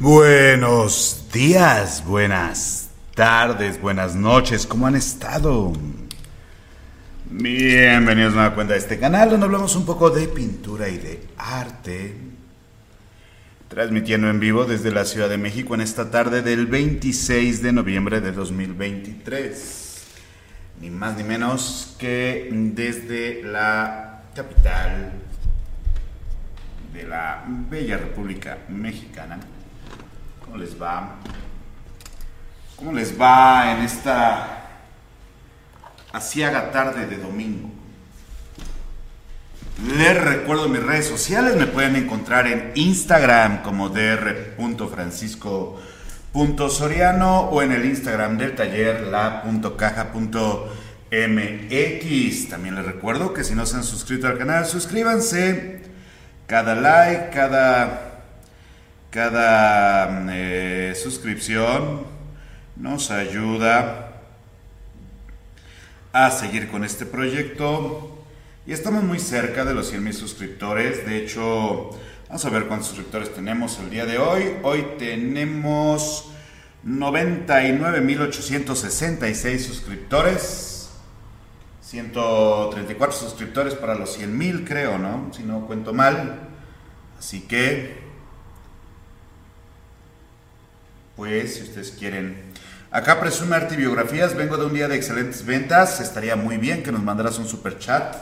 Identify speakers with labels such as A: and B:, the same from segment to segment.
A: Buenos días, buenas tardes, buenas noches, ¿cómo han estado? Bienvenidos a una cuenta de este canal donde hablamos un poco de pintura y de arte. Transmitiendo en vivo desde la Ciudad de México en esta tarde del 26 de noviembre de 2023. Ni más ni menos que desde la capital de la bella República Mexicana. ¿Cómo les va? ¿Cómo les va en esta asiaga tarde de domingo? Les recuerdo mis redes sociales, me pueden encontrar en Instagram como dr.francisco.soriano o en el Instagram del taller la.caja.mx. También les recuerdo que si no se han suscrito al canal, suscríbanse. Cada like, cada cada eh, suscripción nos ayuda a seguir con este proyecto y estamos muy cerca de los 100 mil suscriptores. De hecho, vamos a ver cuántos suscriptores tenemos el día de hoy. Hoy tenemos 99.866 suscriptores. 134 suscriptores para los 100 mil, creo, ¿no? Si no cuento mal. Así que pues si ustedes quieren. Acá presume arte y biografías, vengo de un día de excelentes ventas, estaría muy bien que nos mandaras un super chat,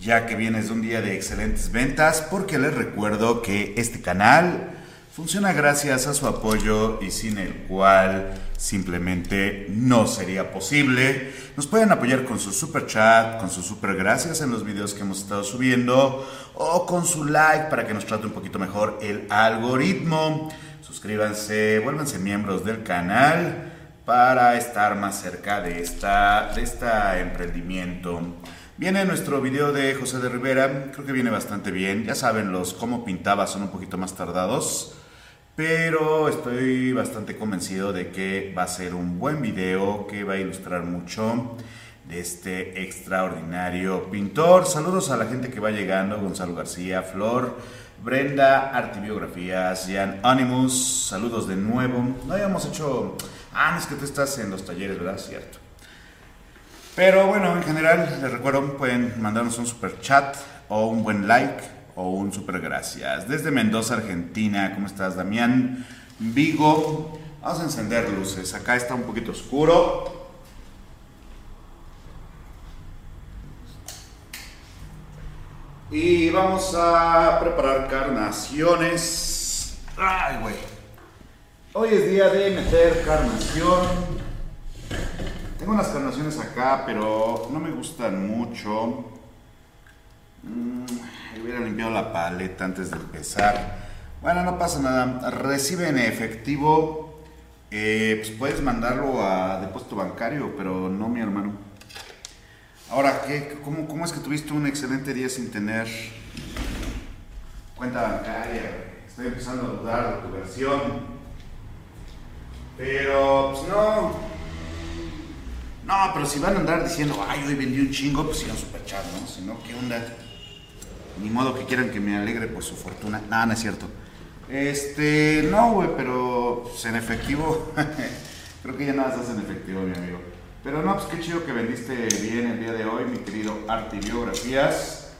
A: ya que vienes de un día de excelentes ventas, porque les recuerdo que este canal funciona gracias a su apoyo y sin el cual simplemente no sería posible. Nos pueden apoyar con su super chat, con su super gracias en los videos que hemos estado subiendo o con su like para que nos trate un poquito mejor el algoritmo. Suscríbanse, vuélvanse miembros del canal para estar más cerca de esta de este emprendimiento. Viene nuestro video de José de Rivera, creo que viene bastante bien. Ya saben, los cómo pintaba son un poquito más tardados, pero estoy bastante convencido de que va a ser un buen video que va a ilustrar mucho de este extraordinario pintor. Saludos a la gente que va llegando, Gonzalo García, Flor, Brenda, Artibiografías, Jan Animus, saludos de nuevo. No habíamos hecho. Ah, es que tú estás en los talleres, ¿verdad? Cierto. Pero bueno, en general, les recuerdo, pueden mandarnos un super chat o un buen like o un super gracias. Desde Mendoza, Argentina, ¿cómo estás, Damián? Vigo, vamos a encender luces. Acá está un poquito oscuro. Y vamos a preparar carnaciones. Ay, güey. Hoy es día de meter carnación. Tengo unas carnaciones acá, pero no me gustan mucho. Mm, hubiera limpiado la paleta antes de empezar. Bueno, no pasa nada. Recibe en efectivo. Eh, pues puedes mandarlo a depósito bancario, pero no mi hermano. Ahora, ¿qué, cómo, ¿cómo es que tuviste un excelente día sin tener cuenta bancaria? Estoy empezando a dudar de tu versión. Pero, pues no. No, pero si van a andar diciendo, ay, hoy vendí un chingo, pues sí, super chat, ¿no? Si no, ¿qué onda? Ni modo que quieran que me alegre por su fortuna. No, no es cierto. Este, no, güey, pero pues, en efectivo, creo que ya nada estás en efectivo, mi amigo. Pero no, pues qué chido que vendiste bien el día de hoy, mi querido Arte y Biografías.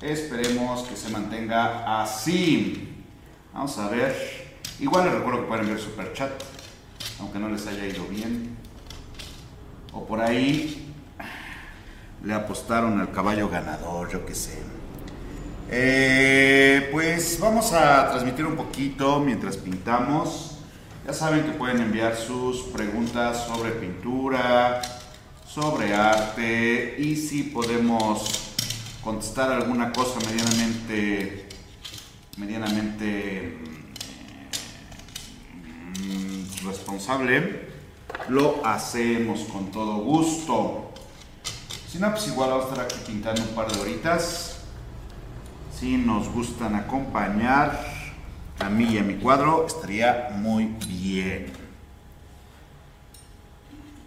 A: Esperemos que se mantenga así. Vamos a ver. Igual les recuerdo que pueden ver super chat, aunque no les haya ido bien. O por ahí le apostaron al caballo ganador, yo qué sé. Eh, pues vamos a transmitir un poquito mientras pintamos. Ya saben que pueden enviar sus preguntas sobre pintura, sobre arte y si podemos contestar alguna cosa medianamente, medianamente mm, responsable, lo hacemos con todo gusto. Si no, pues igual vamos a estar aquí pintando un par de horitas. Si nos gustan acompañar, a mí y a mi cuadro estaría muy bien.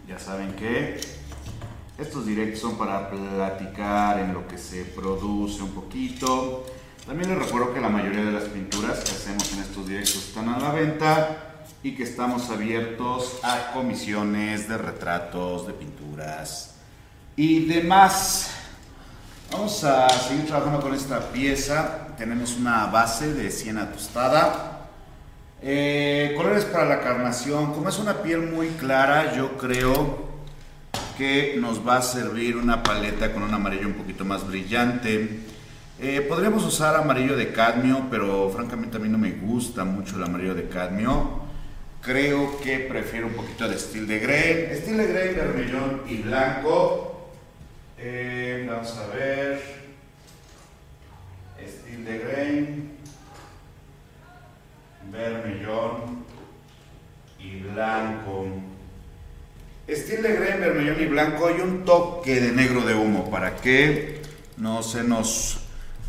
A: Ya saben que estos directos son para platicar en lo que se produce un poquito. También les recuerdo que la mayoría de las pinturas que hacemos en estos directos están a la venta y que estamos abiertos a comisiones de retratos, de pinturas y demás. Vamos a seguir trabajando con esta pieza. Tenemos una base de siena tostada. Eh, colores para la carnación. Como es una piel muy clara, yo creo que nos va a servir una paleta con un amarillo un poquito más brillante. Eh, podríamos usar amarillo de cadmio, pero francamente a mí no me gusta mucho el amarillo de cadmio. Creo que prefiero un poquito de Steel de Grey. Steel de Grey, vermellón y blanco. Eh, vamos a ver. Steel de Grey. Vermellón y blanco. Steel de Grey, vermellón y blanco. Y un toque de negro de humo para que no se nos,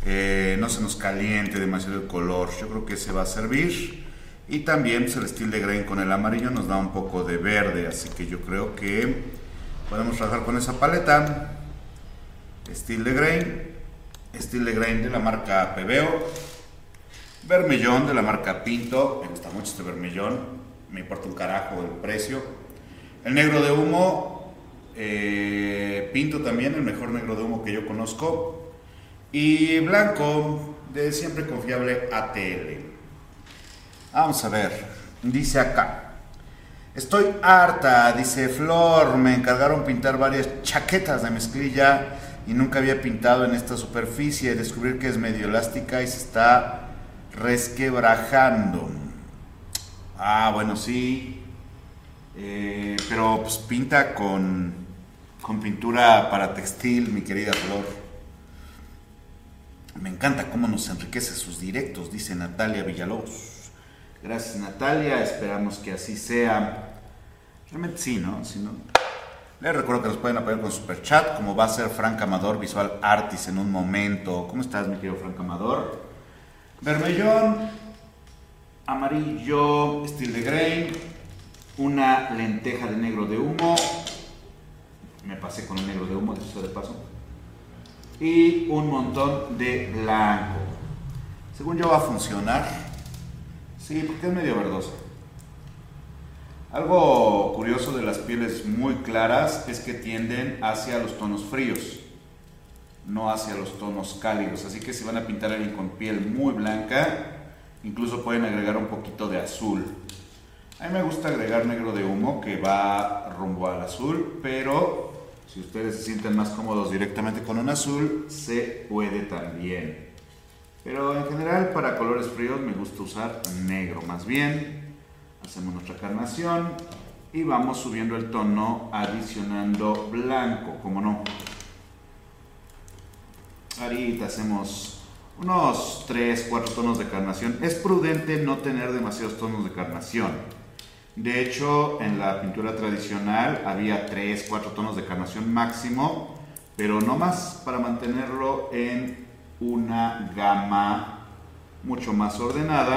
A: eh, no se nos caliente demasiado el color. Yo creo que se va a servir. Y también pues, el estilo de grain con el amarillo nos da un poco de verde, así que yo creo que podemos trabajar con esa paleta. Steel de grain, Steel grain de la marca Pebeo, vermellón de la marca Pinto, me gusta mucho este vermellón, me importa un carajo el precio. El negro de humo, eh, Pinto también, el mejor negro de humo que yo conozco. Y blanco, de siempre confiable ATL. Vamos a ver, dice acá. Estoy harta, dice Flor, me encargaron pintar varias chaquetas de mezclilla y nunca había pintado en esta superficie. Descubrir que es medio elástica y se está resquebrajando. Ah, bueno, sí. Eh, pero pues pinta con, con pintura para textil, mi querida Flor. Me encanta cómo nos enriquece sus directos, dice Natalia Villalobos. Gracias Natalia, esperamos que así sea. Realmente sí, ¿no? Si no les recuerdo que nos pueden apoyar con super chat, como va a ser Frank Amador Visual Artist en un momento. ¿Cómo estás, mi querido Frank Amador? Vermellón, amarillo, steel de grain, una lenteja de negro de humo. Me pasé con el negro de humo, eso de paso. Y un montón de blanco. Según yo va a funcionar. Sí, porque es medio verdoso. Algo curioso de las pieles muy claras es que tienden hacia los tonos fríos, no hacia los tonos cálidos. Así que si van a pintar a alguien con piel muy blanca, incluso pueden agregar un poquito de azul. A mí me gusta agregar negro de humo que va rumbo al azul, pero si ustedes se sienten más cómodos directamente con un azul, se puede también. Pero en general para colores fríos me gusta usar negro más bien. Hacemos nuestra carnación y vamos subiendo el tono adicionando blanco, como no. Ahorita hacemos unos 3, 4 tonos de carnación. Es prudente no tener demasiados tonos de carnación. De hecho, en la pintura tradicional había 3, 4 tonos de carnación máximo, pero no más para mantenerlo en una gama mucho más ordenada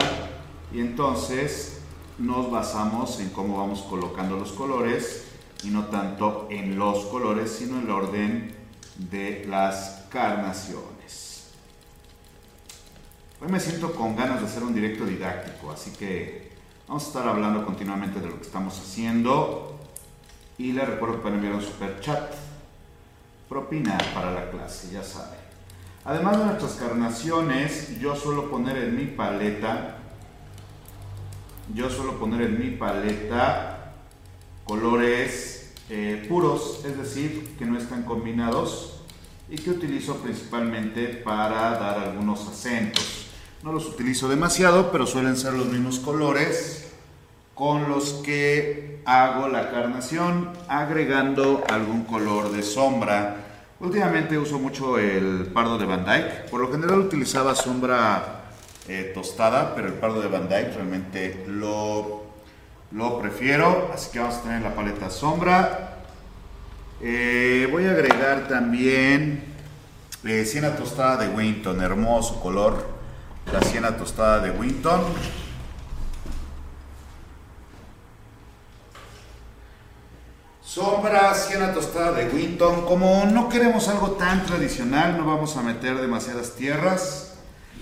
A: y entonces nos basamos en cómo vamos colocando los colores y no tanto en los colores sino en el orden de las carnaciones. Hoy me siento con ganas de hacer un directo didáctico, así que vamos a estar hablando continuamente de lo que estamos haciendo y les recuerdo que pueden enviar un super chat propina para la clase, ya saben. Además de nuestras carnaciones, yo suelo poner en mi paleta, yo suelo poner en mi paleta colores eh, puros, es decir, que no están combinados y que utilizo principalmente para dar algunos acentos. No los utilizo demasiado, pero suelen ser los mismos colores con los que hago la carnación, agregando algún color de sombra Últimamente uso mucho el pardo de Van Dyke. Por lo general utilizaba sombra eh, tostada, pero el pardo de Van Dyke realmente lo, lo prefiero. Así que vamos a tener la paleta sombra. Eh, voy a agregar también eh, siena tostada de Winton, hermoso color. La siena tostada de Winton. Sombra, siena tostada de Winton. Como no queremos algo tan tradicional, no vamos a meter demasiadas tierras.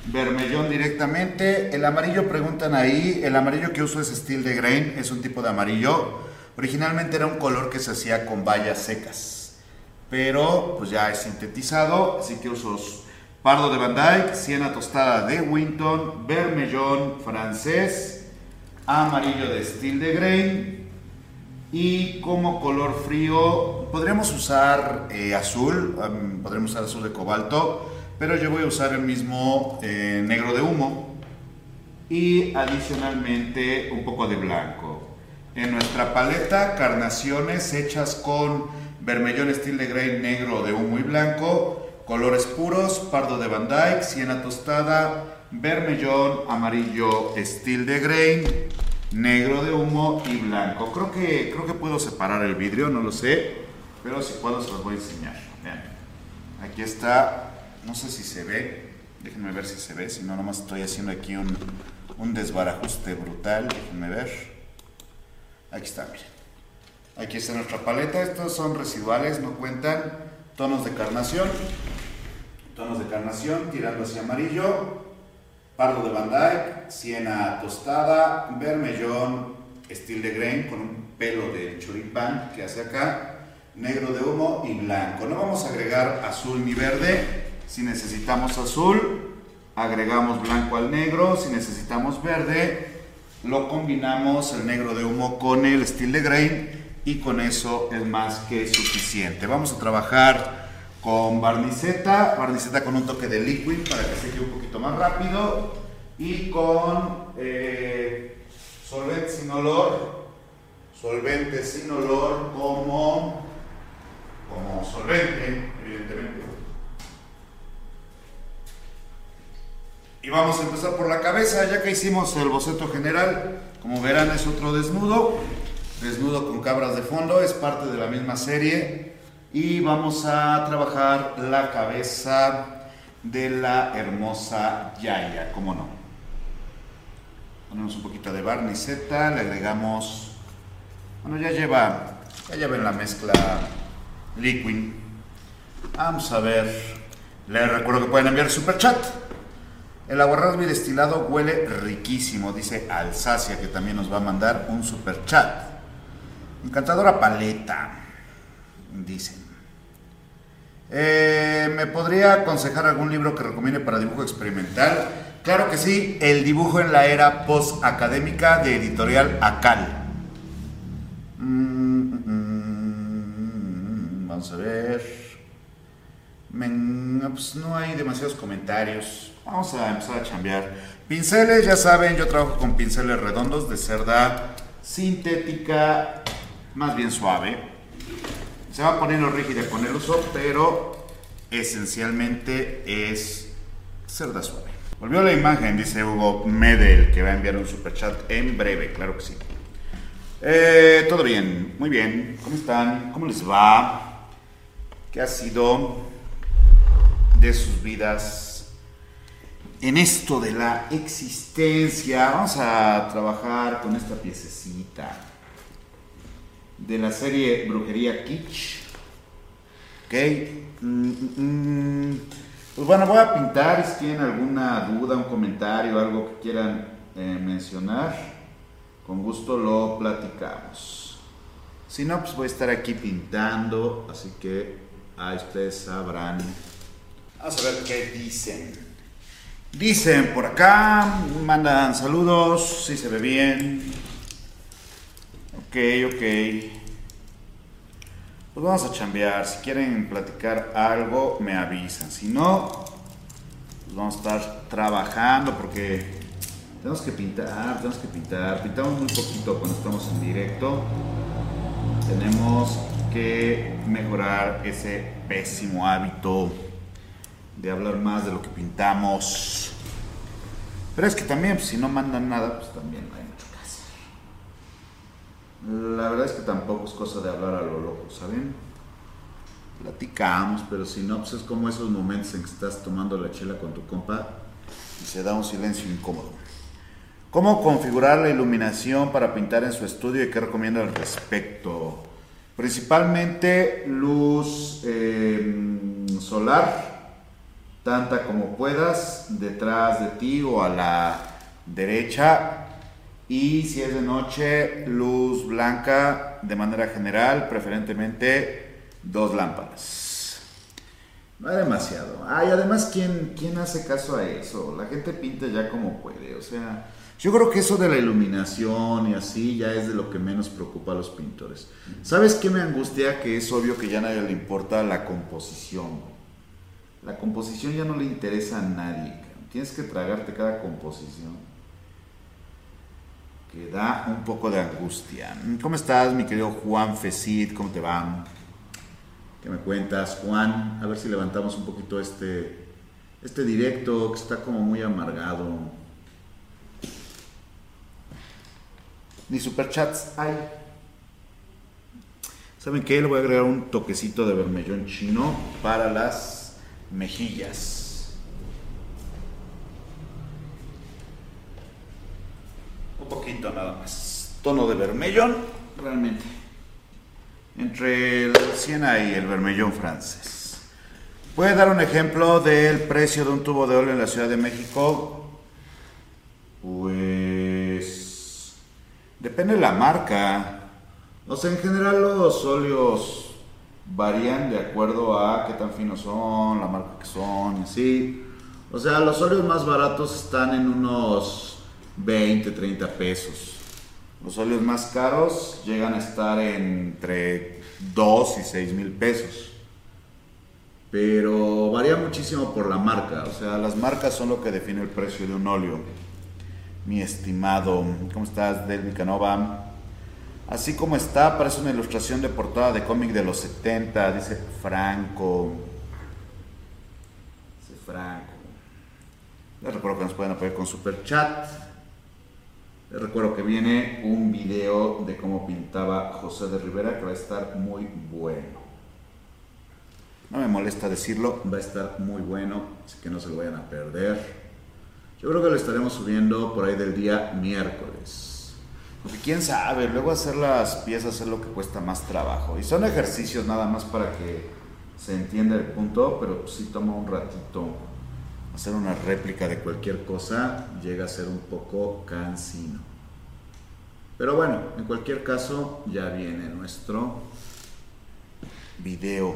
A: Vermellón directamente. El amarillo preguntan ahí. El amarillo que uso es Steel de Grain. Es un tipo de amarillo. Originalmente era un color que se hacía con bayas secas. Pero pues ya es sintetizado. Así que uso pardo de Van Dyke, siena tostada de Winton, vermellón francés, amarillo de Steel de Grain. Y como color frío podríamos usar eh, azul. podríamos usar azul de cobalto pero yo voy a usar el mismo eh, negro de humo y adicionalmente un poco de blanco. En nuestra paleta, carnaciones hechas con vermellón steel de grey negro de humo y blanco, colores puros, pardo de Van Dyke, siena tostada, vermellón, amarillo steel de grey, negro de humo y blanco. Creo que, creo que puedo separar el vidrio, no lo sé, pero si puedo se los voy a enseñar. Aquí está no sé si se ve. Déjenme ver si se ve. Si no, nomás estoy haciendo aquí un, un desbarajuste brutal. Déjenme ver. Aquí está, miren. Aquí está nuestra paleta. Estos son residuales, no cuentan. Tonos de carnación. Tonos de carnación tirando hacia amarillo. Pardo de Van Dyke. Siena tostada. Vermellón. Steel de grain con un pelo de choripán que hace acá. Negro de humo y blanco. No vamos a agregar azul ni verde si necesitamos azul, agregamos blanco al negro. Si necesitamos verde, lo combinamos el negro de humo con el steel de grain y con eso es más que suficiente. Vamos a trabajar con barniceta, barniceta con un toque de liquid para que seque un poquito más rápido y con eh, solvente sin olor, solvente sin olor como, como solvente, evidentemente Y vamos a empezar por la cabeza, ya que hicimos el boceto general. Como verán es otro desnudo, desnudo con cabras de fondo, es parte de la misma serie. Y vamos a trabajar la cabeza de la hermosa Yaya, como no. Ponemos un poquito de barniceta, le agregamos, bueno ya lleva, ya lleva en la mezcla liquid. Vamos a ver, les recuerdo que pueden enviar super chat el aguarrasby destilado huele riquísimo, dice Alsacia, que también nos va a mandar un super chat. Encantadora paleta, dicen. Eh, ¿Me podría aconsejar algún libro que recomiende para dibujo experimental? Claro que sí, El dibujo en la era post-académica de editorial Acal. Mm, mm, mm, vamos a ver. Pues, no hay demasiados comentarios. Vamos a empezar a chambear. Pinceles, ya saben, yo trabajo con pinceles redondos de cerda sintética, más bien suave. Se va poniendo rígida con el uso, pero esencialmente es cerda suave. Volvió la imagen, dice Hugo Medel, que va a enviar un super chat en breve, claro que sí. Eh, todo bien, muy bien. ¿Cómo están? ¿Cómo les va? ¿Qué ha sido de sus vidas? En esto de la existencia, vamos a trabajar con esta piececita de la serie Brujería Kitsch. Ok. Mm, mm, mm. Pues bueno, voy a pintar. Si tienen alguna duda, un comentario, algo que quieran eh, mencionar, con gusto lo platicamos. Si no, pues voy a estar aquí pintando, así que ahí ustedes sabrán. Vamos a ver qué dicen. Dicen por acá, mandan saludos, si se ve bien. Ok, ok. Pues vamos a chambear. Si quieren platicar algo, me avisan. Si no, pues vamos a estar trabajando porque tenemos que pintar, tenemos que pintar. Pintamos muy poquito cuando estamos en directo. Tenemos que mejorar ese pésimo hábito de hablar más de lo que pintamos. Pero es que también, pues, si no mandan nada, pues también no hay mucho que hacer. La verdad es que tampoco es cosa de hablar a lo loco, ¿saben? Platicamos, pero si no, pues es como esos momentos en que estás tomando la chela con tu compa y se da un silencio incómodo. ¿Cómo configurar la iluminación para pintar en su estudio y qué recomienda al respecto? Principalmente luz eh, solar tanta como puedas, detrás de ti o a la derecha. Y si es de noche, luz blanca de manera general, preferentemente dos lámparas. No hay demasiado. Ay, además, ¿quién, ¿quién hace caso a eso? La gente pinta ya como puede. O sea, yo creo que eso de la iluminación y así ya es de lo que menos preocupa a los pintores. ¿Sabes qué me angustia? Que es obvio que ya a nadie le importa la composición. La composición ya no le interesa a nadie. Tienes que tragarte cada composición. Que da un poco de angustia. ¿Cómo estás, mi querido Juan Fesid? ¿Cómo te va? ¿Qué me cuentas, Juan? A ver si levantamos un poquito este, este directo que está como muy amargado. Ni superchats hay. ¿Saben qué? Le voy a agregar un toquecito de vermellón chino para las mejillas. Un poquito nada más. Tono de vermellón, realmente. Entre el siena y el vermellón francés. ¿Puede dar un ejemplo del precio de un tubo de óleo en la Ciudad de México? Pues depende de la marca. O sea, en general los óleos varían de acuerdo a qué tan finos son, la marca que son y así. O sea, los óleos más baratos están en unos 20, 30 pesos. Los óleos más caros llegan a estar entre 2 y 6 mil pesos. Pero varía muchísimo por la marca. O sea, las marcas son lo que define el precio de un óleo. Mi estimado, ¿cómo estás, Delmi Canova? Así como está, parece una ilustración de portada de cómic de los 70, dice Franco. Dice Franco. Les recuerdo que nos pueden apoyar con super chat. Les recuerdo que viene un video de cómo pintaba José de Rivera que va a estar muy bueno. No me molesta decirlo, va a estar muy bueno, así que no se lo vayan a perder. Yo creo que lo estaremos subiendo por ahí del día miércoles. Porque quién sabe, luego hacer las piezas es lo que cuesta más trabajo. Y son ejercicios nada más para que se entienda el punto, pero si toma un ratito. Hacer una réplica de cualquier cosa llega a ser un poco cansino. Pero bueno, en cualquier caso ya viene nuestro video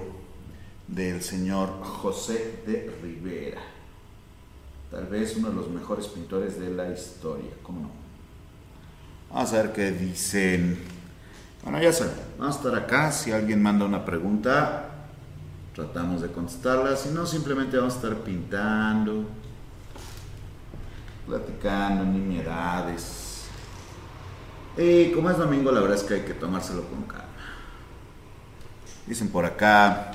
A: del señor José de Rivera. Tal vez uno de los mejores pintores de la historia, ¿cómo no? Vamos a ver qué dicen. Bueno, ya saben, vamos a estar acá. Si alguien manda una pregunta, tratamos de contestarla. Si no, simplemente vamos a estar pintando, platicando, nimiedades. Y como es domingo, la verdad es que hay que tomárselo con calma. Dicen por acá,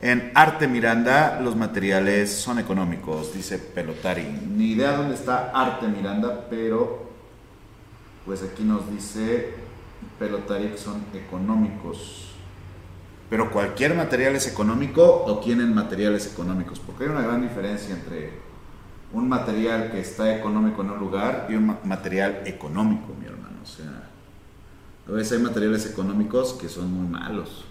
A: en Arte Miranda los materiales son económicos, dice Pelotari. Ni idea dónde está Arte Miranda, pero pues aquí nos dice pelotaria que son económicos. Pero cualquier material es económico o tienen materiales económicos, porque hay una gran diferencia entre un material que está económico en un lugar y un material económico, mi hermano. O sea, a veces hay materiales económicos que son muy malos.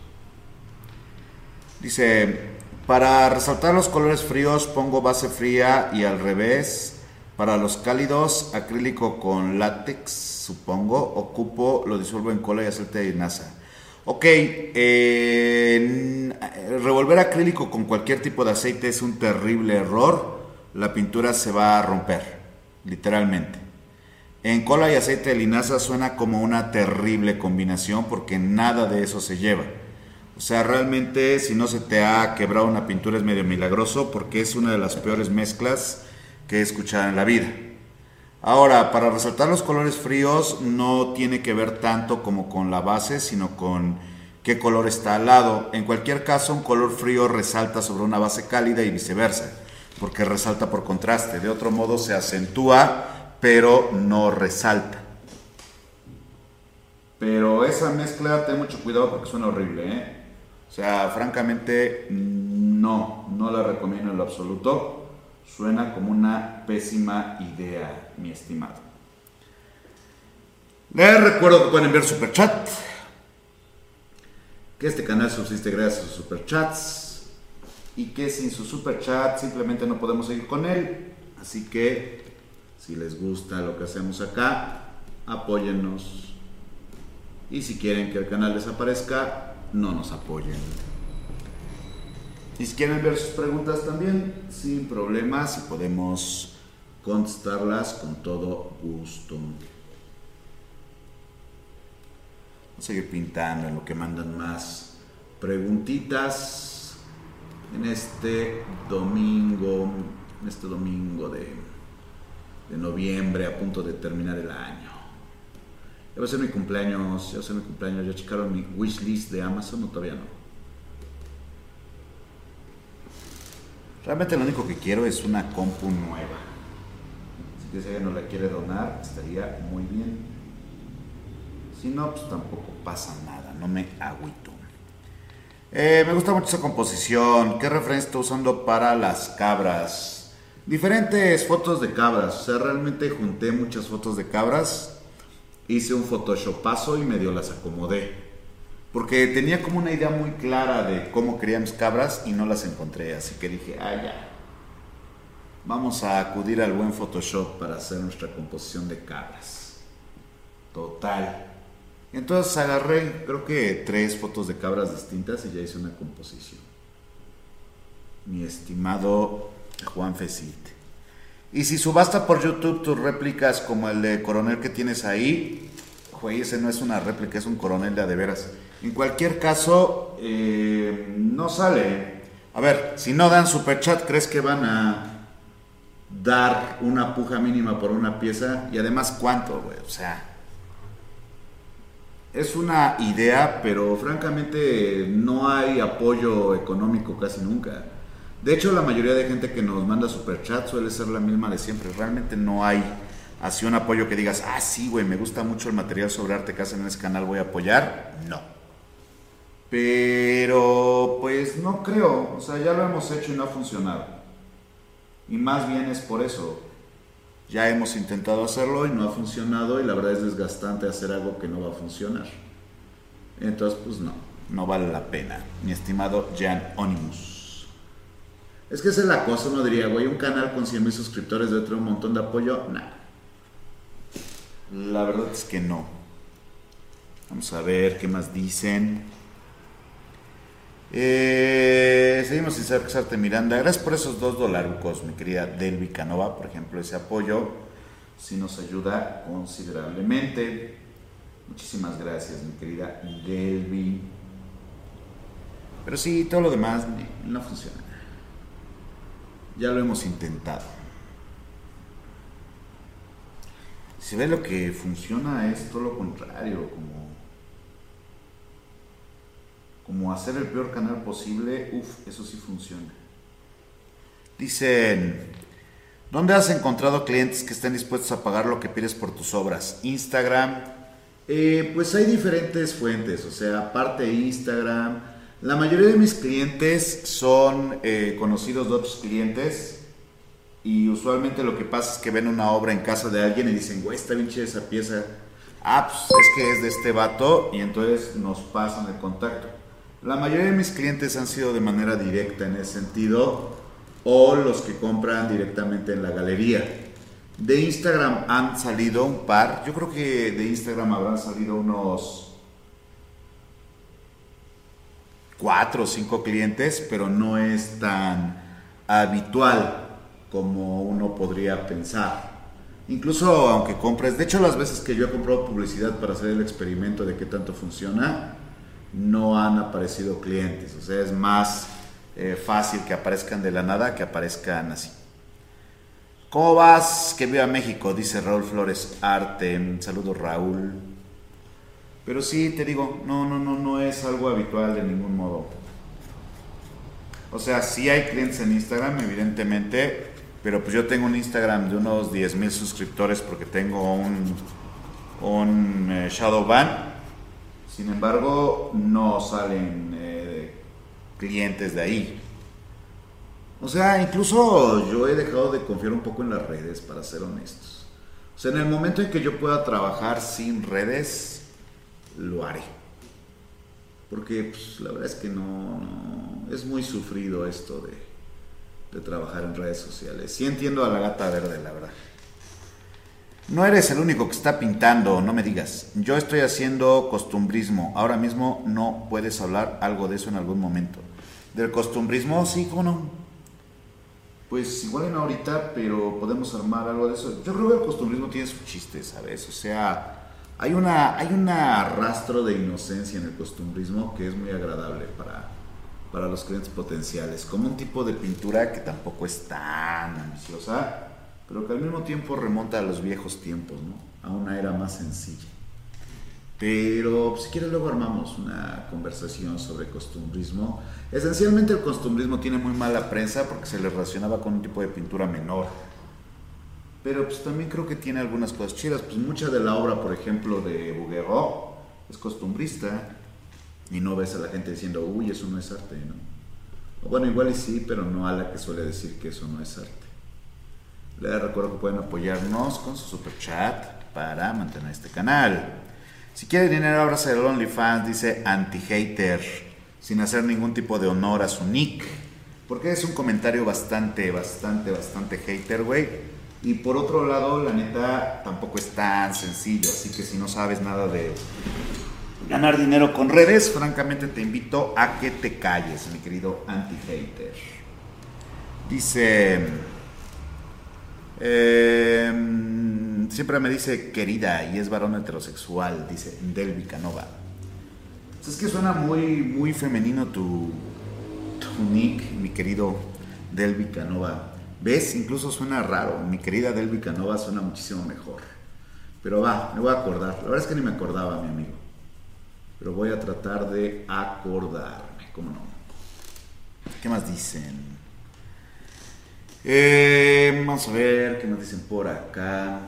A: Dice, para resaltar los colores fríos pongo base fría y al revés. Para los cálidos, acrílico con látex supongo, ocupo, lo disuelvo en cola y aceite de linaza. Ok, revolver acrílico con cualquier tipo de aceite es un terrible error. La pintura se va a romper, literalmente. En cola y aceite de linaza suena como una terrible combinación porque nada de eso se lleva. O sea, realmente si no se te ha quebrado una pintura es medio milagroso porque es una de las peores mezclas que he escuchado en la vida. Ahora, para resaltar los colores fríos no tiene que ver tanto como con la base, sino con qué color está al lado. En cualquier caso, un color frío resalta sobre una base cálida y viceversa, porque resalta por contraste. De otro modo se acentúa, pero no resalta. Pero esa mezcla, ten mucho cuidado porque suena horrible, ¿eh? O sea, francamente, no, no la recomiendo en lo absoluto. Suena como una pésima idea, mi estimado. Les recuerdo que pueden enviar superchat. Que este canal subsiste gracias a sus superchats. y que sin su super chat simplemente no podemos seguir con él. Así que si les gusta lo que hacemos acá, apóyennos. Y si quieren que el canal desaparezca, no nos apoyen. Y si quieren ver sus preguntas también, sin problemas, y podemos contestarlas con todo gusto. Vamos a seguir pintando en lo que mandan más preguntitas en este domingo, en este domingo de, de noviembre, a punto de terminar el año. Ya va a ser mi cumpleaños, ya va a ser mi cumpleaños, ya checaron mi wishlist de Amazon o todavía no. Realmente lo único que quiero es una compu nueva. Si alguien no la quiere donar, estaría muy bien. Si no, pues tampoco pasa nada, no me agüito. Eh, me gusta mucho esa composición. ¿Qué referencia está usando para las cabras? Diferentes fotos de cabras. O sea, realmente junté muchas fotos de cabras. Hice un photoshopazo y medio las acomodé. Porque tenía como una idea muy clara de cómo quería mis cabras y no las encontré. Así que dije, ah, ya. Vamos a acudir al buen Photoshop para hacer nuestra composición de cabras. Total. Entonces agarré, creo que tres fotos de cabras distintas y ya hice una composición. Mi estimado Juan Fesit. Y si subasta por YouTube tus réplicas como el de coronel que tienes ahí, güey, ese no es una réplica, es un coronel de a de veras. En cualquier caso, eh, no sale. A ver, si no dan superchat, ¿crees que van a dar una puja mínima por una pieza? Y además, ¿cuánto, güey? O sea, es una idea, pero francamente no hay apoyo económico casi nunca. De hecho, la mayoría de gente que nos manda superchat suele ser la misma de siempre. Realmente no hay así un apoyo que digas, ah, sí, güey, me gusta mucho el material sobre arte que hacen en ese canal, voy a apoyar. No. Pero, pues no creo. O sea, ya lo hemos hecho y no ha funcionado. Y más bien es por eso. Ya hemos intentado hacerlo y no ha funcionado y la verdad es desgastante hacer algo que no va a funcionar. Entonces, pues no, no vale la pena, mi estimado Jan Onimus. Es que esa es la cosa, uno diría, güey, un canal con 100 mil suscriptores de otro un montón de apoyo, nada. La verdad es que no. Vamos a ver qué más dicen. Eh, seguimos sin Sarte Miranda. Gracias por esos dos dolarucos, mi querida Delvi Canova, por ejemplo, ese apoyo. Sí nos ayuda considerablemente. Muchísimas gracias, mi querida Delvi. Pero sí, todo lo demás no funciona. Ya lo hemos intentado. Si ve lo que funciona es todo lo contrario, como como hacer el peor canal posible, uff, eso sí funciona. Dicen, ¿dónde has encontrado clientes que estén dispuestos a pagar lo que pides por tus obras? Instagram. Eh, pues hay diferentes fuentes, o sea, aparte de Instagram, la mayoría de mis clientes son eh, conocidos de otros clientes y usualmente lo que pasa es que ven una obra en casa de alguien y dicen, güey, está bien esa pieza. Ah, pues es que es de este vato y entonces nos pasan el contacto. La mayoría de mis clientes han sido de manera directa en ese sentido o los que compran directamente en la galería. De Instagram han salido un par, yo creo que de Instagram habrán salido unos cuatro o cinco clientes, pero no es tan habitual como uno podría pensar. Incluso aunque compres, de hecho las veces que yo he comprado publicidad para hacer el experimento de qué tanto funciona, no han aparecido clientes. O sea, es más eh, fácil que aparezcan de la nada que aparezcan así. ¿Cómo vas? Que viva México, dice Raúl Flores Arte. Saludos Raúl. Pero sí, te digo, no, no, no, no es algo habitual de ningún modo. O sea, sí hay clientes en Instagram, evidentemente, pero pues yo tengo un Instagram de unos 10 mil suscriptores porque tengo un, un eh, shadow ban sin embargo, no salen eh, clientes de ahí. O sea, incluso yo he dejado de confiar un poco en las redes, para ser honestos. O sea, en el momento en que yo pueda trabajar sin redes, lo haré. Porque pues, la verdad es que no, no, es muy sufrido esto de, de trabajar en redes sociales. Sí entiendo a la gata verde, la verdad. No eres el único que está pintando, no me digas. Yo estoy haciendo costumbrismo. Ahora mismo no puedes hablar algo de eso en algún momento. Del costumbrismo, sí, ¿cómo no? Pues igual no ahorita, pero podemos armar algo de eso. Yo creo que el costumbrismo tiene su chiste, ¿sabes? O sea, hay, una, hay un rastro de inocencia en el costumbrismo que es muy agradable para, para los clientes potenciales. Como un tipo de pintura que tampoco es tan ambiciosa pero que al mismo tiempo remonta a los viejos tiempos, ¿no? A una era más sencilla. Pero si quieres luego armamos una conversación sobre costumbrismo. Esencialmente el costumbrismo tiene muy mala prensa porque se le relacionaba con un tipo de pintura menor. Pero pues también creo que tiene algunas cosas chidas. Pues mucha de la obra, por ejemplo, de Bouguereau es costumbrista. Y no ves a la gente diciendo, uy, eso no es arte, ¿no? bueno, igual y sí, pero no a la que suele decir que eso no es arte. Les recuerdo que pueden apoyarnos con su super chat para mantener este canal. Si quiere dinero, ábrase el OnlyFans, dice anti-hater, sin hacer ningún tipo de honor a su nick. Porque es un comentario bastante, bastante, bastante hater, güey. Y por otro lado, la neta, tampoco es tan sencillo. Así que si no sabes nada de ganar dinero con redes, francamente te invito a que te calles, mi querido anti-hater. Dice... Em, siempre me dice querida y es varón heterosexual, dice Delvi Canova. Es que suena muy, muy femenino tu, tu nick, mi querido Delvi Canova. ¿Ves? Incluso suena raro. Mi querida Delvi Canova suena muchísimo mejor. Pero va, me voy a acordar. La verdad es que ni me acordaba, mi amigo. Pero voy a tratar de acordarme, ¿cómo no? ¿Qué más dicen? Eh, vamos a ver qué más dicen por acá.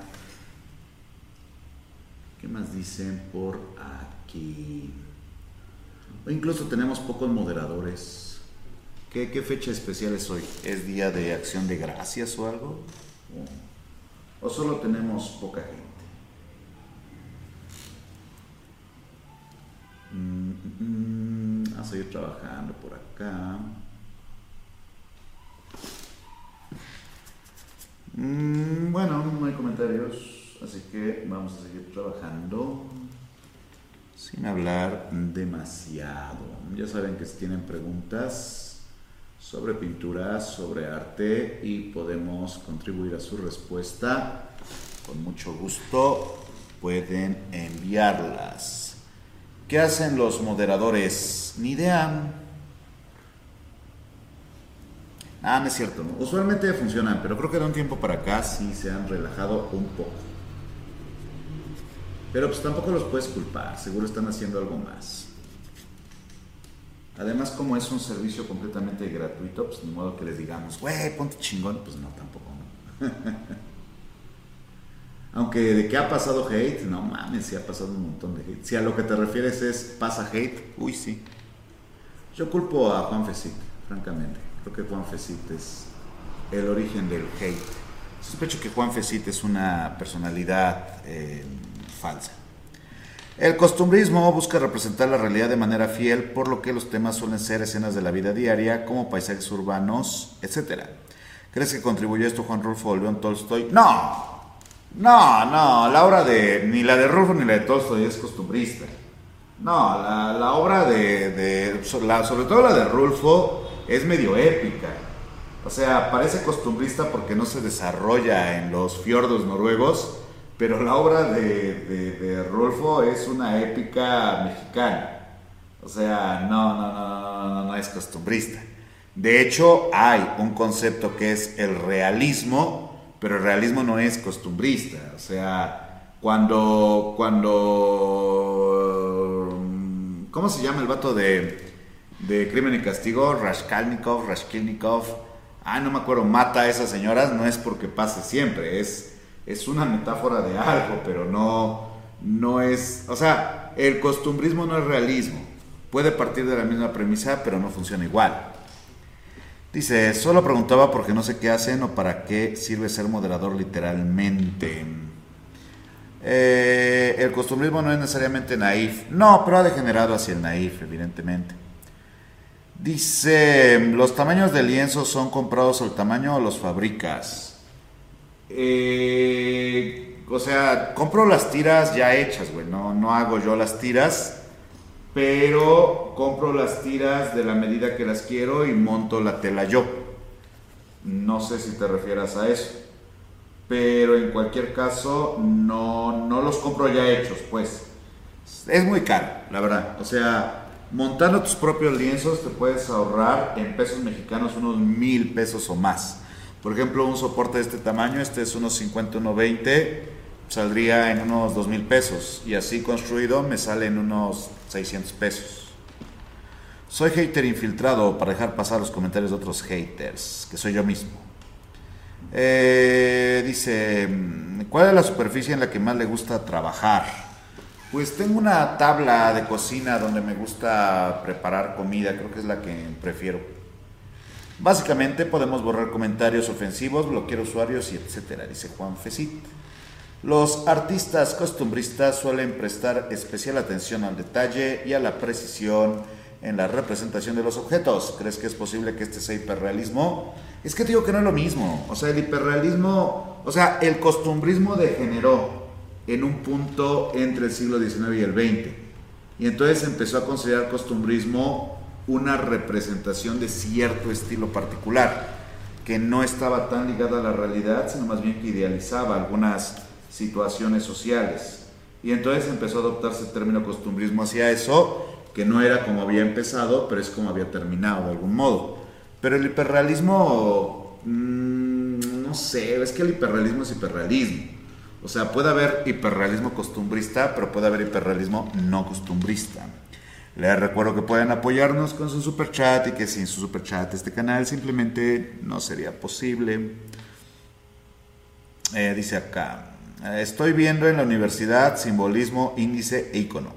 A: ¿Qué más dicen por aquí? O incluso tenemos pocos moderadores. ¿Qué, fecha especial es hoy? ¿Es día de acción de gracias o algo? ¿O, solo tenemos poca gente? Mm, mm, mm, a seguir trabajando por acá. Mm, bueno, no hay comentarios, así que vamos a seguir trabajando sin hablar demasiado. Ya saben que si tienen preguntas sobre pintura, sobre arte y podemos contribuir a su respuesta, con mucho gusto pueden enviarlas. ¿Qué hacen los moderadores? Ni idea. Ah, no es cierto. Usualmente funcionan, pero creo que de un tiempo para acá sí se han relajado un poco. Pero pues tampoco los puedes culpar, seguro están haciendo algo más. Además, como es un servicio completamente gratuito, pues ni modo que les digamos, güey, ponte chingón, pues no, tampoco. Aunque de qué ha pasado hate, no mames, sí ha pasado un montón de hate. Si a lo que te refieres es pasa hate, uy, sí. Yo culpo a Juan Fesic, francamente. Creo que Juan Fesit es el origen del hate. Sospecho que Juan Fesit es una personalidad eh, falsa. El costumbrismo busca representar la realidad de manera fiel, por lo que los temas suelen ser escenas de la vida diaria, como paisajes urbanos, etc. ¿Crees que contribuyó esto Juan Rulfo o León Tolstoy? No, no, no, la obra de, ni la de Rulfo ni la de Tolstoy es costumbrista. No, la, obra de sobre todo la de Rulfo, es medio épica. O sea, parece costumbrista porque no se desarrolla en los fiordos noruegos, pero la obra de, de, Rolfo es una épica mexicana. O sea, no, no, no, no, no es costumbrista. De hecho, hay un concepto que es el realismo, pero el realismo no es costumbrista. O sea, cuando, cuando, ¿cómo se llama el vato de, de Crimen y Castigo, Raskalnikov, Raskolnikov, ah, no me acuerdo, mata a esas señoras, no es porque pase siempre, es, es una metáfora de algo, pero no, no es, o sea, el costumbrismo no es realismo, puede partir de la misma premisa, pero no funciona igual. Dice, solo preguntaba porque no sé qué hacen o para qué sirve ser moderador literalmente. Eh, el costumbrismo no es necesariamente naif. No, pero ha degenerado hacia el naif, evidentemente. Dice, ¿los tamaños de lienzo son comprados al tamaño o los fabricas? Eh, o sea, compro las tiras ya hechas, güey. No, no hago yo las tiras, pero compro las tiras de la medida que las quiero y monto la tela yo. No sé si te refieras a eso. Pero en cualquier caso, no, no los compro ya hechos, pues. Es muy caro, la verdad. O sea, montando tus propios lienzos te puedes ahorrar en pesos mexicanos unos mil pesos o más. Por ejemplo, un soporte de este tamaño, este es unos 50, 20, saldría en unos dos mil pesos. Y así construido me sale en unos 600 pesos. Soy hater infiltrado para dejar pasar los comentarios de otros haters, que soy yo mismo. Eh, dice, ¿cuál es la superficie en la que más le gusta trabajar? Pues tengo una tabla de cocina donde me gusta preparar comida, creo que es la que prefiero. Básicamente podemos borrar comentarios ofensivos, bloquear usuarios y etcétera, dice Juan Fesit. Los artistas costumbristas suelen prestar especial atención al detalle y a la precisión en la representación de los objetos. ¿Crees que es posible que este sea hiperrealismo? Es que te digo que no es lo mismo. O sea, el hiperrealismo, o sea, el costumbrismo degeneró en un punto entre el siglo XIX y el XX. Y entonces empezó a considerar costumbrismo una representación de cierto estilo particular, que no estaba tan ligada a la realidad, sino más bien que idealizaba algunas situaciones sociales. Y entonces empezó a adoptarse el término costumbrismo hacia eso, que no era como había empezado, pero es como había terminado de algún modo. Pero el hiperrealismo, mmm, no sé, es que el hiperrealismo es hiperrealismo. O sea, puede haber hiperrealismo costumbrista, pero puede haber hiperrealismo no costumbrista. Les recuerdo que pueden apoyarnos con su super chat y que sin su super chat este canal simplemente no sería posible. Eh, dice acá, estoy viendo en la universidad simbolismo, índice e icono.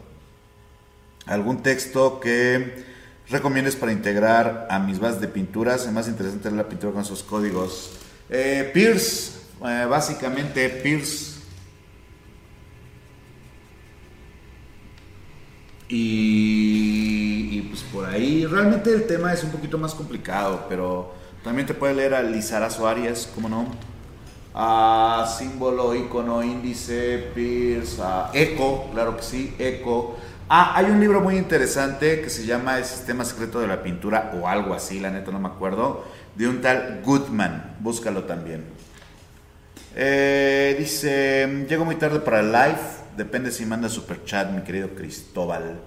A: ¿Algún texto que recomiendes para integrar a mis bases de pinturas? Es más interesante la pintura con sus códigos. Eh, Pierce, eh, básicamente Pierce. Y, pues por ahí, realmente el tema es un poquito más complicado, pero también te puede leer a Lizarazo Arias, ¿cómo no? A símbolo, icono, índice, Pierce, a Eco, claro que sí, Eco. Ah, hay un libro muy interesante que se llama El Sistema Secreto de la Pintura o algo así, la neta no me acuerdo, de un tal Goodman. Búscalo también. Eh, dice, llego muy tarde para el live, depende si manda super chat, mi querido Cristóbal.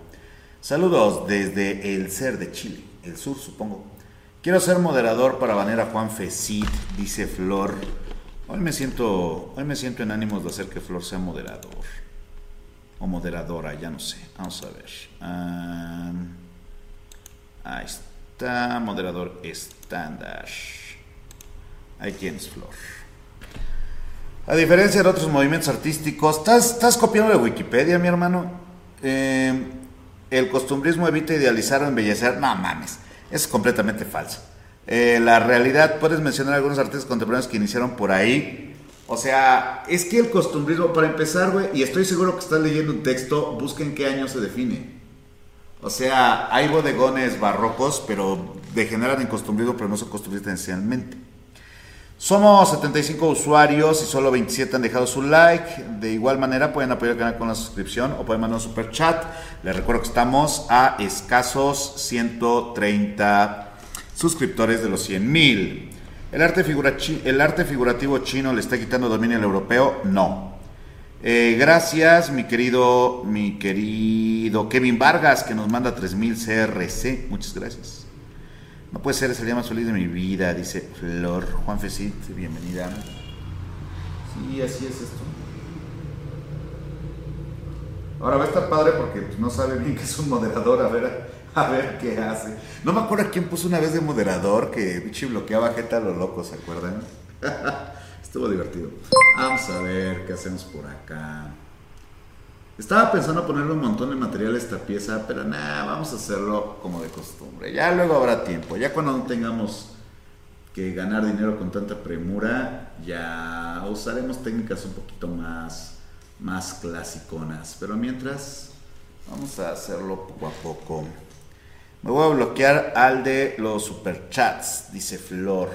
A: Saludos desde el ser de Chile, el sur supongo. Quiero ser moderador para banear a Juan Fesit, dice Flor. Hoy me siento, hoy me siento en ánimos de hacer que Flor sea moderador o moderadora, ya no sé. Vamos a ver. ahí está, moderador estándar. Ahí tienes, Flor. A diferencia de otros movimientos artísticos, ¿estás, estás copiando de Wikipedia, mi hermano? Eh, el costumbrismo evita idealizar o embellecer. No mames, es completamente falso. Eh, la realidad, puedes mencionar algunos artistas contemporáneos que iniciaron por ahí, o sea, es que el costumbrismo, para empezar, güey, y estoy seguro que estás leyendo un texto, busca en qué año se define. O sea, hay bodegones barrocos, pero degeneran en costumbrismo, pero no son costumbristas esencialmente. Somos 75 usuarios y solo 27 han dejado su like. De igual manera pueden apoyar el canal con la suscripción o pueden mandar un super chat. Les recuerdo que estamos a escasos 130 suscriptores de los 100 mil. ¿El arte, ¿El arte figurativo chino le está quitando dominio al europeo? No. Eh, gracias, mi querido, mi querido Kevin Vargas, que nos manda 3000 CRC. Muchas gracias. No puede ser, es el día más feliz de mi vida, dice Flor. Juan Fesit, bienvenida. Sí, así es esto. Ahora va a estar padre porque no sabe bien que es un moderador. A ver, a ver qué hace. No me acuerdo quién puso una vez de moderador que bichi bloqueaba gente a lo loco, ¿se acuerdan? Estuvo divertido. Vamos a ver qué hacemos por acá. Estaba pensando ponerle un montón de material a esta pieza, pero nada, vamos a hacerlo como de costumbre. Ya luego habrá tiempo. Ya cuando no tengamos que ganar dinero con tanta premura, ya usaremos técnicas un poquito más más clasiconas. Pero mientras, vamos a hacerlo poco a poco. Me voy a bloquear al de los superchats, dice Flor.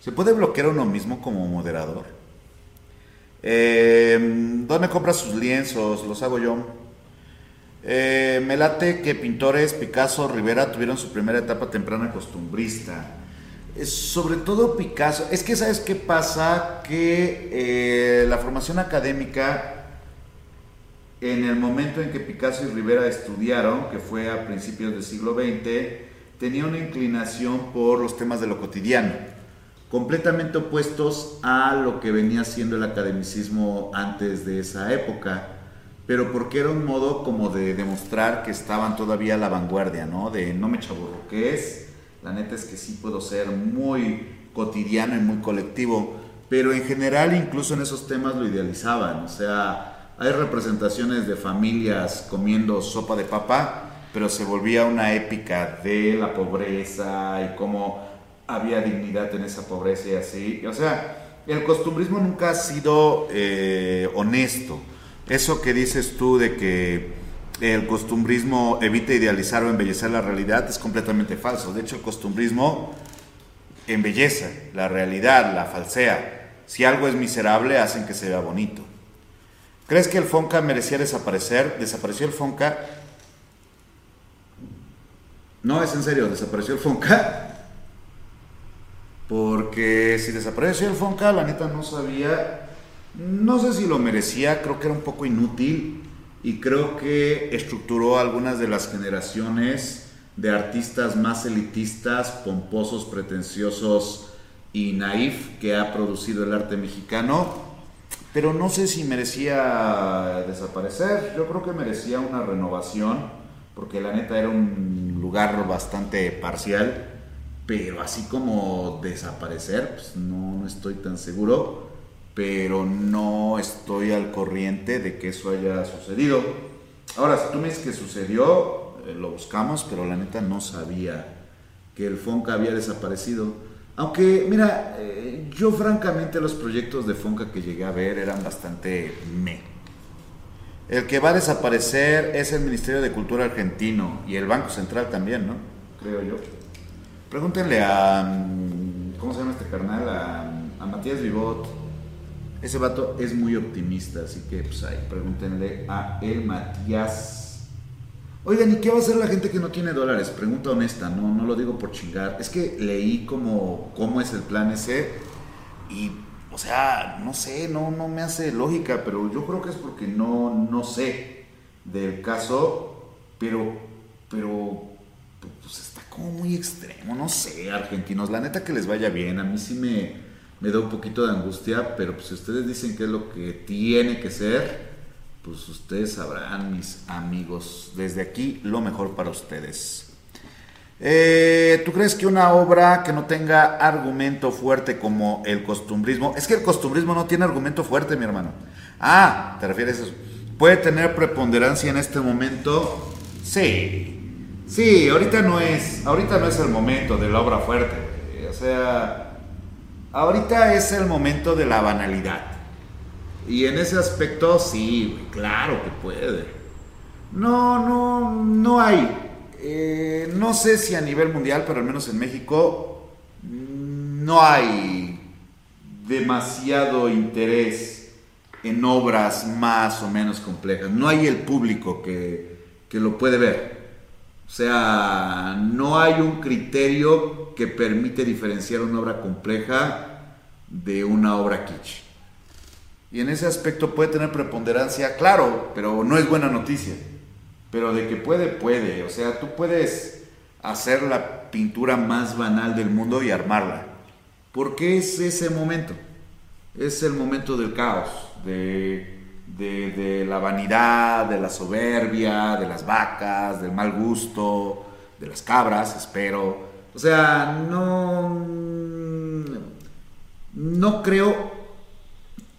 A: ¿Se puede bloquear uno mismo como moderador? Eh, ¿Dónde compra sus lienzos? Los hago yo. Eh, me late que pintores Picasso, Rivera tuvieron su primera etapa temprana costumbrista. sobre todo Picasso. Es que sabes qué pasa que eh, la formación académica en el momento en que Picasso y Rivera estudiaron, que fue a principios del siglo XX, tenía una inclinación por los temas de lo cotidiano, completamente opuestos a lo que venía siendo el academicismo antes de esa época, pero porque era un modo como de demostrar que estaban todavía a la vanguardia, ¿no? De no me chaburro, que es, la neta es que sí puedo ser muy cotidiano y muy colectivo, pero en general incluso en esos temas lo idealizaban, o sea, hay representaciones de familias comiendo sopa de papa, pero se volvía una épica de la pobreza y cómo había dignidad en esa pobreza y así. O sea, el costumbrismo nunca ha sido eh, honesto. Eso que dices tú de que el costumbrismo evita idealizar o embellecer la realidad es completamente falso. De hecho, el costumbrismo embellece la realidad, la falsea. Si algo es miserable, hacen que se vea bonito. ¿Crees que el Fonca merecía desaparecer? ¿Desapareció el Fonca? No, es en serio, desapareció el Fonca. Porque si desapareció el Fonca, la neta no sabía, no sé si lo merecía, creo que era un poco inútil y creo que estructuró algunas de las generaciones de artistas más elitistas, pomposos, pretenciosos y naif que ha producido el arte mexicano pero no sé si merecía desaparecer. Yo creo que merecía una renovación, porque la neta era un lugar bastante parcial, pero así como desaparecer, pues no, no estoy tan seguro, pero no estoy al corriente de que eso haya sucedido. Ahora, si tú me dices que sucedió, eh, lo buscamos, pero la neta no sabía que el Fonca había desaparecido. Aunque, mira, eh, yo francamente los proyectos de Fonca que llegué a ver eran bastante me. El que va a desaparecer es el Ministerio de Cultura argentino y el Banco Central también, ¿no? Creo yo. Pregúntenle a. Mm, ¿Cómo se llama este carnal? A, a Matías Vivot. Ese vato es muy optimista, así que pues ahí pregúntenle a el Matías Oigan, ¿y qué va a hacer la gente que no tiene dólares? Pregunta honesta, no, no lo digo por chingar. Es que leí como cómo es el plan ese y, o sea, no sé, no, no me hace lógica, pero yo creo que es porque no, no sé del caso, pero, pero, como muy extremo, no sé, argentinos, la neta que les vaya bien, a mí sí me, me da un poquito de angustia, pero pues si ustedes dicen que es lo que tiene que ser, pues ustedes sabrán, mis amigos. Desde aquí, lo mejor para ustedes. Eh, ¿Tú crees que una obra que no tenga argumento fuerte como el costumbrismo, es que el costumbrismo no tiene argumento fuerte, mi hermano? Ah, ¿te refieres a eso? ¿Puede tener preponderancia en este momento? Sí. Sí, ahorita no es, ahorita no es el momento de la obra fuerte. O sea, ahorita es el momento de la banalidad. Y en ese aspecto, sí, claro que puede. No, no, no hay. Eh, no sé si a nivel mundial, pero al menos en México, no hay demasiado interés en obras más o menos complejas. No hay el público que, que lo puede ver. O sea, no hay un criterio que permite diferenciar una obra compleja de una obra kitsch. Y en ese aspecto puede tener preponderancia, claro, pero no es buena noticia. Pero de que puede, puede. O sea, tú puedes hacer la pintura más banal del mundo y armarla. Porque es ese momento. Es el momento del caos, de, de, la vanidad, de la soberbia, de las vacas, del mal gusto, de las cabras, espero. O sea, no, no creo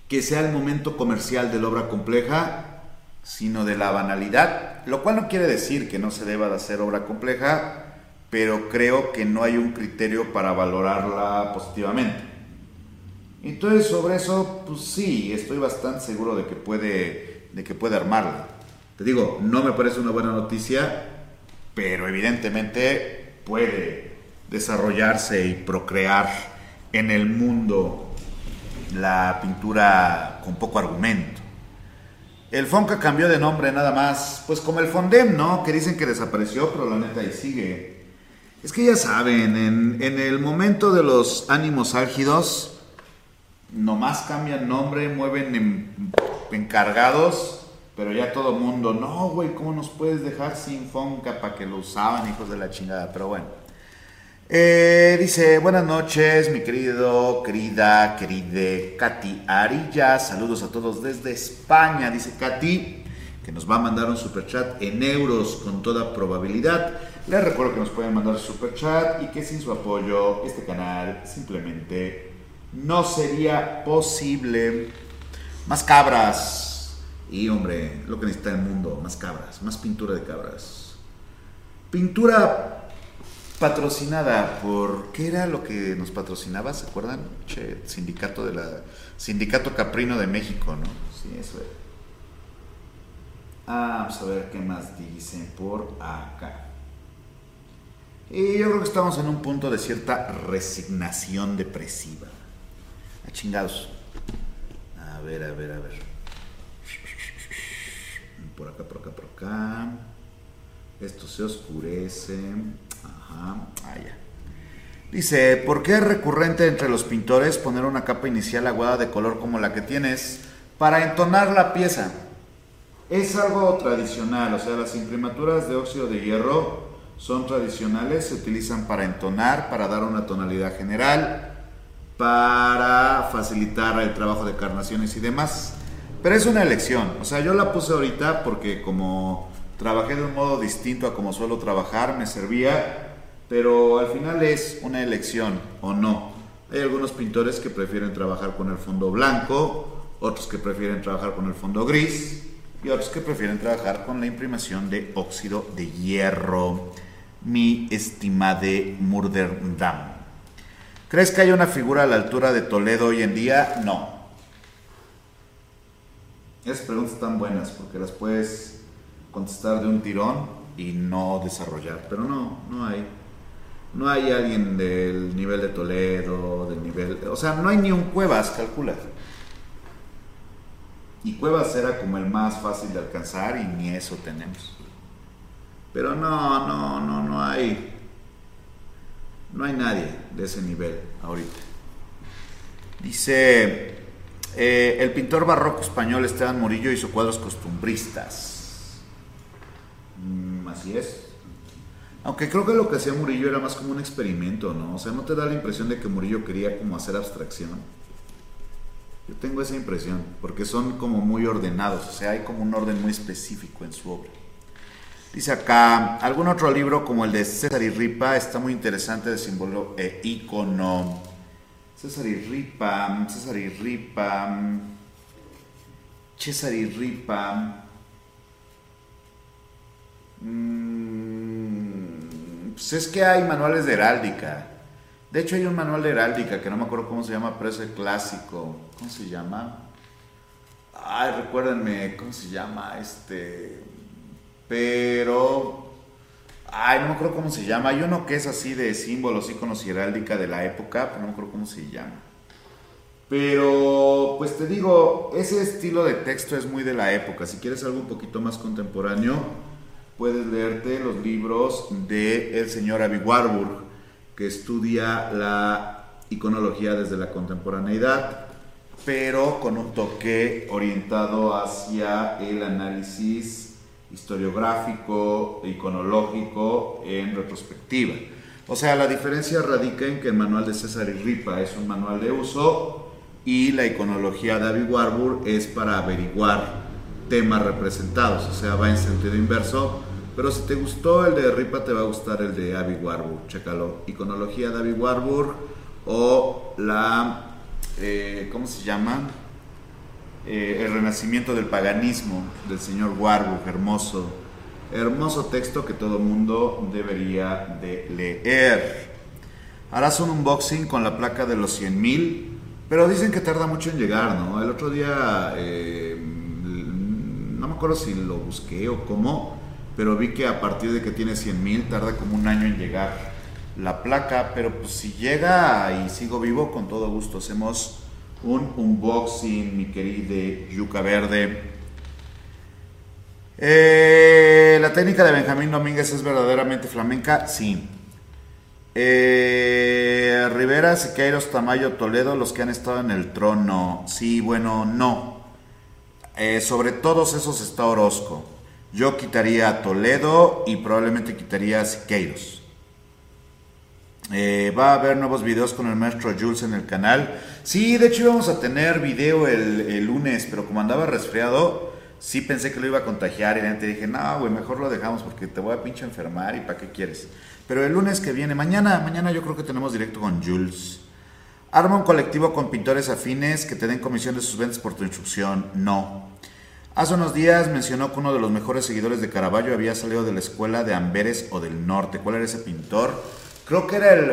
A: que sea el momento comercial de la obra compleja, sino de la banalidad, lo cual no quiere decir que no se deba de hacer obra compleja, pero creo que no hay un criterio para valorarla positivamente. Entonces sobre eso, pues sí, estoy bastante seguro de que puede, de que puede armarla. Te digo, no me parece una buena noticia, pero evidentemente puede desarrollarse y procrear en el mundo la pintura con poco argumento. El Fonca cambió de nombre nada más, pues como el Fondem, ¿no? Que dicen que desapareció, pero la neta ahí sigue. Es que ya saben, en, en el momento de los ánimos álgidos, nomás cambian nombre, mueven encargados, pero ya todo mundo, no, güey, ¿cómo nos puedes dejar sin Fonca para que lo usaban, hijos de la chingada? Pero bueno. Eh, dice, buenas noches, mi querido, querida, querida Katy Arilla. Saludos a todos desde España, dice Katy, que nos va a mandar un super chat en euros con toda probabilidad. Les recuerdo que nos pueden mandar super chat y que sin su apoyo este canal simplemente no sería posible. Más cabras. Y hombre, lo que necesita el mundo, más cabras, más pintura de cabras. Pintura patrocinada por ¿qué era lo que nos patrocinaba? ¿Se acuerdan? Che, sindicato de la Sindicato Caprino de México, ¿no? Sí, eso era. Ah, vamos a ver qué más dicen por acá. Y yo creo que estamos en un punto de cierta resignación depresiva. A chingados. A ver, a ver, a ver. Por acá, por acá, por acá. Esto se oscurece. Ajá, ah, ya. Dice, ¿por qué es recurrente entre los pintores poner una capa inicial aguada de color como la que tienes para entonar la pieza? Es algo tradicional, o sea, las imprimaturas de óxido de hierro son tradicionales, se utilizan para entonar, para dar una tonalidad general, para facilitar el trabajo de carnaciones y demás. Pero es una elección, o sea, yo la puse ahorita porque como trabajé de un modo distinto a como suelo trabajar, me servía, pero al final es una elección o no. Hay algunos pintores que prefieren trabajar con el fondo blanco, otros que prefieren trabajar con el fondo gris y otros que prefieren trabajar con la imprimación de óxido de hierro. Mi estimade Murderdam. ¿Crees que hay una figura a la altura de Toledo hoy en día? No. Esas preguntas están buenas porque las puedes contestar de un tirón y no desarrollar. Pero no, no hay. No hay alguien del nivel de Toledo, del nivel... O sea, no hay ni un Cuevas, calcula. Y Cuevas era como el más fácil de alcanzar y ni eso tenemos. Pero no, no, no, no hay... No hay nadie de ese nivel ahorita. Dice, eh, el pintor barroco español Esteban Murillo hizo cuadros costumbristas. Mm, así es. Aunque creo que lo que hacía Murillo era más como un experimento, ¿no? O sea, ¿no te da la impresión de que Murillo quería como hacer abstracción? Yo tengo esa impresión, porque son como muy ordenados, o sea, hay como un orden muy específico en su obra. Dice acá, algún otro libro como el de César y Ripa está muy interesante de símbolo e icono. César y Ripa, César y Ripa, César y Ripa. Mm, pues es que hay manuales de heráldica. De hecho hay un manual de heráldica que no me acuerdo cómo se llama, pero es el clásico. ¿Cómo se llama? Ay, recuérdenme, ¿cómo se llama? Este... Pero... Ay, no me acuerdo cómo se llama. Hay uno que es así de símbolos, íconos y heráldica de la época, pero no me acuerdo cómo se llama. Pero, pues te digo, ese estilo de texto es muy de la época. Si quieres algo un poquito más contemporáneo, puedes leerte los libros de el señor Avi Warburg, que estudia la iconología desde la contemporaneidad, pero con un toque orientado hacia el análisis historiográfico, iconológico en retrospectiva. O sea, la diferencia radica en que el manual de César y Ripa es un manual de uso y la iconología de Avi Warburg es para averiguar temas representados, o sea, va en sentido inverso. Pero si te gustó el de Ripa, te va a gustar el de Abby Warburg, chécalo. Iconología de Abby Warburg o la, eh, ¿cómo se llama? Eh, el renacimiento del paganismo del señor Warburg, hermoso, hermoso texto que todo mundo debería de leer. Harás un unboxing con la placa de los 100.000 Pero dicen que tarda mucho en llegar, ¿no? El otro día, eh, no me acuerdo si lo busqué o cómo, pero vi que a partir de que tiene 100 mil tarda como un año en llegar la placa, pero pues si llega y sigo vivo, con todo gusto hacemos un unboxing, mi querida Yuca Verde. Eh, la técnica de Benjamín Domínguez es verdaderamente flamenca, sí. Eh, Rivera, Siqueiros, Tamayo, Toledo, los que han estado en el trono. Sí, bueno, no. Eh, sobre todos esos está Orozco. Yo quitaría a Toledo y probablemente quitaría a Siqueiros. Eh, va a haber nuevos videos con el maestro Jules en el canal. Sí, de hecho íbamos a tener video el, el lunes, pero como andaba resfriado, sí pensé que lo iba a contagiar y la gente dije, no, güey, mejor lo dejamos porque te voy a pinche enfermar y para qué quieres. Pero el lunes que viene, mañana, mañana yo creo que tenemos directo con Jules. Arma un colectivo con pintores afines que te den comisión de sus ventas por tu instrucción. No. Hace unos días mencionó que uno de los mejores seguidores de Caravaggio había salido de la escuela de Amberes o del Norte. ¿Cuál era ese pintor? Creo que era el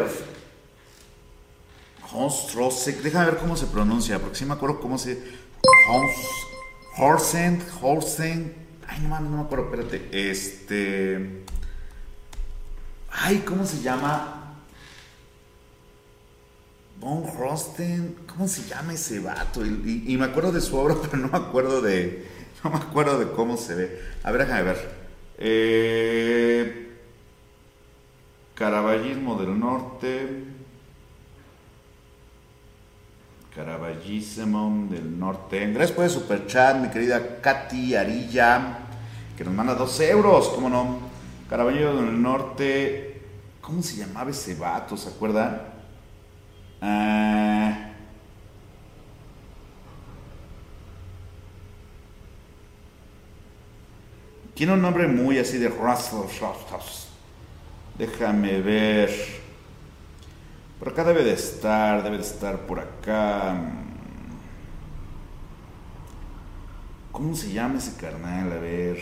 A: Hans Rosek. Déjame ver cómo se pronuncia, porque sí me acuerdo cómo se. Hans Horsen, Horsen. Ay, no, no me acuerdo, espérate. Este. Ay, ¿cómo se llama? Von Rosten, ¿cómo se llama ese vato? Y, me acuerdo de su obra, pero no me acuerdo de, no me acuerdo de cómo se ve. A ver, déjame ver. Eh, Caraballismo del Norte. Caraballismo del Norte. Gracias por el superchat, mi querida Katy Arilla, que nos manda dos euros, ¿cómo no? Caraballo del Norte. ¿Cómo se llamaba ese vato? ¿Se acuerdan? Ah, tiene un nombre muy así de Déjame ver. Por acá debe de estar, debe de estar por acá. ¿Cómo se llama ese carnal? A ver.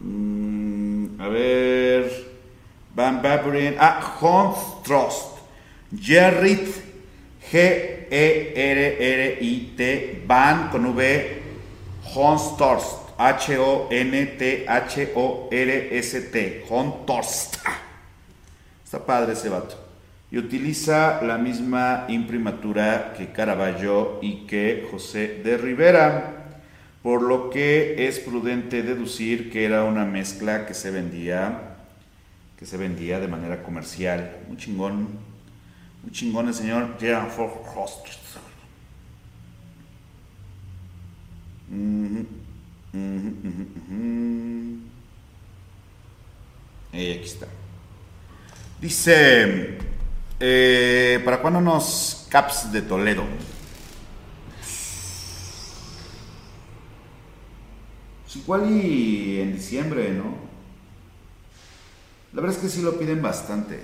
A: Mm, a ver. Van Baburin. Ah, Hans Trost. Gerrit. G-E-R-R-I-T. Van con V. Hans. H-O-N-T-H-O-R-S-T. Hans Torst. Está padre ese vato. Y utiliza la misma imprimatura que Caravaggio y que José de Rivera por lo que es prudente deducir que era una mezcla que se vendía que se vendía de manera comercial. Muy chingón, muy chingón el señor Gerard Host. Y aquí está. Dice, eh, ¿para cuándo unos caps de Toledo? Pues igual y en diciembre, ¿no? La verdad es que sí lo piden bastante.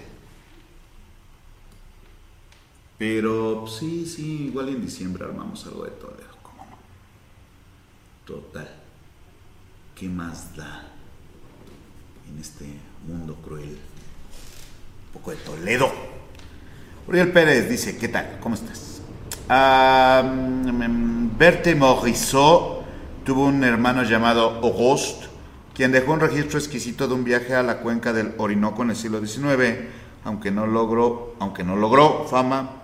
A: Pero pues, sí, sí, igual en diciembre armamos algo de Toledo, ¿cómo no? Total. ¿Qué más da en este mundo cruel? Un poco de Toledo. Uriel Pérez dice, ¿qué tal? ¿Cómo estás? Um, Berthe Morisot Tuvo un hermano llamado Auguste, quien dejó un registro exquisito de un viaje a la cuenca del Orinoco en el siglo XIX, aunque no logró, aunque no logró fama.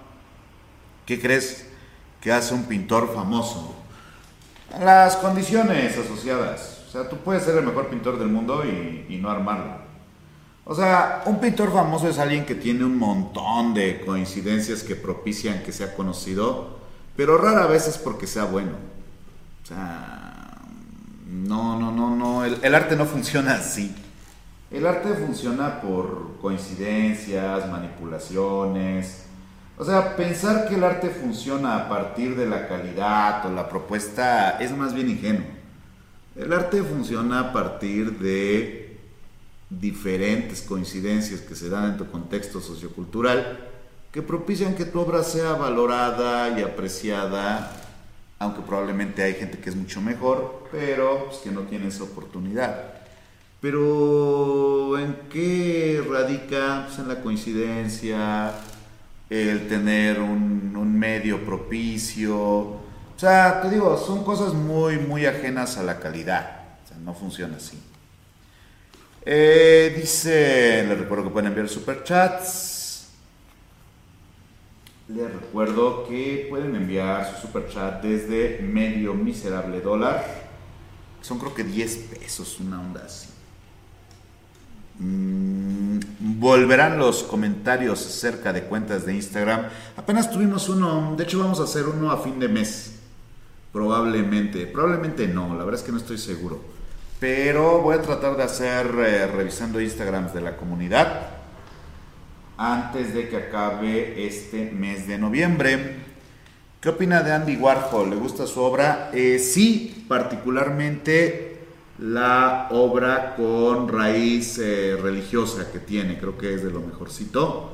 A: ¿Qué crees que hace un pintor famoso? Las condiciones asociadas. O sea, tú puedes ser el mejor pintor del mundo y, y no armarlo. O sea, un pintor famoso es alguien que tiene un montón de coincidencias que propician que sea conocido, pero rara vez es porque sea bueno. O sea, no, no, no, no. El, arte no funciona así. El arte funciona por coincidencias, manipulaciones. O sea, pensar que el arte funciona a partir de la calidad o la propuesta es más bien ingenuo. El arte funciona a partir de diferentes coincidencias que se dan en tu contexto sociocultural que propician que tu obra sea valorada y apreciada aunque probablemente hay gente que es mucho mejor, pero pues, que no tiene esa oportunidad. Pero ¿en qué radica? Pues en la coincidencia, el tener un, un medio propicio. O sea, te digo, son cosas muy, muy ajenas a la calidad. O sea, no funciona así. Eh, dice, les recuerdo que pueden enviar superchats. Les recuerdo que pueden enviar su superchat desde medio miserable dólar. Son creo que 10 pesos, una onda así. Mm, volverán los comentarios acerca de cuentas de Instagram. Apenas tuvimos uno, de hecho vamos a hacer uno a fin de mes. Probablemente, probablemente no, la verdad es que no estoy seguro. Pero voy a tratar de hacer eh, revisando Instagrams de la comunidad antes de que acabe este mes de noviembre. ¿Qué opina de Andy Warhol? ¿Le gusta su obra? Eh, sí, particularmente la obra con raíz eh, religiosa que tiene, creo que es de lo mejorcito.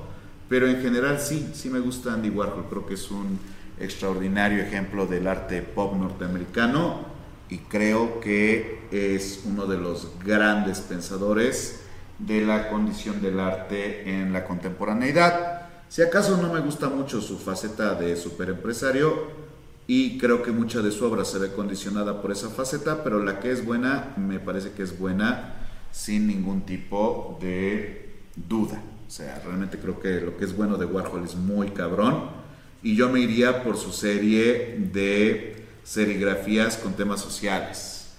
A: Pero en general sí, sí me gusta Andy Warhol, creo que es un extraordinario ejemplo del arte pop norteamericano y creo que es uno de los grandes pensadores de la condición del arte en la contemporaneidad. Si acaso no me gusta mucho su faceta de superempresario y creo que mucha de su obra se ve condicionada por esa faceta, pero la que es buena me parece que es buena sin ningún tipo de duda. O sea, realmente creo que lo que es bueno de Warhol es muy cabrón y yo me iría por su serie de serigrafías con temas sociales.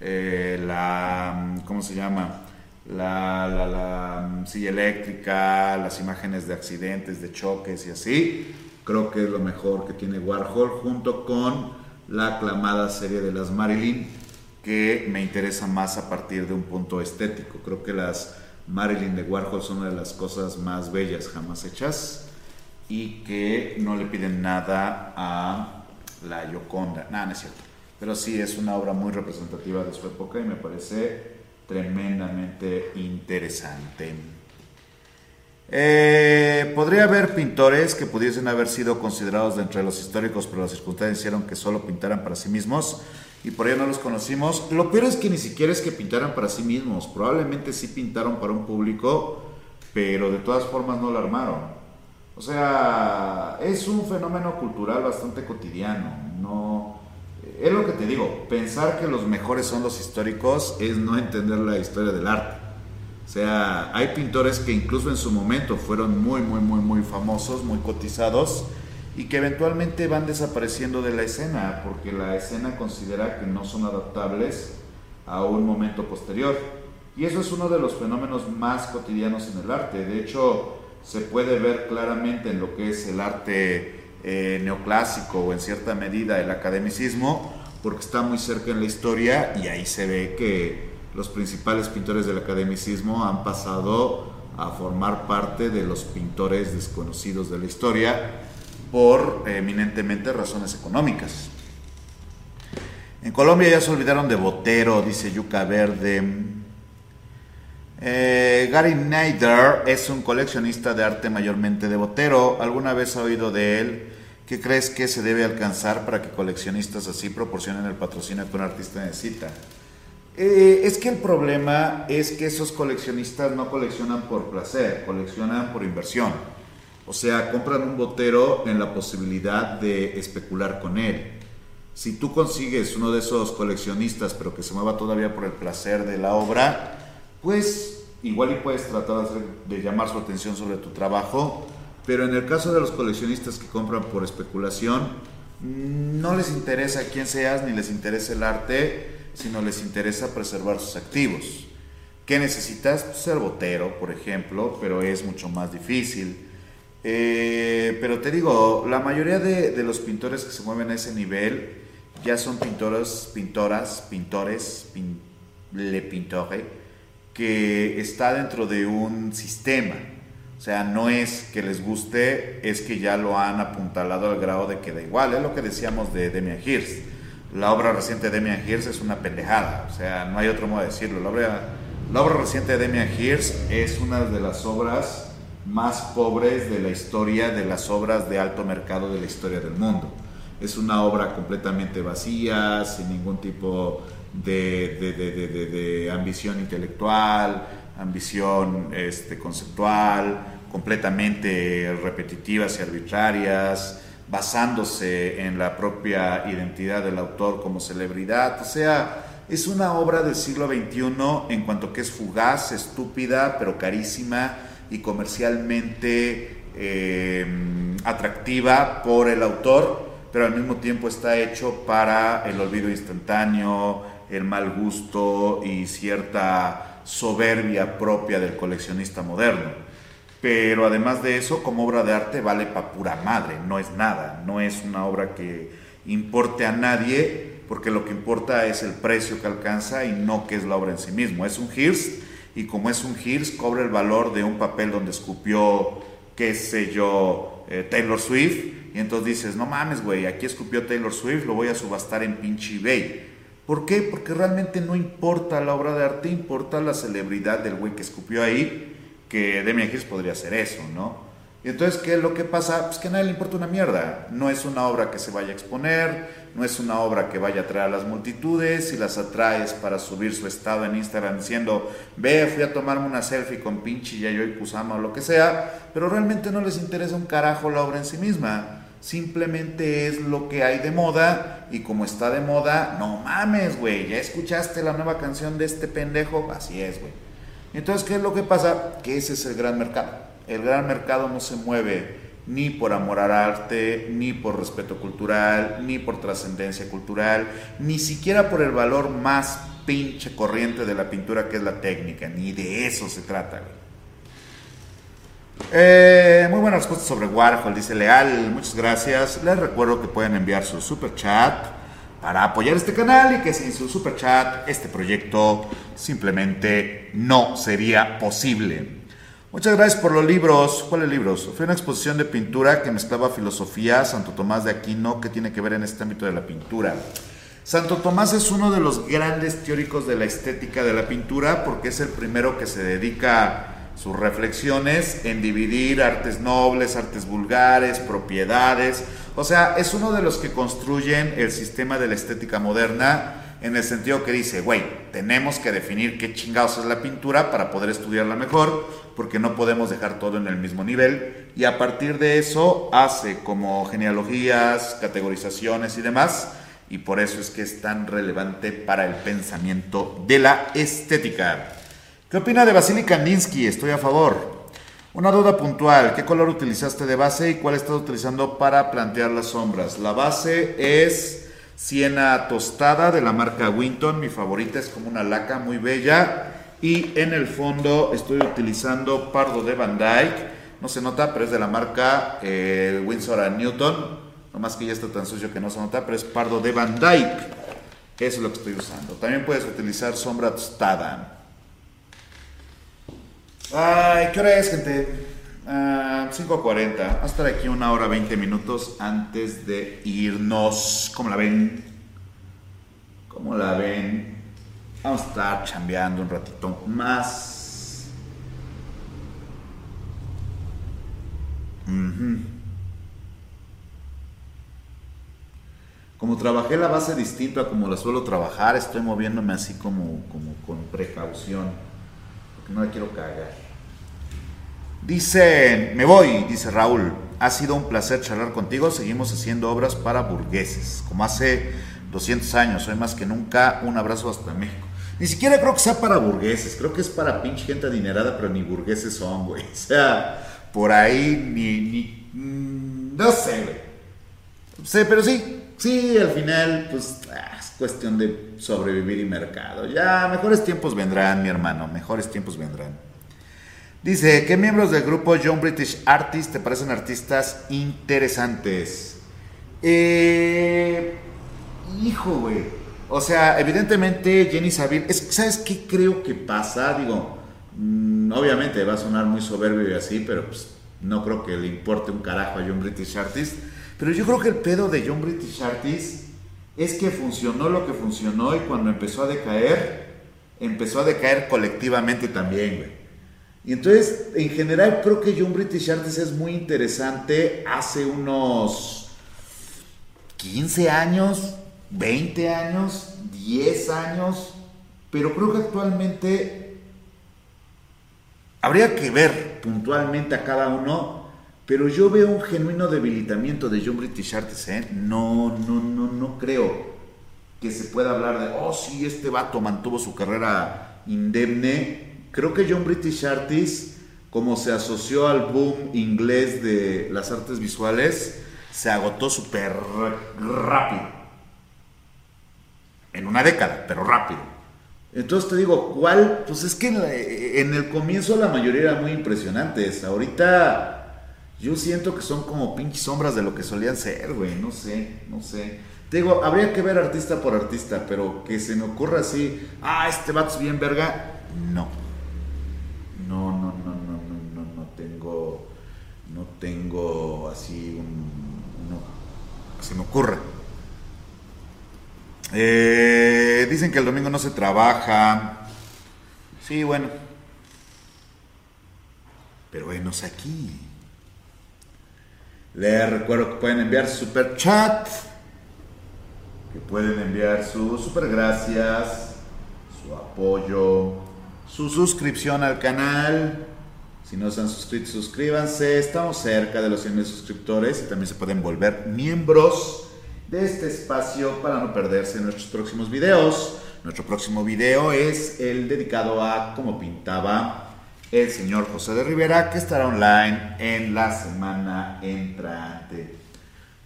A: Eh, la, ¿cómo se llama? La, la, la, silla eléctrica, las imágenes de accidentes, de choques y así. Creo que es lo mejor que tiene Warhol junto con la aclamada serie de las Marilyn, que me interesa más a partir de un punto estético. Creo que las Marilyn de Warhol son una de las cosas más bellas jamás hechas y que no le piden nada a la Yoconda. Nada, no es cierto. Pero sí es una obra muy representativa de su época y me parece tremendamente interesante. Eh, podría haber pintores que pudiesen haber sido considerados de entre los históricos, pero las circunstancias hicieron que solo pintaran para sí mismos y por ello no los conocimos. Lo peor es que ni siquiera es que pintaran para sí mismos, probablemente sí pintaron para un público, pero de todas formas no lo armaron. O sea, es un fenómeno cultural bastante cotidiano. No, es lo que te digo, pensar que los mejores son los históricos es no entender la historia del arte. O sea, hay pintores que incluso en su momento fueron muy, muy, muy, muy famosos, muy cotizados y que eventualmente van desapareciendo de la escena porque la escena considera que no son adaptables a un momento posterior. Y eso es uno de los fenómenos más cotidianos en el arte. De hecho, se puede ver claramente en lo que es el arte eh, neoclásico o en cierta medida el academicismo, porque está muy cerca en la historia y ahí se ve que los principales pintores del academicismo han pasado a formar parte de los pintores desconocidos de la historia por eminentemente razones económicas. En Colombia ya se olvidaron de Botero, dice Yuca Verde. Eh, Gary Nader es un coleccionista de arte mayormente de Botero. ¿Alguna vez ha oído de él? ¿Qué crees que se debe alcanzar para que coleccionistas así proporcionen el patrocinio que un artista necesita? Eh, es que el problema es que esos coleccionistas no coleccionan por placer, coleccionan por inversión. O sea, compran un botero en la posibilidad de especular con él. Si tú consigues uno de esos coleccionistas, pero que se mueva todavía por el placer de la obra, pues igual y puedes tratar de, llamar su atención sobre tu trabajo, pero en el caso de los coleccionistas que compran por especulación, no les interesa quién seas ni les interesa el arte, sino les interesa preservar sus activos. ¿Qué necesitas? Pues ser botero, por ejemplo, pero es mucho más difícil. Eh, pero te digo, la mayoría de, los pintores que se mueven a ese nivel ya son pintores, pintoras, pintores, le pintore, que está dentro de un sistema. O sea, no es que les guste, es que ya lo han apuntalado al grado de que da igual. Es lo que decíamos de Demian Hirst. La obra reciente de Demian Hirst es una pendejada. O sea, no hay otro modo de decirlo. La obra, la obra reciente de Demian Hirst es una de las obras más pobres de la historia de las obras de alto mercado de la historia del mundo. Es una obra completamente vacía, sin ningún tipo de, ambición intelectual, ambición este, conceptual, completamente repetitivas y arbitrarias, basándose en la propia identidad del autor como celebridad. O sea, es una obra del siglo XXI en cuanto que es fugaz, estúpida, pero carísima y comercialmente eh, atractiva por el autor, pero al mismo tiempo está hecho para el olvido instantáneo, el mal gusto y cierta soberbia propia del coleccionista moderno. Pero además de eso, como obra de arte vale pa' pura madre, no es nada, no es una obra que importe a nadie, porque lo que importa es el precio que alcanza y no que es la obra en sí mismo. Es un Hearst y como es un Hearst cobra el valor de un papel donde escupió, qué sé yo, eh, Taylor Swift, y entonces dices, no mames, güey, aquí escupió Taylor Swift, lo voy a subastar en pinche eBay. ¿Por qué? Porque realmente no importa la obra de arte, importa la celebridad del güey que escupió ahí que Demi Hirst podría hacer eso, ¿no? Y entonces, ¿qué es lo que pasa? Pues que a nadie le importa una mierda. No es una obra que se vaya a exponer, no es una obra que vaya a atraer a las multitudes, si las atraes para subir su estado en Instagram diciendo, ve, fui a tomarme una selfie con pinche Yayoi Kusama o lo que sea, pero realmente no les interesa un carajo la obra en sí misma. Simplemente es lo que hay de moda y como está de moda, no mames, güey, ¿ya escuchaste la nueva canción de este pendejo? Así es, güey. Entonces, ¿qué es lo que pasa? Que ese es el gran mercado. El gran mercado no se mueve ni por amor al arte, ni por respeto cultural, ni por trascendencia cultural, ni siquiera por el valor más pinche corriente de la pintura que es la técnica, ni de eso se trata. Eh, muy buena respuesta sobre Warhol, dice Leal, muchas gracias. Les recuerdo que pueden enviar su super chat para apoyar este canal y que sin su super chat este proyecto simplemente no sería posible. Muchas gracias por los libros. ¿Cuáles libros? Fue una exposición de pintura que mezclaba filosofía, Santo Tomás de Aquino, que tiene que ver en este ámbito de la pintura. Santo Tomás es uno de los grandes teóricos de la estética de la pintura porque es el primero que se dedica sus reflexiones en dividir artes nobles, artes vulgares, propiedades. O sea, es uno de los que construyen el sistema de la estética moderna en el sentido que dice, güey, tenemos que definir qué chingados es la pintura para poder estudiarla mejor, porque no podemos dejar todo en el mismo nivel. Y a partir de eso hace como genealogías, categorizaciones y demás. Y por eso es que es tan relevante para el pensamiento de la estética. ¿Qué opina de Vasily Kandinsky? Estoy a favor. Una duda puntual, ¿qué color utilizaste de base y cuál estás utilizando para plantear las sombras? La base es siena tostada de la marca Winton, mi favorita es como una laca muy bella y en el fondo estoy utilizando pardo de Van Dyke, no se nota, pero es de la marca eh, Windsor Newton, más que ya está tan sucio que no se nota, pero es pardo de Van Dyke, eso es lo que estoy usando. También puedes utilizar sombra tostada. Ay, ¿qué hora es, gente? 5.40. Ah, Va a estar aquí una hora 20 minutos antes de irnos. ¿Cómo la ven? ¿Cómo la ven? Vamos a estar chambeando un ratito más. Como trabajé la base distinta como la suelo trabajar, estoy moviéndome así como, como con precaución no la quiero cagar. Dice, me voy, dice Raúl. Ha sido un placer charlar contigo. Seguimos haciendo obras para burgueses, como hace 200 años. Hoy más que nunca, un abrazo hasta México. Ni siquiera creo que sea para burgueses. Creo que es para pinche gente adinerada, pero ni burgueses son, güey. O sea, por ahí ni. ni mm, no sé, güey. Sí, pero sí, sí, al final, pues ah, cuestión de sobrevivir y mercado. Ya, mejores tiempos vendrán, mi hermano, mejores tiempos vendrán. Dice, ¿qué miembros del grupo Young British Artists te parecen artistas interesantes? Eh, hijo, güey. O sea, evidentemente Jenny Saville, ¿sabes qué creo que pasa? Digo, mm, obviamente va a sonar muy soberbio y así, pero pues, no creo que le importe un carajo a Young British Artists. Pero yo creo que el pedo de John British Artist es que funcionó lo que funcionó y cuando empezó a decaer, empezó a decaer colectivamente también, güey. Y entonces, en general, creo que John British Artist es muy interesante. Hace unos 15 años, 20 años, 10 años, pero creo que actualmente habría que ver puntualmente a cada uno, pero yo veo un genuino debilitamiento de John British Artis, ¿eh? No, no, no, no creo que se pueda hablar de, oh, sí, este vato mantuvo su carrera indemne. Creo que John British Artis, como se asoció al boom inglés de las artes visuales, se agotó súper rápido. En una década, pero rápido. Entonces te digo, ¿cuál? Pues es que en, el comienzo la mayoría eran muy impresionantes. Ahorita yo siento que son como pinches sombras de lo que solían ser, güey. No sé, no sé. Te digo, habría que ver artista por artista, pero que se me ocurra así, ah, este vato es bien verga, no. No, no, no, no, no, no, no tengo, no tengo así un, no, se me ocurra. Eh, dicen que el domingo no se trabaja. Sí, bueno. Pero bueno, aquí. Les recuerdo que pueden enviar super chat que pueden enviar sus super gracias, su apoyo, su suscripción al canal. Si no se han suscrito, suscríbanse. Estamos cerca de los 100 suscriptores y también se pueden volver miembros de este espacio para no perderse nuestros próximos videos. Nuestro próximo video es el dedicado a cómo pintaba el señor José de Rivera, que estará online en la semana entrante.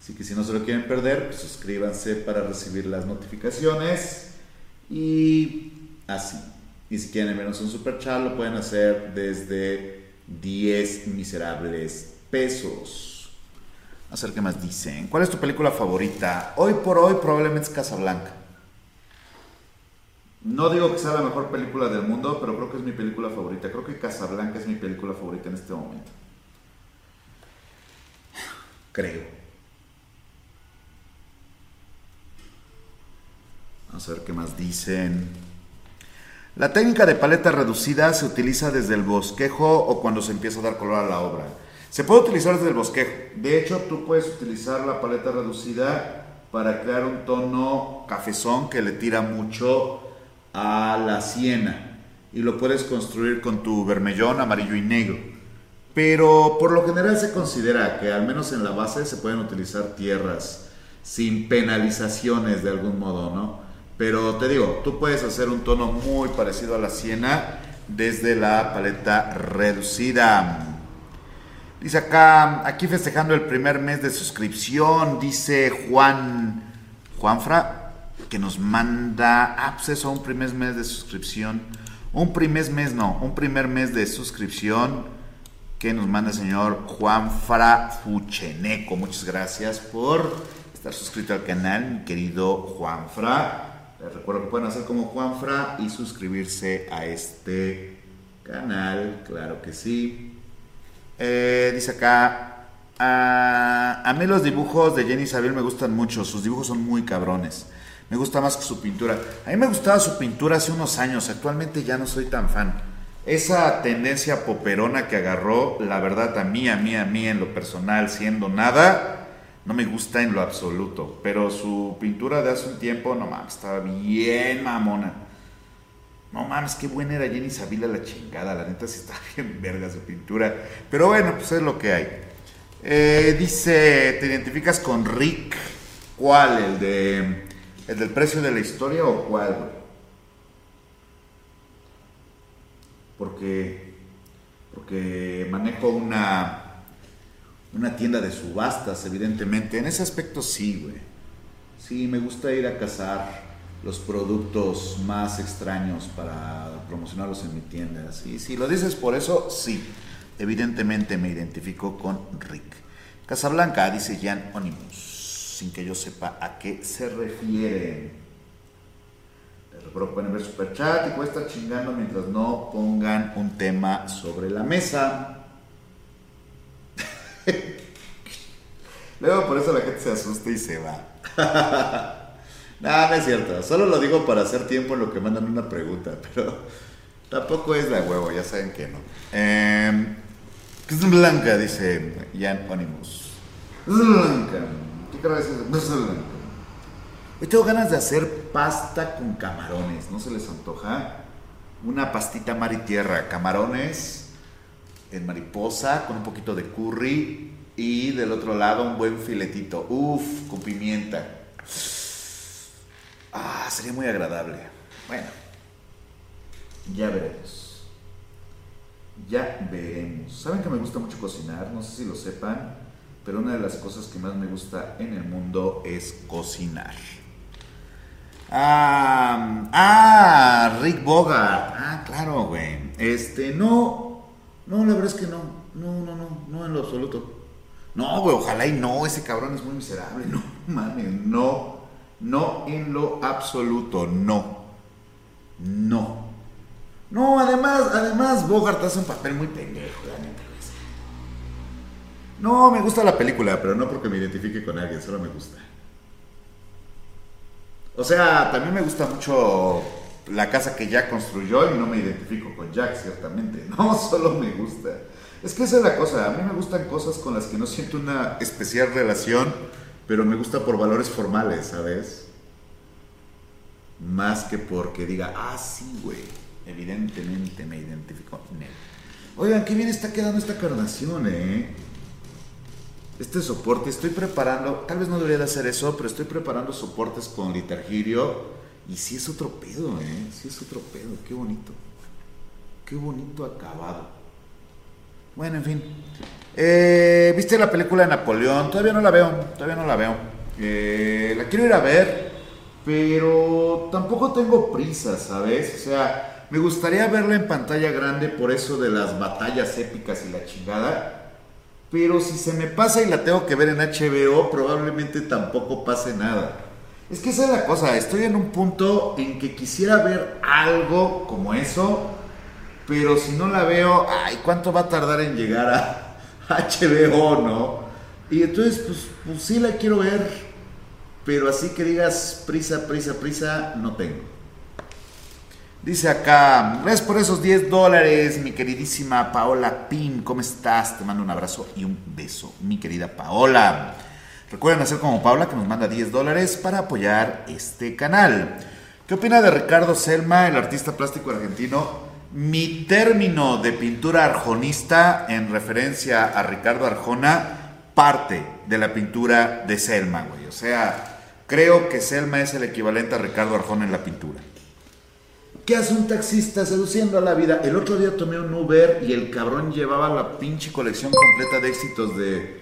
A: Así que si no se lo quieren perder, pues suscríbanse para recibir las notificaciones. Y así. Y si quieren menos un super chat, lo pueden hacer desde 10 miserables pesos. A ver qué más dicen. ¿Cuál es tu película favorita? Hoy por hoy probablemente es Casablanca. No digo que sea la mejor película del mundo, pero creo que es mi película favorita. Creo que Casablanca es mi película favorita en este momento. Creo. Vamos a ver qué más dicen. La técnica de paleta reducida se utiliza desde el bosquejo o cuando se empieza a dar color a la obra. Se puede utilizar desde el bosquejo. De hecho, tú puedes utilizar la paleta reducida para crear un tono cafezón que le tira mucho a la siena. Y lo puedes construir con tu vermellón, amarillo y negro. Pero por lo general se considera que al menos en la base se pueden utilizar tierras sin penalizaciones de algún modo, ¿no? Pero te digo, tú puedes hacer un tono muy parecido a la siena desde la paleta reducida. Dice acá, aquí festejando el primer mes de suscripción, dice Juan, Juanfra, que nos manda, ah, pues eso, un primer mes de suscripción. Un primer mes, no, un primer mes de suscripción que nos manda el señor Juanfra Fucheneco. Muchas gracias por estar suscrito al canal, mi querido Juanfra. Les recuerdo que pueden hacer como Juanfra y suscribirse a este canal, claro que sí. Eh, dice acá, a, a, mí los dibujos de Jenny Isabel me gustan mucho, sus dibujos son muy cabrones. Me gusta más que su pintura. A mí me gustaba su pintura hace unos años, actualmente ya no soy tan fan. Esa tendencia poperona que agarró, la verdad a mí, a mí, a mí en lo personal, siendo nada, no me gusta en lo absoluto, pero su pintura de hace un tiempo, no mames, estaba bien mamona. No mames, qué buena era Jenny Savila la chingada, la neta sí está bien verga su pintura. Pero bueno, pues es lo que hay. Eh, dice, ¿te identificas con Rick? ¿Cuál? ¿El de el del precio de la historia o cuál? Porque porque manejo una una tienda de subastas, evidentemente. En ese aspecto sí, güey. Sí, me gusta ir a cazar los productos más extraños para promocionarlos en mi tienda. Sí, si lo dices por eso, sí. Evidentemente me identifico con Rick. Casablanca, dice Jan Onimus, sin que yo sepa a qué se refiere. Les recuerdo pueden ver super chat y cuesta chingando mientras no pongan un tema sobre la mesa. Luego por eso la gente se asusta y se va. no, no es cierto. Solo lo digo para hacer tiempo en lo que mandan una pregunta, pero tampoco es la huevo, ya saben que no. Eh, es blanca? Dice Jan Onimus. Blanca. Blanca. Hoy tengo ganas de hacer pasta con camarones. ¿No se les antoja? Una pastita mar y tierra. Camarones en mariposa con un poquito de curry y del otro lado un buen filetito. Uf, con pimienta. Ah, sería muy agradable. Bueno, ya veremos. Ya veremos. Saben que me gusta mucho cocinar, no sé si lo sepan, pero una de las cosas que más me gusta en el mundo es cocinar. Ah, ah, Rick Bogart. Ah, claro, güey. Este, no, no, la verdad es que no. No, no, no, no en lo absoluto. No, güey, ojalá y no, ese cabrón es muy miserable. No, mames, no. No en lo absoluto, no. No. No, además, además, Bogart hace un papel muy pendejo, No, me gusta la película, pero no porque me identifique con alguien, solo me gusta. O sea, también me gusta mucho la casa que Jack construyó y no me identifico con Jack, ciertamente. No, solo me gusta. Es que esa es la cosa, a mí me gustan cosas con las que no siento una especial relación, pero me gusta por valores formales, ¿sabes? Más que porque diga, ah, sí, güey, evidentemente me identifico él. Oigan, qué bien está quedando esta carnación, ¿eh? Este soporte, estoy preparando, tal vez no debería de hacer eso, pero estoy preparando soportes con litargirio y sí es otro pedo, ¿eh? Sí es otro pedo, qué bonito. Qué bonito acabado. Bueno, en fin. Eh, ¿Viste la película de Napoleón? Todavía no la veo, todavía no la veo. Eh, la quiero ir a ver, pero tampoco tengo prisa, ¿sabes? O sea, me gustaría verla en pantalla grande por eso de las batallas épicas y la chingada pero si se me pasa y la tengo que ver en HBO, probablemente tampoco pase nada. Es que esa es la cosa, estoy en un punto en que quisiera ver algo como eso, pero si no la veo, ay, ¿cuánto va a tardar en llegar a HBO, no? Y entonces, pues, pues sí la quiero ver, pero así que digas prisa, prisa, prisa, no tengo. Dice acá, gracias por esos 10 dólares, mi queridísima Paola Pim, ¿cómo estás? Te mando un abrazo y un beso, mi querida Paola. Recuerden hacer como Paola, que nos manda 10 dólares para apoyar este canal. ¿Qué opina de Ricardo Selma, el artista plástico argentino? Mi término de pintura arjonista, en referencia a Ricardo Arjona, parte de la pintura de Selma, güey. O sea, creo que Selma es el equivalente a Ricardo Arjona en la pintura. ¿Qué hace un taxista seduciendo a la vida? El otro día tomé un Uber y el cabrón llevaba la pinche colección completa de éxitos de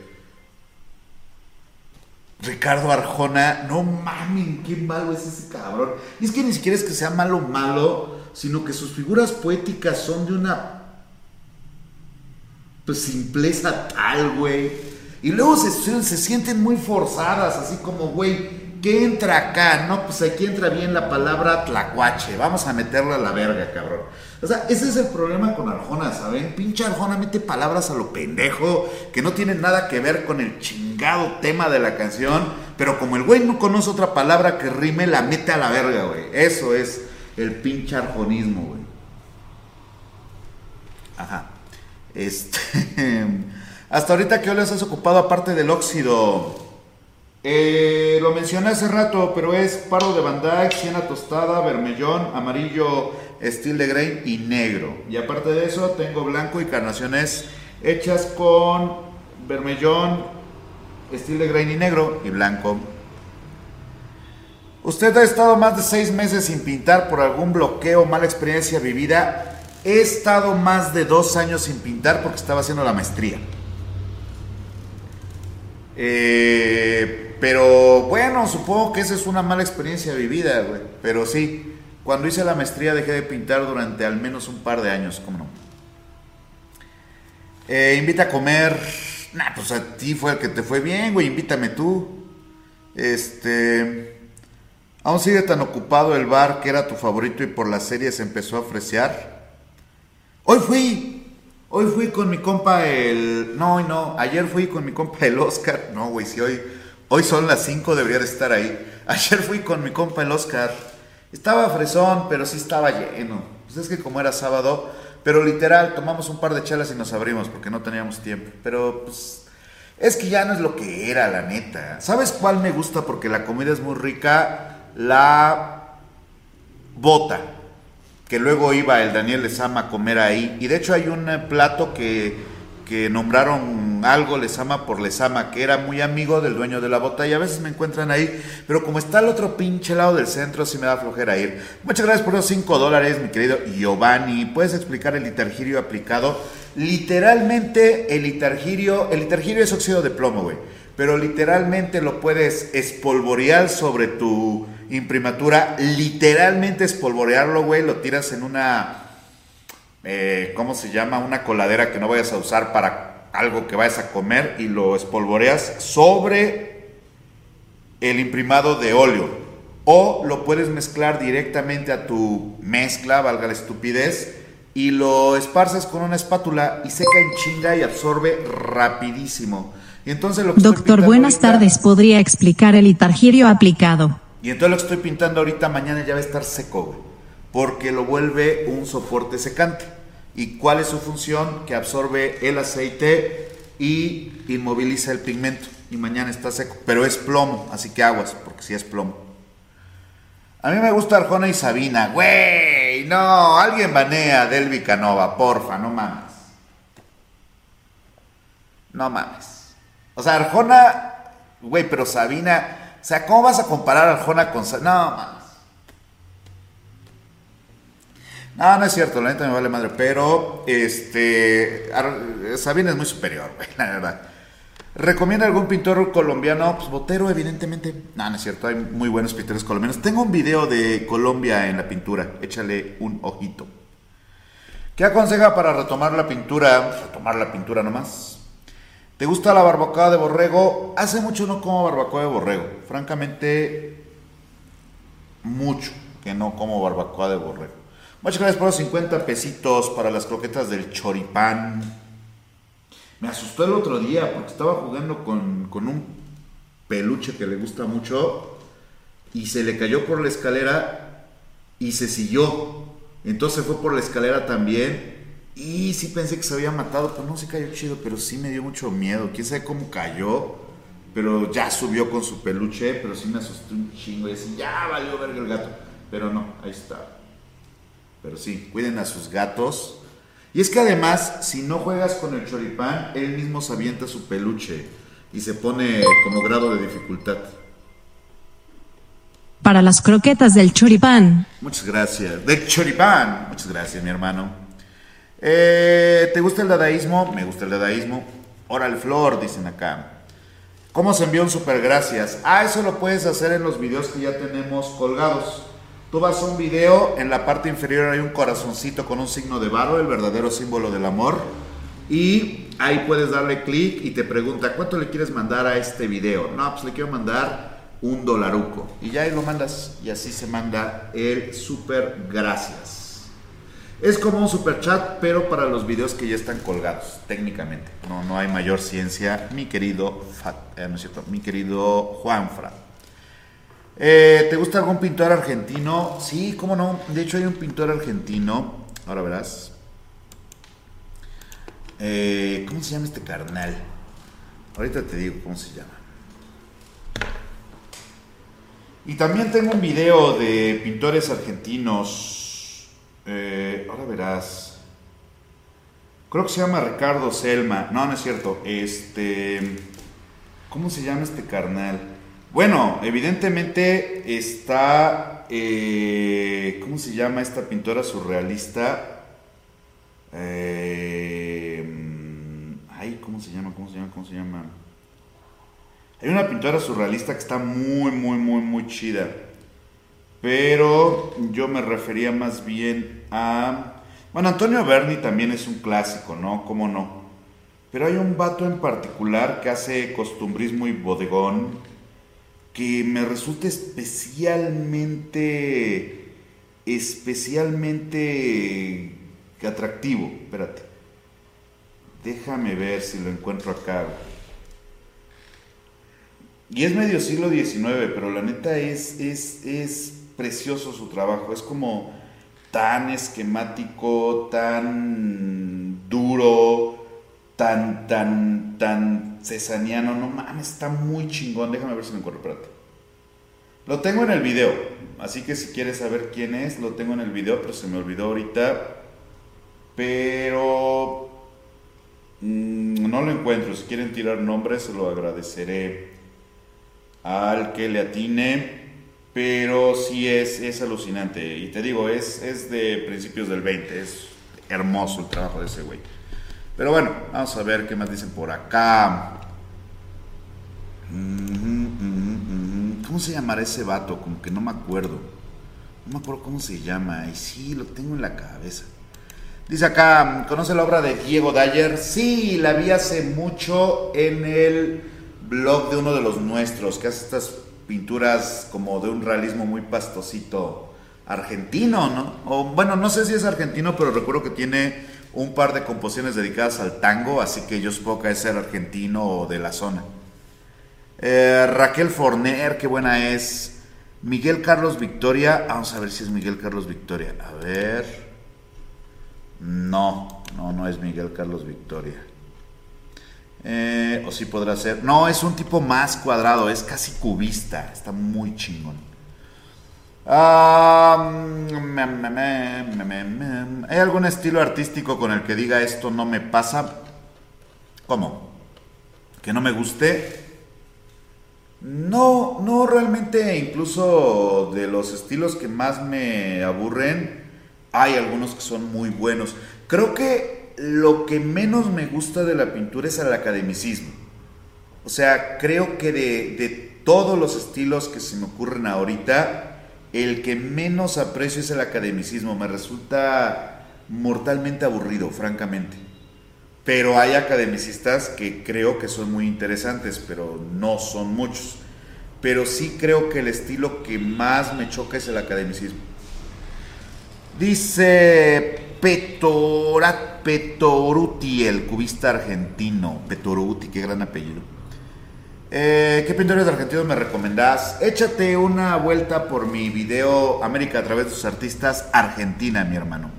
A: Ricardo Arjona. No mames, qué malo es ese cabrón. Y es que ni siquiera es que sea malo malo, sino que sus figuras poéticas son de una pues simpleza tal, güey. Y luego se, se sienten muy forzadas, así como, güey, ¿Qué entra acá? No, pues aquí entra bien la palabra tlacuache. Vamos a meterla a la verga, cabrón. O sea, ese es el problema con Arjona, ¿saben? Pinche Arjona mete palabras a lo pendejo, que no tienen nada que ver con el chingado tema de la canción, pero como el güey no conoce otra palabra que rime, la mete a la verga, güey. Eso es el pinche arjonismo, güey. Ajá. Este. Hasta ahorita, ¿qué les has ocupado aparte del óxido? Eh, lo mencioné hace rato, pero es paro de Bandac, siena tostada, vermellón, amarillo, steel de grain y negro. Y aparte de eso, tengo blanco y carnaciones hechas con vermellón, steel de grain y negro y blanco. ¿Usted ha estado más de seis meses sin pintar por algún bloqueo mala experiencia vivida? He estado más de dos años sin pintar porque estaba haciendo la maestría. Eh, pero bueno, supongo que esa es una mala experiencia vivida, güey. Pero sí, cuando hice la maestría dejé de pintar durante al menos un par de años, ¿cómo no? Eh, invita a comer. Nah, pues a ti fue el que te fue bien, güey. Invítame tú. Este. Aún sigue tan ocupado el bar que era tu favorito y por la serie se empezó a ofrecer. Hoy fui. Hoy fui con mi compa el. No, no. Ayer fui con mi compa el Oscar. No, güey, si hoy. Hoy son las 5, debería de estar ahí. Ayer fui con mi compa el Oscar. Estaba fresón, pero sí estaba lleno. Pues es que como era sábado, pero literal, tomamos un par de chelas y nos abrimos porque no teníamos tiempo. Pero pues es que ya no es lo que era, la neta. ¿Sabes cuál me gusta? Porque la comida es muy rica. La bota. que luego iba el Daniel Lezama a comer ahí. Y de hecho hay un eh, plato que, que nombraron algo Lezama por Lezama, que era muy amigo del dueño de la botella. A veces me encuentran ahí, pero como está al otro pinche lado del centro, sí me da flojera ir. Muchas gracias por los 5 dólares, mi querido Giovanni. ¿Puedes explicar el litargirio aplicado? Literalmente, el litargirio, el litargirio es óxido de plomo, güey. Pero literalmente lo puedes espolvorear sobre tu imprimatura. Literalmente espolvorearlo, güey. Lo tiras en una. Eh, ¿Cómo se llama? Una coladera que no vayas a usar para algo que vayas a comer y lo espolvoreas sobre el imprimado de óleo. O lo puedes mezclar directamente a tu mezcla, valga la estupidez y lo esparces con una espátula y seca en chinga y absorbe rapidísimo. Y entonces lo que
B: Doctor, buenas tardes. ¿Podría explicar el litargirio aplicado?
A: Y entonces lo que estoy pintando ahorita mañana ya va a estar seco, porque lo vuelve un soporte secante. ¿Y cuál es su función? Que absorbe el aceite y inmoviliza el pigmento. Y mañana está seco, pero es plomo, así que aguas, porque sí es plomo. A mí me gusta Arjona y Sabina, güey. No, alguien banea a Delvi Canova, porfa, no mames. No mames. O sea, Arjona, güey, pero Sabina, o sea, ¿cómo vas a comparar Arjona con Sabina? No mames. No, no es cierto, la neta me vale madre, pero este Sabina es muy superior, la verdad. ¿Recomienda algún pintor colombiano? Pues Botero, evidentemente. No, no es cierto, hay muy buenos pintores colombianos. Tengo un video de Colombia en la pintura, échale un ojito. ¿Qué aconseja para retomar la pintura? Retomar la pintura nomás. ¿Te gusta la barbacoa de borrego? Hace mucho no como barbacoa de borrego. Francamente, mucho que no como barbacoa de borrego. Muchas gracias por los 50 pesitos para las croquetas del choripán. Me asustó el otro día porque estaba jugando con, un peluche que le gusta mucho y se le cayó por la escalera y se siguió. Entonces fue por la escalera también y sí pensé que se había matado, pero no se cayó chido, pero sí me dio mucho miedo. Quién sabe cómo cayó, pero ya subió con su peluche, pero sí me asustó un chingo y decía, ya valió verga el gato. Pero no, ahí está. Pero sí, cuiden a sus gatos y es que además, si no juegas con el choripán, él mismo se avienta su peluche y se pone como grado de dificultad.
B: Para las croquetas del choripán.
A: Muchas gracias. Del choripán. Muchas gracias, mi hermano. Eh, ¿Te gusta el dadaísmo? Me gusta el dadaísmo. Oral Flor, dicen acá. ¿Cómo se envió un super gracias? Ah, eso lo puedes hacer en los videos que ya tenemos colgados. Tú vas a un video, en la parte inferior hay un corazoncito con un signo de barro, el verdadero símbolo del amor. Y ahí puedes darle clic y te pregunta, ¿cuánto le quieres mandar a este video? No, pues le quiero mandar un dolaruco. Y ya ahí lo mandas y así se manda el super gracias. Es como un super chat, pero para los videos que ya están colgados, técnicamente. No, no hay mayor ciencia, mi querido, eh, no es cierto, mi querido Juanfra. Eh, ¿Te gusta algún pintor argentino? Sí, cómo no. De hecho hay un pintor argentino. Ahora verás. Eh, ¿Cómo se llama este carnal? Ahorita te digo cómo se llama. Y también tengo un video de pintores argentinos. Eh, ahora verás. Creo que se llama Ricardo Selma. No, no es cierto. Este. ¿Cómo se llama este carnal? Bueno, evidentemente está, eh, ¿cómo se llama esta pintora surrealista? Eh, ay, ¿cómo se llama? ¿Cómo se llama? ¿Cómo se llama? Hay una pintora surrealista que está muy, muy, muy, muy chida. Pero yo me refería más bien a... Bueno, Antonio Berni también es un clásico, ¿no? ¿Cómo no? Pero hay un vato en particular que hace costumbrismo y bodegón que me resulta especialmente, especialmente atractivo. Espérate. Déjame ver si lo encuentro acá. Y es medio siglo XIX, pero la neta es, es, es precioso su trabajo. Es como tan esquemático, tan duro, tan, tan, tan cesaniano, no mames, está muy chingón. Déjame ver si lo encuentro, espérate. Lo tengo en el video, así que si quieres saber quién es, lo tengo en el video, pero se me olvidó ahorita. Pero mm, no lo encuentro. Si quieren tirar nombres, se lo agradeceré al que le atine. Pero sí es, es alucinante. Y te digo, es, es de principios del 20. Es hermoso el trabajo de ese güey. Pero bueno, vamos a ver qué más dicen por acá. ¿Cómo se llamará ese vato? Como que no me acuerdo. No me acuerdo cómo se llama. Y sí, lo tengo en la cabeza. Dice acá, ¿conoce la obra de Diego Dyer? Sí, la vi hace mucho en el blog de uno de los nuestros, que hace estas pinturas como de un realismo muy pastosito argentino, ¿no? O bueno, no sé si es argentino, pero recuerdo que tiene un par de composiciones dedicadas al tango, así que yo supongo que es ser argentino o de la zona. Eh, Raquel Forner, qué buena es. Miguel Carlos Victoria, vamos a ver si es Miguel Carlos Victoria. A ver. No, no, no es Miguel Carlos Victoria. Eh, o sí podrá ser. No, es un tipo más cuadrado, es casi cubista. Está muy chingón. ¿Hay algún estilo artístico con el que diga esto no me pasa? ¿Cómo? ¿Que no me guste? No, no realmente, incluso de los estilos que más me aburren, hay algunos que son muy buenos. Creo que lo que menos me gusta de la pintura es el academicismo. O sea, creo que de, todos los estilos que se me ocurren ahorita, el que menos aprecio es el academicismo. Me resulta mortalmente aburrido, francamente. Pero hay academicistas que creo que son muy interesantes, pero no son muchos. Pero sí creo que el estilo que más me choca es el academicismo. Dice Petorat, Petoruti, el cubista argentino. Petoruti, qué gran apellido. Eh, ¿Qué pintores argentinos me recomendás? Échate una vuelta por mi video América a través de sus artistas Argentina, mi hermano.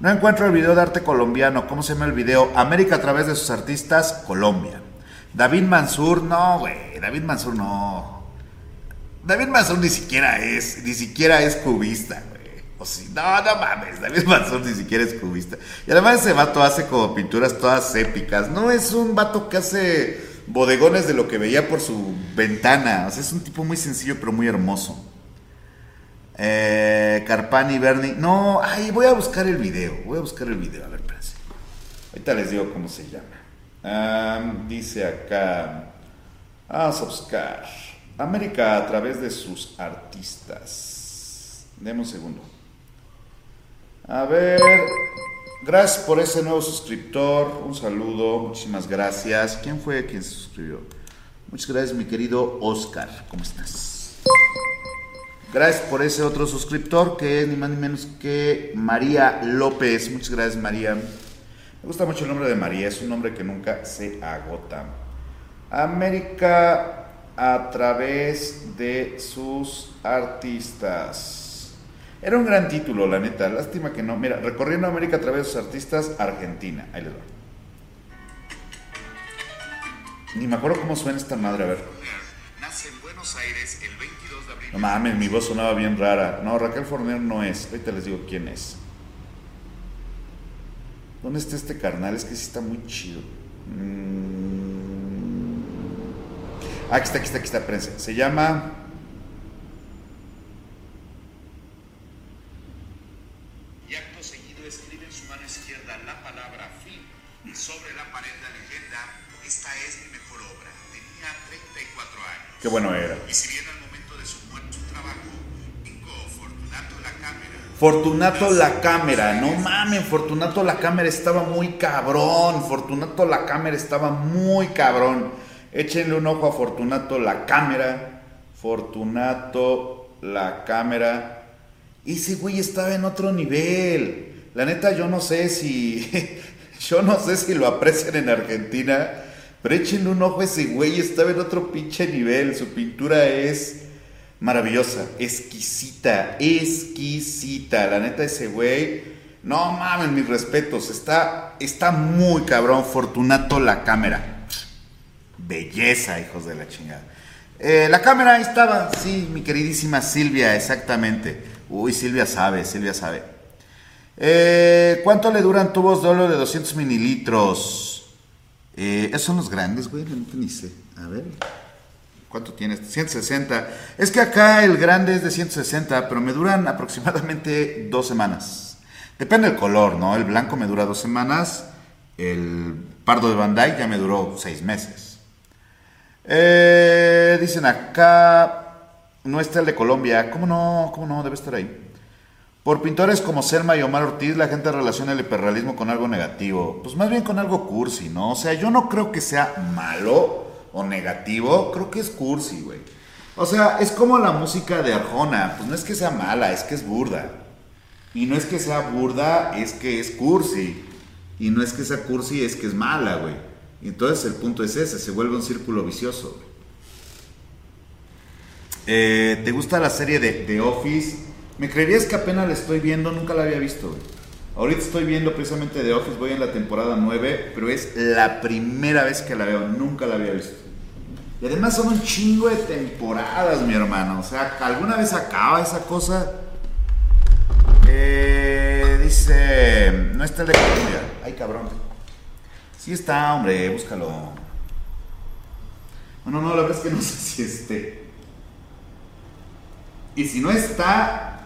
A: No encuentro el video de arte colombiano. ¿Cómo se llama el video? América a través de sus artistas Colombia. David Mansur, no, güey. David Mansur no. David Mansur ni siquiera es, ni siquiera es cubista, güey. O si, no, no mames, David Manzón ni siquiera es cubista. Y además ese vato hace como pinturas todas épicas. No es un vato que hace bodegones de lo que veía por su ventana. O sea, es un tipo muy sencillo pero muy hermoso. Eh, Carpani, Bernie. No, ay, voy a buscar el video. Voy a buscar el video. A ver, espérense. Ahorita les digo cómo se llama. dice acá. Vamos a buscar. América a través de sus artistas. Deme un segundo. A ver, gracias por ese nuevo suscriptor. Un saludo, muchísimas gracias. ¿Quién fue quien se suscribió? Muchas gracias, mi querido Oscar. ¿Cómo estás? Gracias por ese otro suscriptor que es ni más ni menos que María López. Muchas gracias, María. Me gusta mucho el nombre de María, es un nombre que nunca se agota. América a través de sus artistas. Era un gran título, la neta. Lástima que no. Mira, recorriendo América a través de sus artistas, Argentina. Ahí les va. Ni me acuerdo cómo suena esta madre, a ver. Nace en Buenos Aires el 22 de abril. No mames, mi voz sonaba bien rara. No, Raquel Forner no es. Ahorita les digo quién es. ¿Dónde está este carnal? Es que sí está muy chido. Mm. Ah, aquí está, aquí está, aquí está, prensa. Se llama Qué bueno era. Y si bien al momento de su muerte su trabajo, Fortunato la cámara. Fortunato la cámara, no mames, Fortunato la cámara estaba muy cabrón. Fortunato la cámara estaba muy cabrón. Échenle un ojo a Fortunato la cámara. Fortunato la cámara. Ese güey estaba en otro nivel. La neta, yo no sé si. yo no sé si lo aprecian en Argentina pero échenle un ojo a ese güey, estaba en otro pinche nivel. Su pintura es maravillosa, exquisita, exquisita. La neta, ese güey, no mames, mis respetos. Está, está muy cabrón. Fortunato la cámara. Belleza, hijos de la chingada. Eh, la cámara ahí estaba, sí, mi queridísima Silvia, exactamente. Uy, Silvia sabe, Silvia sabe. Eh, ¿Cuánto le duran tubos de óleo de 200 mililitros? Eh, esos son los grandes, güey, no ni sé. A ver. ¿Cuánto tienes? 160. Es que acá el grande es de 160, pero me duran aproximadamente dos semanas. Depende del color, ¿no? El blanco me dura dos semanas. El pardo de Bandai ya me duró seis meses. Eh, dicen acá. No está el de Colombia. ¿Cómo no? ¿Cómo no? Debe estar ahí. Por pintores como Selma y Omar Ortiz, la gente relaciona el hiperrealismo con algo negativo. Pues más bien con algo cursi, ¿no? O sea, yo no creo que sea malo o negativo, creo que es cursi, güey. O sea, es como la música de Arjona. Pues no es que sea mala, es que es burda. Y no es que sea burda, es que es cursi. Y no es que sea cursi, es que es mala, güey. Entonces el punto es ese, se vuelve un círculo vicioso. Eh, ¿Te gusta la serie de The Office? Me creerías que apenas la estoy viendo, nunca la había visto. Ahorita estoy viendo precisamente The Office, voy en la temporada 9, pero es la primera vez que la veo, nunca la había visto. Y además son un chingo de temporadas, mi hermano. O sea, ¿alguna vez acaba esa cosa? Eh, dice, no está el de Colombia. Ay, cabrón. Sí está, hombre, búscalo. No, no, la verdad es que no sé si esté. Y si no está,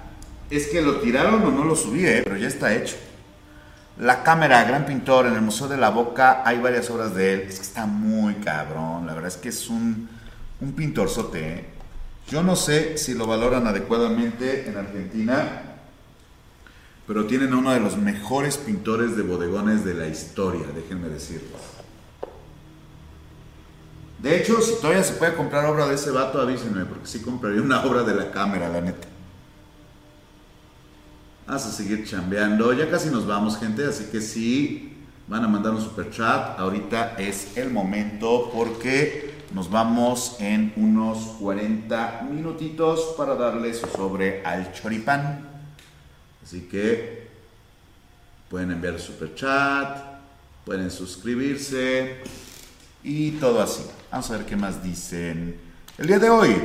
A: es que lo tiraron o no lo subí, ¿eh? pero ya está hecho. La cámara, gran pintor, en el Museo de la Boca hay varias obras de él. Es que está muy cabrón, la verdad es que es un, un pintorzote. ¿eh? Yo no sé si lo valoran adecuadamente en Argentina, pero tienen a uno de los mejores pintores de bodegones de la historia, déjenme decirles. De hecho, si todavía se puede comprar obra de ese vato, avísenme, porque sí compraría una obra de la cámara, la neta. Vamos a seguir chambeando. Ya casi nos vamos, gente. Así que si van a mandar un super chat, ahorita es el momento porque nos vamos en unos 40 minutitos para darles sobre al choripán. Así que pueden enviar super chat, pueden suscribirse y todo así. Vamos a ver qué más dicen. El día de hoy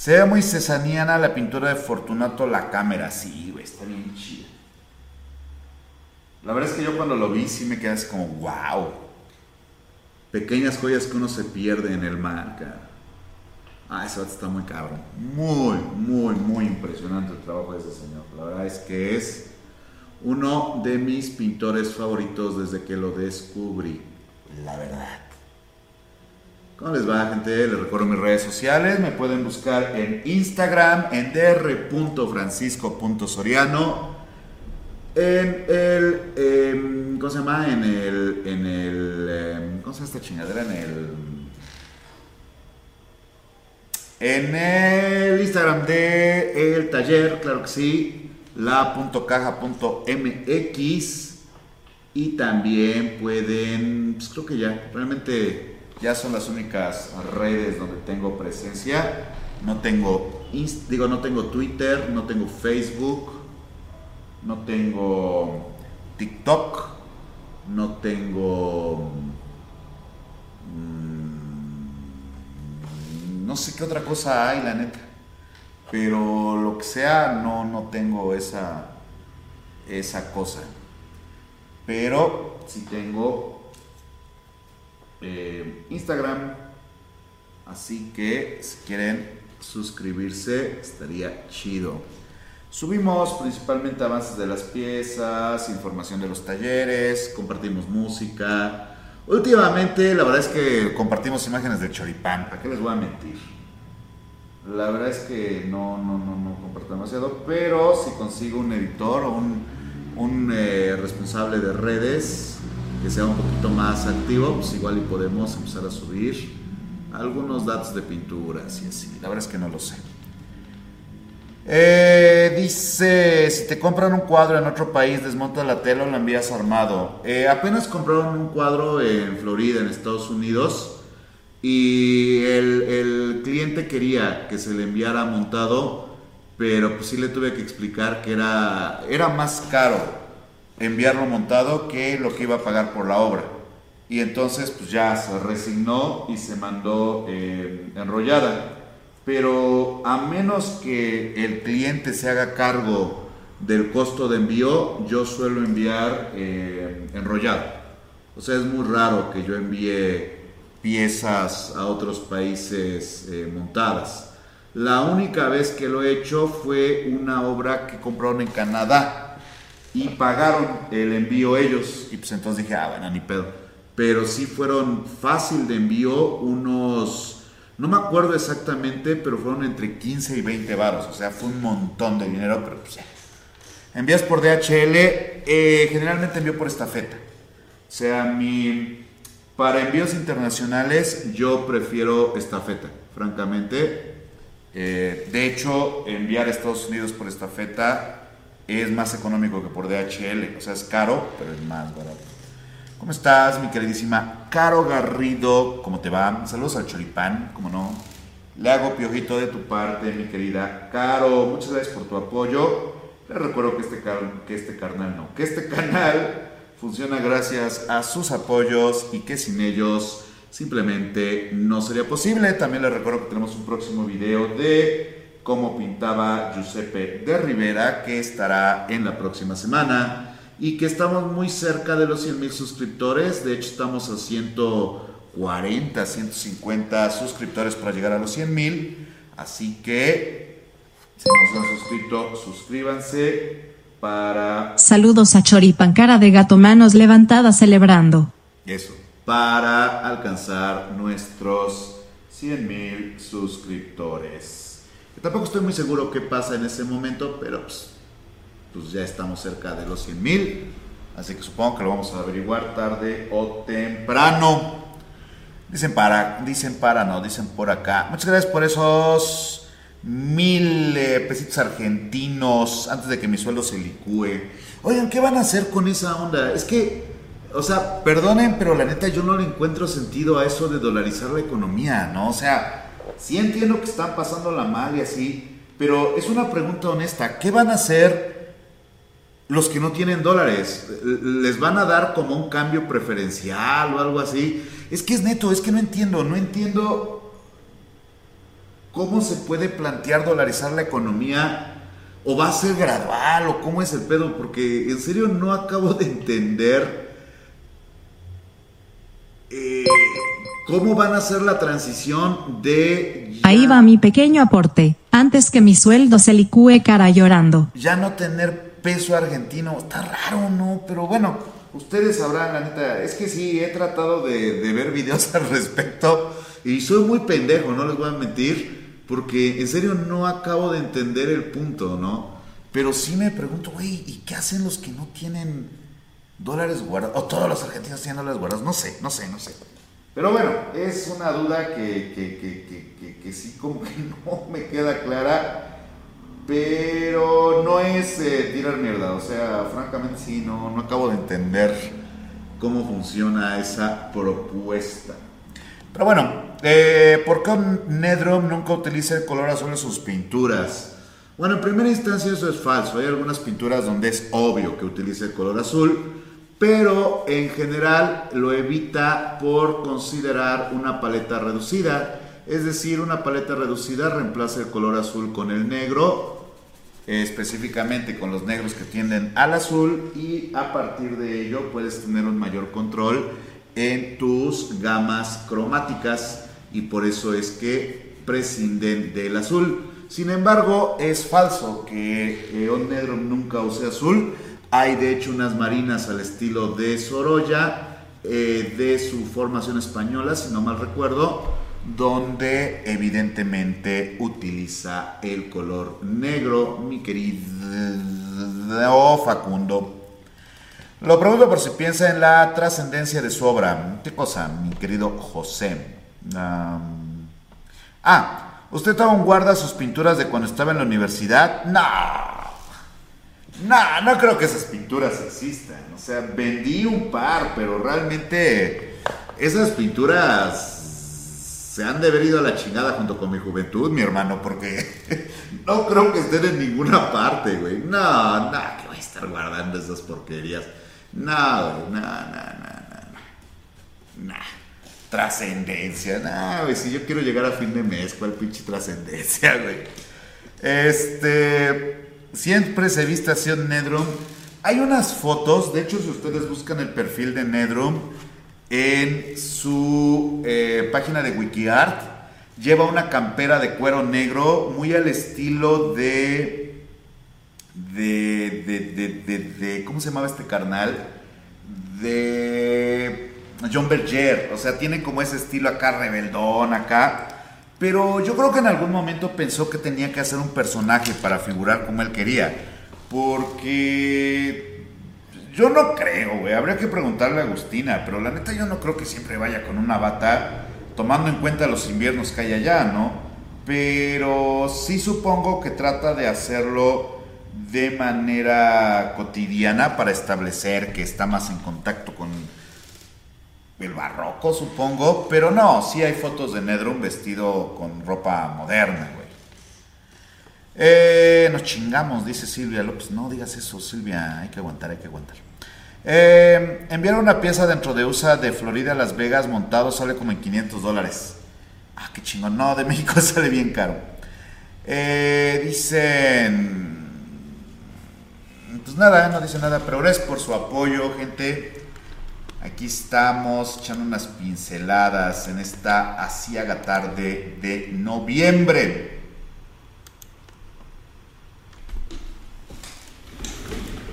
A: se ve muy cesaniana la pintura de Fortunato La Cámara. Sí, güey, está bien chida. La verdad es que yo cuando lo vi sí me quedé así como, wow. Pequeñas joyas que uno se pierde en el mar, cara. Ah, ese está muy cabrón. Muy, muy, muy impresionante el trabajo de ese señor. La verdad es que es uno de mis pintores favoritos desde que lo descubrí. La verdad. ¿Cómo les va, gente? Les recuerdo mis redes sociales. Me pueden buscar en Instagram en dr.francisco.soriano. En el. Em, ¿Cómo se llama? En el. En el. Em, ¿Cómo se llama esta chingadera? En el. En el Instagram de el taller, claro que sí, la.caja.mx y también pueden, pues creo que ya, realmente ya son las únicas redes donde tengo presencia. No tengo, digo, no tengo Twitter, no tengo Facebook, no tengo TikTok, no tengo... Mm, no sé qué otra cosa hay, la neta. Pero lo que sea, no, no tengo esa, esa cosa. Pero sí tengo eh, Instagram. Así que si quieren suscribirse, estaría chido. Subimos principalmente avances de las piezas, información de los talleres, compartimos música. Últimamente, la verdad es que compartimos imágenes de choripán. ¿Para qué les voy a mentir? La verdad es que no, no, no, no comparto demasiado, pero si consigo un editor o un, eh, responsable de redes, que sea un poquito más activo, pues igual y podemos empezar a subir algunos datos de pinturas y así. La verdad es que no lo sé. Eh, dice, si te compran un cuadro en otro país, desmonta la tela o la envías armado. Eh, apenas compraron un cuadro en Florida, en Estados Unidos, y el, el, cliente quería que se le enviara montado, pero pues sí le tuve que explicar que era, era más caro enviarlo montado que lo que iba a pagar por la obra. y entonces pues ya se resignó y se mandó eh, enrollada. Pero a menos que el cliente se haga cargo del costo de envío, yo suelo enviar eh, enrollado. O sea, es muy raro que yo envíe piezas a otros países eh, montadas. La única vez que lo he hecho fue una obra que compraron en Canadá y pagaron el envío ellos. Y pues entonces dije, ah, bueno, ni pedo. Pero sí fueron fácil de envío, unos, no me acuerdo exactamente, pero fueron entre 15 y 20 varos. O sea, fue un montón de dinero, pero pues ya. Envías por DHL, eh, generalmente envío por estafeta. O sea, mi, para envíos internacionales yo prefiero estafeta, francamente. Eh, de hecho, enviar a Estados Unidos por estafeta es más económico que por DHL. O sea, es caro, pero es más barato. ¿Cómo estás, mi queridísima Caro Garrido? ¿Cómo te va? Saludos al Choripán, ¿cómo no? Le hago piojito de tu parte, mi querida Caro. Muchas gracias por tu apoyo. Les recuerdo que este, que este carnal no, que este canal funciona gracias a sus apoyos y que sin ellos simplemente no sería posible. También les recuerdo que tenemos un próximo video de cómo pintaba Giuseppe de Rivera que estará en la próxima semana y que estamos muy cerca de los 100 mil suscriptores. De hecho, estamos a 140, 150 suscriptores para llegar a los 100 mil. Así que, si no se han suscrito, suscríbanse para...
B: Saludos a Choripan, cara de gato, manos levantadas celebrando.
A: Eso, para alcanzar nuestros 100 mil suscriptores. Tampoco estoy muy seguro qué pasa en ese momento, pero pues, pues ya estamos cerca de los 100 mil. Así que supongo que lo vamos a averiguar tarde o temprano. Dicen para, dicen para, no, dicen por acá. Muchas gracias por esos mil eh, pesitos argentinos antes de que mi sueldo se licúe. Oigan, ¿qué van a hacer con esa onda? Es que, o sea, perdonen, pero la neta yo no le encuentro sentido a eso de dolarizar la economía, ¿no? O sea, sí entiendo que están pasando la mal y así, pero es una pregunta honesta. ¿Qué van a hacer los que no tienen dólares? ¿Les van a dar como un cambio preferencial o algo así? Es que es neto, es que no entiendo, no entiendo ¿Cómo se puede plantear dolarizar la economía? ¿O va a ser gradual? ¿O cómo es el pedo? Porque en serio no acabo de entender eh, cómo van a hacer la transición de...
B: Ahí va mi pequeño aporte. Antes que mi sueldo se licúe cara llorando.
A: Ya no tener peso argentino. Está raro, ¿no? Pero bueno, ustedes sabrán, la neta. Es que sí, he tratado de, de ver videos al respecto. Y soy muy pendejo, no les voy a mentir porque en serio no acabo de entender el punto, ¿no? Pero sí me pregunto, güey, ¿y qué hacen los que no tienen dólares guardados? O todos los argentinos tienen dólares guardados, no sé, no sé, no sé. Pero bueno, es una duda que, que, que, sí como que no me queda clara, pero no es eh, tirar mierda, o sea, francamente sí, no, no acabo de entender cómo funciona esa propuesta. Pero bueno, eh, ¿por qué Nedrom nunca utiliza el color azul en sus pinturas? Bueno, en primera instancia eso es falso. Hay algunas pinturas donde es obvio que utiliza el color azul, pero en general lo evita por considerar una paleta reducida. Es decir, una paleta reducida reemplaza el color azul con el negro, específicamente con los negros que tienden al azul y a partir de ello puedes tener un mayor control en tus gamas cromáticas y por eso es que prescinden del azul. Sin embargo, es falso que Eon Nedron nunca use azul. Hay de hecho unas marinas al estilo de Sorolla, eh, de su formación española, si no mal recuerdo, donde evidentemente utiliza el color negro, mi querido Facundo. Lo pregunto por si piensa en la trascendencia de su obra. ¿Qué cosa, mi querido José? ah, ¿usted aún guarda sus pinturas de cuando estaba en la universidad? No. No, no creo que esas pinturas existan. O sea, vendí un par, pero realmente esas pinturas se han de haber ido a la chingada junto con mi juventud, mi hermano, porque no creo que estén en ninguna parte, güey. No, no, que voy a estar guardando esas porquerías. No, no, no, no, no. Nah. Trascendencia, nah, güey. Si yo quiero llegar a fin de mes, ¿cuál pinche trascendencia, güey? Este. Siempre se viste así en Nedrum. Hay unas fotos, de hecho, si ustedes buscan el perfil de Nedrum en su eh, página de WikiArt, lleva una campera de cuero negro muy al estilo de de, de, de, de, ¿cómo se llamaba este carnal? De John Berger, o sea, tiene como ese estilo acá rebeldón acá, pero yo creo que en algún momento pensó que tenía que hacer un personaje para figurar como él quería, porque yo no creo, güey, habría que preguntarle a Agustina, pero la neta yo no creo que siempre vaya con una bata, tomando en cuenta los inviernos que hay allá, ¿no? Pero sí supongo que trata de hacerlo de manera cotidiana para establecer que está más en contacto con el barroco, supongo, pero no, sí hay fotos de Nedrum vestido con ropa moderna, güey. Eh, nos chingamos, dice Silvia López. No digas eso, Silvia, hay que aguantar, hay que aguantar. Eh, enviar una pieza dentro de USA de Florida a Las Vegas montado sale como en 500 dólares. Ah, qué chingón. No, de México sale bien caro. Eh, dicen pues nada, no dice nada, pero gracias por su apoyo, gente. Aquí estamos echando unas pinceladas en esta asiaga tarde de noviembre.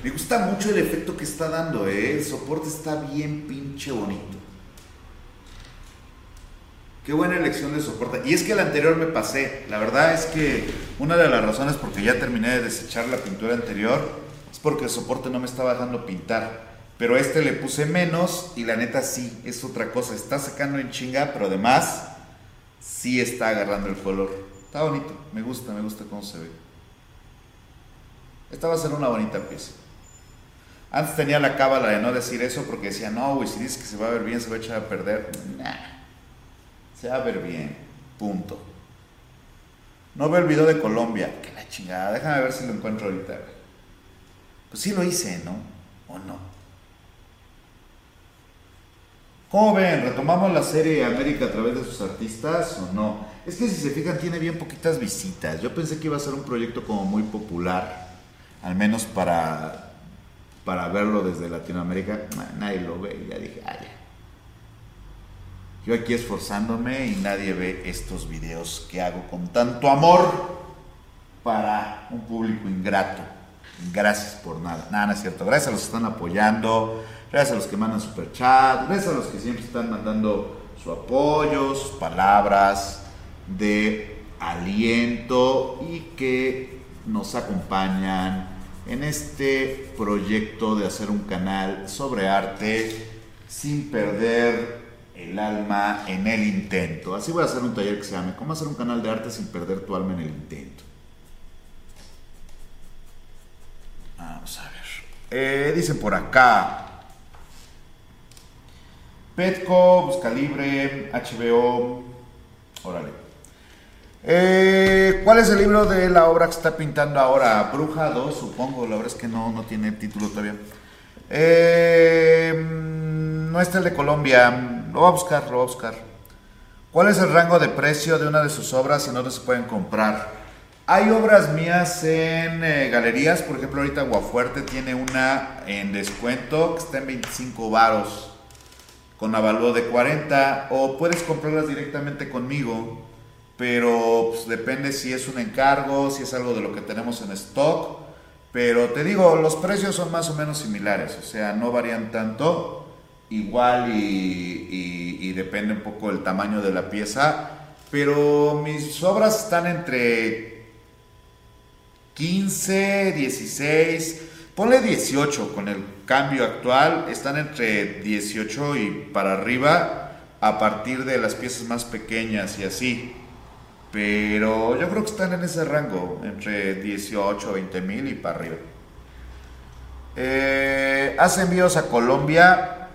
A: Me gusta mucho el efecto que está dando, ¿eh? el soporte está bien pinche bonito. Qué buena elección de soporte. Y es que el anterior me pasé. La verdad es que una de las razones porque ya terminé de desechar la pintura anterior es porque el soporte no me estaba dejando pintar. Pero este le puse menos y la neta sí, es otra cosa. Está sacando en chinga, pero además sí está agarrando el color. Está bonito, me gusta, me gusta cómo se ve. Esta va a ser una bonita pieza. Antes tenía la cábala de no decir eso porque decía, no, güey, si dices que se va a ver bien, se va a echar a perder. Nah, se va a ver bien, punto. No veo el video de Colombia. Que la chingada, déjame ver si lo encuentro ahorita. Pues sí lo hice, ¿no? ¿O no? ¿Cómo ven? ¿Retomamos la serie América a través de sus artistas o no? Es que si se fijan tiene bien poquitas visitas. Yo pensé que iba a ser un proyecto como muy popular, al menos para, para verlo desde Latinoamérica. Nadie lo ve y ya dije, ah, Yo aquí esforzándome y nadie ve estos videos que hago con tanto amor para un público ingrato. Gracias por nada. Nada, no es cierto. Gracias a los que están apoyando. Gracias a los que mandan super chat. Gracias a los que siempre están mandando su apoyo, sus palabras de aliento y que nos acompañan en este proyecto de hacer un canal sobre arte sin perder el alma en el intento. Así voy a hacer un taller que se llame ¿Cómo hacer un canal de arte sin perder tu alma en el intento? Vamos a ver. Eh, dicen por acá. Petco, Busca Libre, HBO. Órale. Eh, ¿Cuál es el libro de la obra que está pintando ahora? Bruja 2, supongo. La verdad es que no, no tiene título todavía. Eh, no está el de Colombia. Lo voy a buscar, lo voy a buscar. ¿Cuál es el rango de precio de una de sus obras y no se pueden comprar? Hay obras mías en eh, galerías, por ejemplo, ahorita Guafuerte tiene una en descuento que está en 25 varos con avalúo de 40 o puedes comprarlas directamente conmigo, pero pues, depende si es un encargo, si es algo de lo que tenemos en stock, pero te digo, los precios son más o menos similares, o sea, no varían tanto, igual y, y depende un poco del tamaño de la pieza, pero mis obras están entre 15, 16, ponle 18 con el cambio actual, están entre 18 y para arriba a partir de las piezas más pequeñas y así. Pero yo creo que están en ese rango, entre 18 20 mil y para arriba. Eh, ¿Hace envíos a Colombia?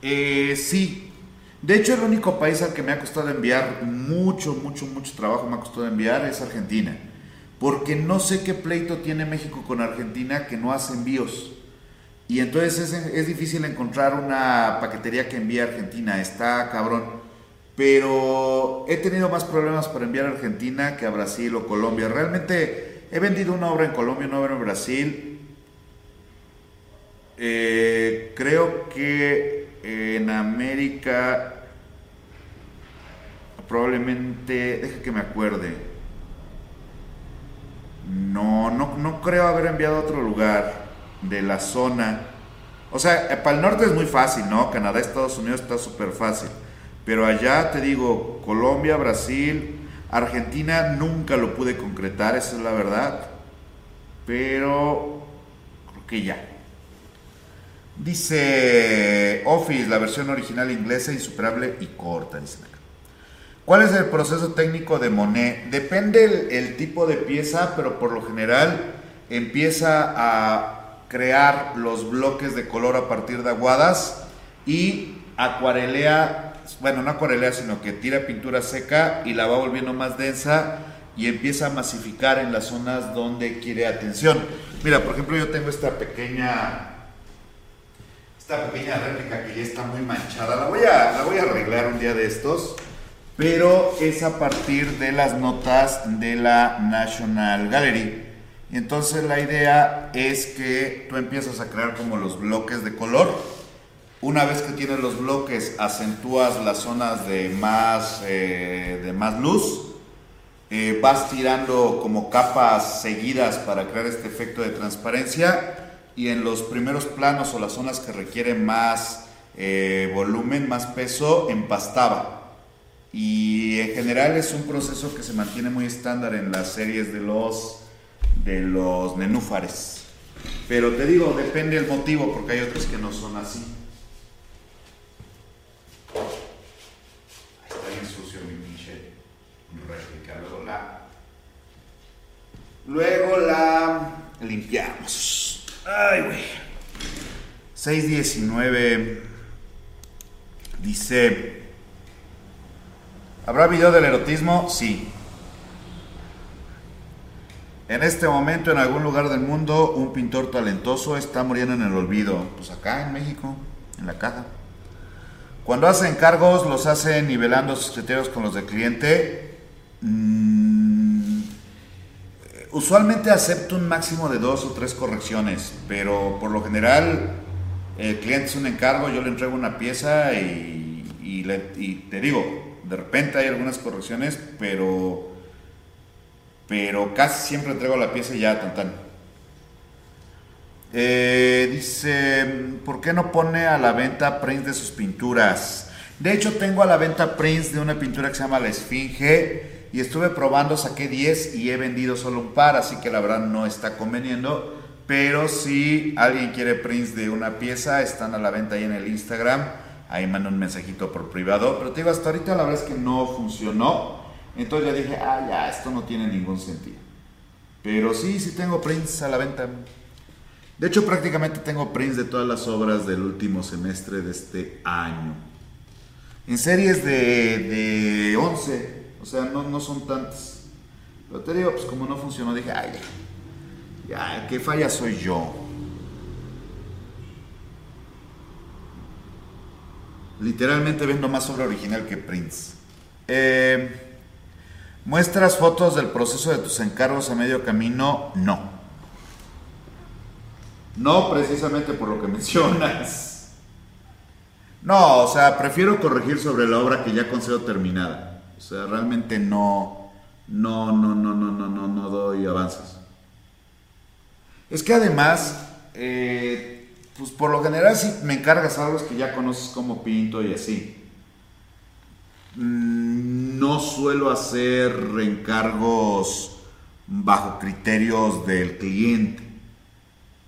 A: Eh, sí. De hecho, el único país al que me ha costado enviar mucho, mucho, mucho trabajo me ha costado enviar es Argentina porque no sé qué pleito tiene México con Argentina que no hace envíos. Y entonces es, es difícil encontrar una paquetería que envíe a Argentina, está cabrón. Pero he tenido más problemas para enviar a Argentina que a Brasil o Colombia. Realmente he vendido una obra en Colombia, una obra en Brasil. Eh, creo que en América probablemente, deja que me acuerde. No, no, no creo haber enviado a otro lugar de la zona. O sea, eh, para el norte es muy fácil, ¿no? Canadá, Estados Unidos está súper fácil. Pero allá te digo, Colombia, Brasil, Argentina nunca lo pude concretar, esa es la verdad. Pero creo que ya. Dice Office, la versión original inglesa, insuperable y corta, dice acá. ¿Cuál es el proceso técnico de Monet? Depende el tipo de pieza, pero por lo general empieza a crear los bloques de color a partir de aguadas y acuarelea, bueno, no acuarelea, sino que tira pintura seca y la va volviendo más densa y empieza a masificar en las zonas donde quiere atención. Mira, por ejemplo, yo tengo esta pequeña esta pequeña réplica que ya está muy manchada. La voy a, la voy a arreglar un día de estos pero es a partir de las notas de la National Gallery. Entonces la idea es que tú empiezas a crear como los bloques de color. Una vez que tienes los bloques, acentúas las zonas de más, eh, de más luz. Eh, vas tirando como capas seguidas para crear este efecto de transparencia. Y en los primeros planos o las zonas que requieren más eh, volumen, más peso, empastaba. Y en general es un proceso que se mantiene muy estándar en las series de los, de los nenúfares. Pero te digo, depende del motivo, porque hay otros que no son así. Está bien sucio mi pinche réplica. Luego la. Luego la limpiamos. Ay, güey. 619 dice. ¿Habrá video del erotismo? Sí. En este momento, en algún lugar del mundo, un pintor talentoso está muriendo en el olvido. Pues acá en México, en la caja. Cuando hace encargos, los hace nivelando sus criterios con los del cliente. Mm, usualmente acepto un máximo de dos o tres correcciones, pero por lo general, el cliente es un encargo, yo le entrego una pieza y, y, le, y te digo, de repente hay algunas correcciones, pero, pero casi siempre entrego la pieza y ya, tan tan. Eh, dice, ¿por qué no pone a la venta prints de sus pinturas? De hecho, tengo a la venta prints de una pintura que se llama La Esfinge y estuve probando, saqué 10 y he vendido solo un par, así que la verdad no está conveniendo. Pero si alguien quiere prints de una pieza, están a la venta ahí en el Instagram ahí mando un mensajito por privado, pero te digo, hasta ahorita la verdad es que no funcionó, entonces ya dije, ah, ya, esto no tiene ningún sentido. Pero sí, sí tengo prints a la venta. De hecho, prácticamente tengo prints de todas las obras del último semestre de este año. En series de, de 11, o sea, no, no son tantas. Pero te digo, pues como no funcionó, dije, ay, ya, ya, qué falla soy yo. Literalmente vendo más obra original que prints. Eh, ¿Muestras fotos del proceso de tus encargos a medio camino? No. No precisamente por lo que mencionas. No, o sea, prefiero corregir sobre la obra que ya considero terminada. O sea, realmente no, no, no, no, no, no, no, no doy avances. Es que además, eh, pues por lo general si me encargas algo que ya conoces como pinto y así. Mm, no suelo hacer reencargos bajo criterios del cliente.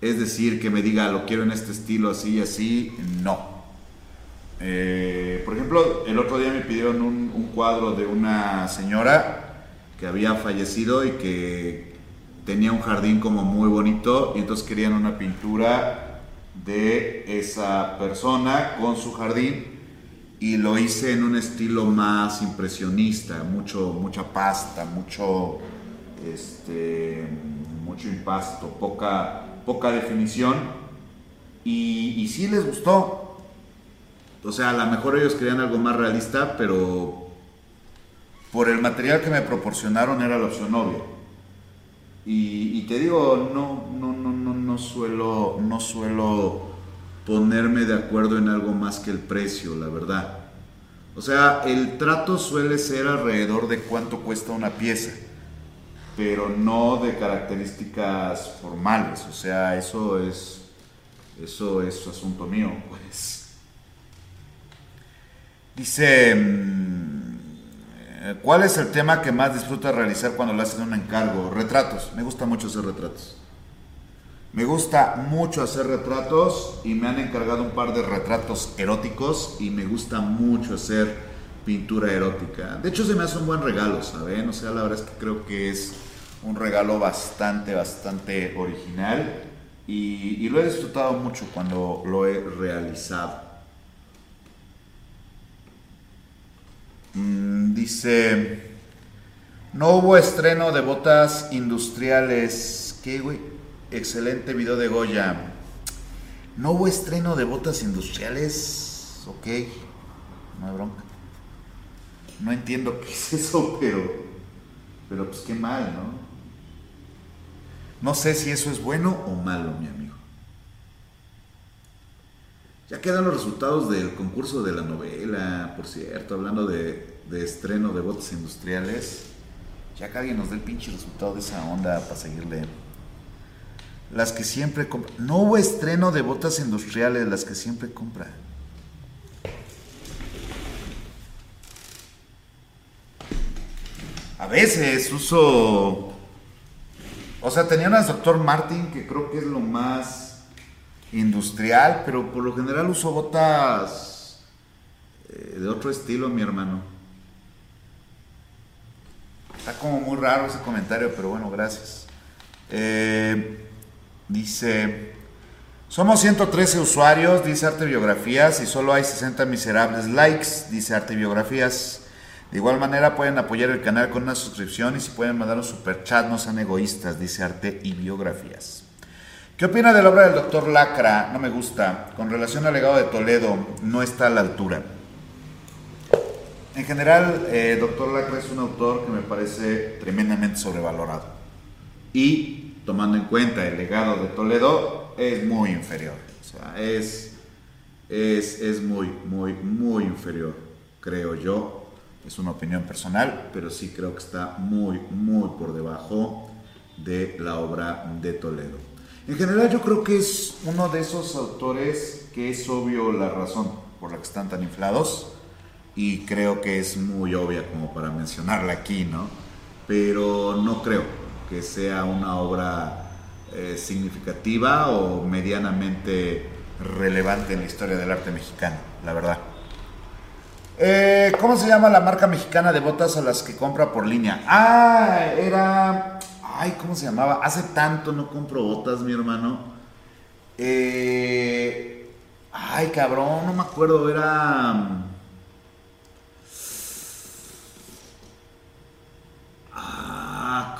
A: Es decir, que me diga, lo quiero en este estilo, así y así, no. Eh, por ejemplo, el otro día me pidieron un, un cuadro de una señora que había fallecido y que tenía un jardín como muy bonito y entonces querían una pintura de esa persona con su jardín y lo hice en un estilo más impresionista, mucho, mucha pasta, mucho, este, mucho impasto, poca, poca definición. Y, y sí les gustó. O sea, a lo mejor ellos querían algo más realista, pero por el material que me proporcionaron era la opción obvia. Y, y te digo, no, no, no, no, no suelo, no suelo ponerme de acuerdo en algo más que el precio, la verdad. O sea, el trato suele ser alrededor de cuánto cuesta una pieza, pero no de características formales. O sea, eso es, eso es asunto mío, pues. Dice, mm, ¿cuál es el tema que más disfruta realizar cuando le haces un encargo? Retratos. Me gusta mucho hacer retratos. Me gusta mucho hacer retratos y me han encargado un par de retratos eróticos y me gusta mucho hacer pintura erótica. De hecho se me hace un buen regalo, ¿saben? O sea, la verdad es que creo que es un regalo bastante, bastante original y, lo he disfrutado mucho cuando lo he realizado. Mm, dice, no hubo estreno de botas industriales. ¿Qué, güey? Excelente video de Goya. No hubo estreno de botas industriales. Ok, no hay bronca. No entiendo qué es eso, pero. Pero pues qué mal, ¿no? No sé si eso es bueno o malo, mi amigo. Ya quedan los resultados del concurso de la novela, por cierto, hablando de, de estreno de botas industriales. Ya que alguien nos dé el pinche resultado de esa onda para seguirle. Las que siempre compra. No hubo estreno de botas industriales, las que siempre compra. A veces uso. O sea, tenía unas Dr. Martin que creo que es lo más industrial, pero por lo general uso botas eh, de otro estilo, mi hermano. Está como muy raro ese comentario, pero bueno, gracias. Eh, Dice, somos 113 usuarios, dice Arte Biografías, y solo hay 60 miserables likes, dice Arte Biografías. De igual manera pueden apoyar el canal con una suscripción y si pueden mandar un super chat, no sean egoístas, dice Arte y Biografías. ¿Qué opina de la obra del doctor Lacra? No me gusta. Con relación al legado de Toledo, no está a la altura. En general, eh, doctor Lacra es un autor que me parece tremendamente sobrevalorado. Y tomando en cuenta el legado de Toledo, es muy inferior. O sea, es, es, es muy, muy, muy inferior, creo yo. Es una opinión personal, pero sí creo que está muy, muy por debajo de la obra de Toledo. En general yo creo que es uno de esos autores que es obvio la razón por la que están tan inflados y creo que es muy obvia como para mencionarla aquí, ¿no? Pero no creo, que sea una obra eh, significativa o medianamente relevante en la historia del arte mexicano, la verdad. Eh, ¿Cómo se llama la marca mexicana de botas a las que compra por línea? Ah, era... Ay, ¿cómo se llamaba? Hace tanto no compro botas, mi hermano. Eh, ay, cabrón, no me acuerdo, era...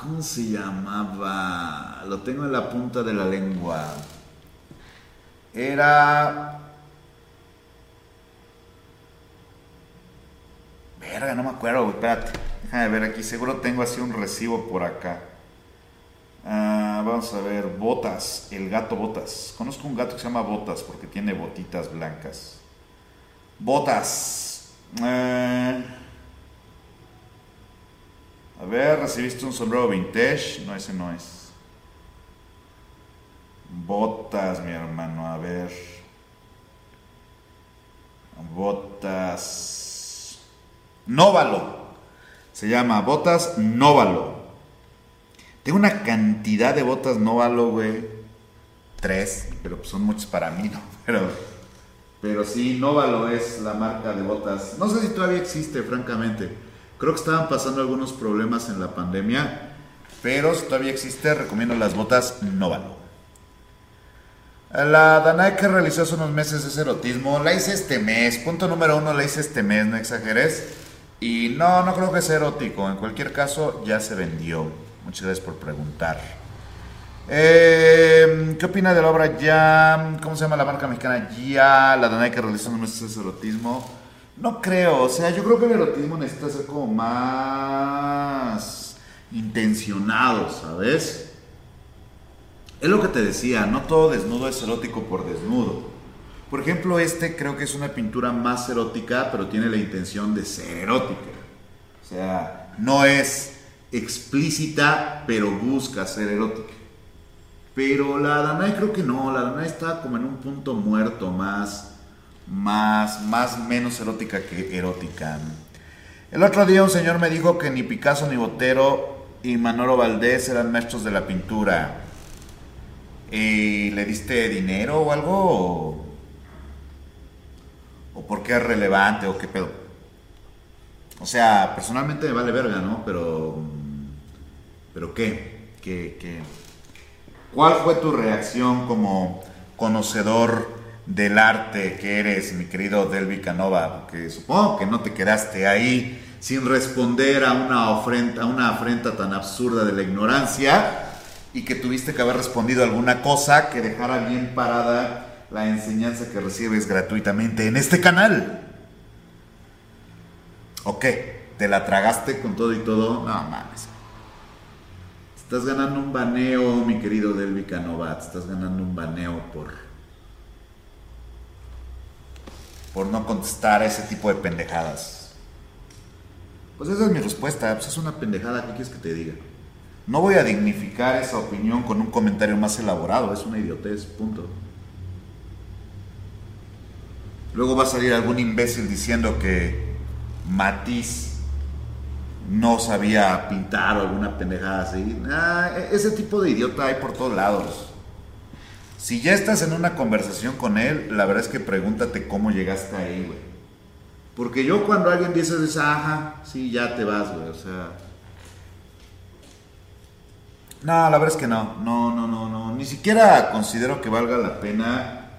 A: ¿Cómo se llamaba? Lo tengo en la punta de la lengua. Era... Verga, no me acuerdo, espérate. Déjame ver aquí, seguro tengo así un recibo por acá. Ah, vamos a ver, Botas, el gato Botas. Conozco un gato que se llama Botas porque tiene botitas blancas. Botas. Eh, a ver, recibiste un sombrero vintage. No, ese no es. Botas, mi hermano. A ver. Botas. Nóvalo. Se llama Botas Nóvalo. Tengo una cantidad de botas Nóvalo, güey. Tres, pero pues son muchos para mí, ¿no? Pero, pero sí, Nóvalo es la marca de botas. No sé si todavía existe, francamente. Creo que estaban pasando algunos problemas en la pandemia, pero si todavía existe, recomiendo las botas Novalo. La Danae que realizó hace unos meses ese erotismo, la hice este mes. Punto número uno, la hice este mes, no exageres. Y no, no creo que sea erótico. En cualquier caso, ya se vendió. Muchas gracias por preguntar. Eh, ¿Qué opina de la obra Ya? ¿Cómo se llama la marca mexicana Ya? La Danai que realizó un mes de erotismo. No creo, o sea, yo creo que el erotismo necesita ser como más intencionado, ¿sabes? Es lo que te decía, no todo desnudo es erótico por desnudo. Por ejemplo, este creo que es una pintura más erótica, pero tiene la intención de ser erótica. O sea, no es explícita, pero busca ser erótica. Pero la Danai creo que no, la Danai está como en un punto muerto, más, más, más menos erótica que erótica. El otro día un señor me dijo que ni Picasso ni Botero y Manolo Valdés eran maestros de la pintura. ¿Y le diste dinero o algo? ¿O, por qué es relevante o qué pedo? O sea, personalmente me vale verga, ¿no? Pero... ¿Pero qué? ¿Qué? ¿Qué? ¿Cuál fue tu reacción como conocedor del arte que eres, mi querido Delvi Canova? Porque supongo que no te quedaste ahí sin responder a una, ofrenda, a una afrenta tan absurda de la ignorancia y que tuviste que haber respondido alguna cosa que dejara bien parada la enseñanza que recibes gratuitamente en este canal. ¿O qué? ¿Te la tragaste con todo y todo? No mames. Estás ganando un baneo, mi querido Delvi Canovat. Estás ganando un baneo por. Por no contestar a ese tipo de pendejadas. Pues esa es mi respuesta. Pues es una pendejada. ¿Qué quieres que te diga? No voy a dignificar esa opinión con un comentario más elaborado. Es una idiotez. Punto. Luego va a salir algún imbécil diciendo que Matiz no sabía pintar o alguna pendejada así. Ah, ese tipo de idiota hay por todos lados. Si ya estás en una conversación con él, la verdad es que pregúntate cómo llegaste ahí, güey. Porque yo cuando alguien dice esa, ajá, sí, ya te vas, güey, o sea... No, la verdad es que no, no, no, no, no. Ni siquiera considero que valga la pena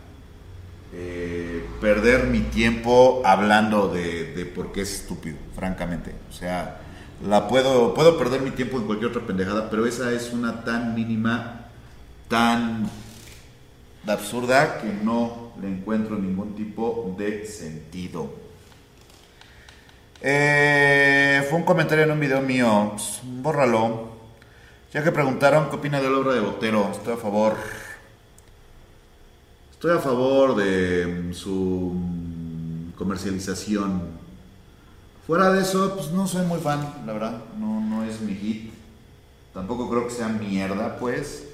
A: eh, perder mi tiempo hablando de, de por qué es estúpido, francamente. O sea, la puedo, puedo perder mi tiempo en cualquier otra pendejada, pero esa es una tan mínima, tan absurda que no le encuentro ningún tipo de sentido. Eh, fue un comentario en un video mío, pues, bórralo. Ya que preguntaron qué opina de la obra de Botero, estoy a favor. Estoy a favor de mm, su mm, comercialización. Fuera de eso, pues no soy muy fan, la verdad. No, no es mi hit. Tampoco creo que sea mierda, pues.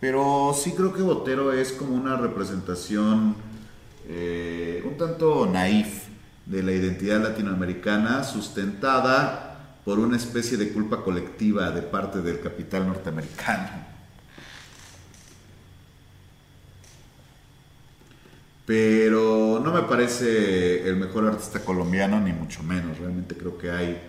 A: Pero sí creo que Botero es como una representación eh, un tanto naif de la identidad latinoamericana sustentada por una especie de culpa colectiva de parte del capital norteamericano. Pero no me parece el mejor artista colombiano, ni mucho menos. Realmente creo que hay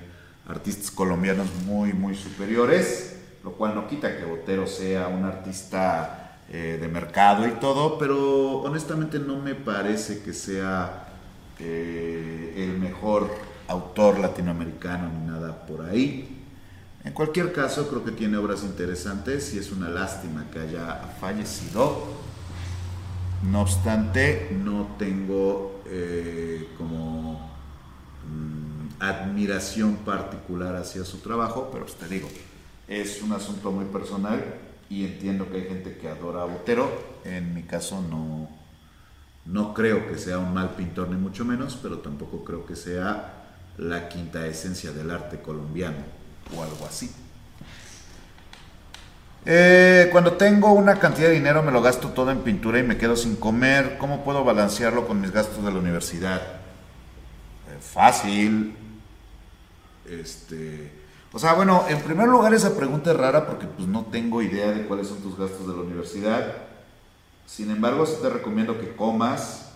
A: artistas colombianos muy, muy superiores, lo cual no quita que Botero sea un artista eh, de mercado y todo, pero honestamente no me parece que sea eh, el mejor autor latinoamericano ni nada por ahí. En cualquier caso, creo que tiene obras interesantes y es una lástima que haya fallecido. No obstante, no tengo eh, como mm, admiración particular hacia su trabajo, pero te digo, es un asunto muy personal y entiendo que hay gente que adora a Botero. En mi caso no, no creo que sea un mal pintor ni mucho menos, pero tampoco creo que sea la quinta esencia del arte colombiano o algo así. Eh, cuando tengo una cantidad de dinero me lo gasto todo en pintura y me quedo sin comer. ¿Cómo puedo balancearlo con mis gastos de la universidad? Eh, fácil. Este, o sea, bueno, en primer lugar esa pregunta es rara porque pues no tengo idea de cuáles son tus gastos de la universidad. Sin embargo, sí te recomiendo que comas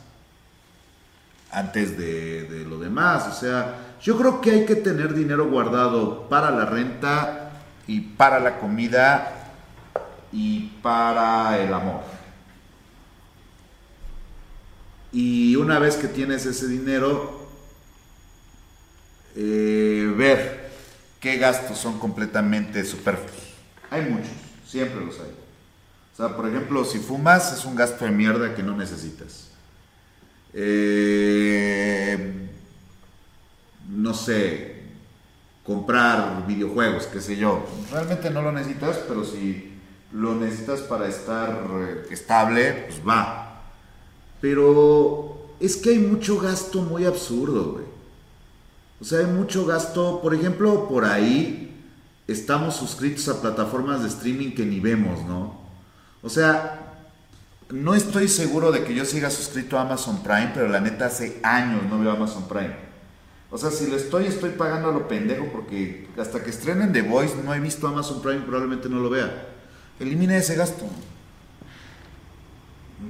A: antes de, de lo demás. O sea, yo creo que hay que tener dinero guardado para la renta y para la comida y para el amor. Y una vez que tienes ese dinero, eh, ver qué gastos son completamente superfluos. Hay muchos, siempre los hay. O sea, por ejemplo, si fumas es un gasto de mierda que no necesitas. Eh, no sé, comprar videojuegos, qué sé yo. Realmente no lo necesitas, pero si lo necesitas para estar eh, estable, pues va. Pero es que hay mucho gasto muy absurdo, güey. O sea, hay mucho gasto, por ejemplo, por ahí estamos suscritos a plataformas de streaming que ni vemos, ¿no? O sea, no estoy seguro de que yo siga suscrito a Amazon Prime, pero la neta hace años no veo Amazon Prime. O sea, si lo estoy, estoy pagando a lo pendejo porque hasta que estrenen The Voice no he visto Amazon Prime, probablemente no lo vea. Elimina ese gasto.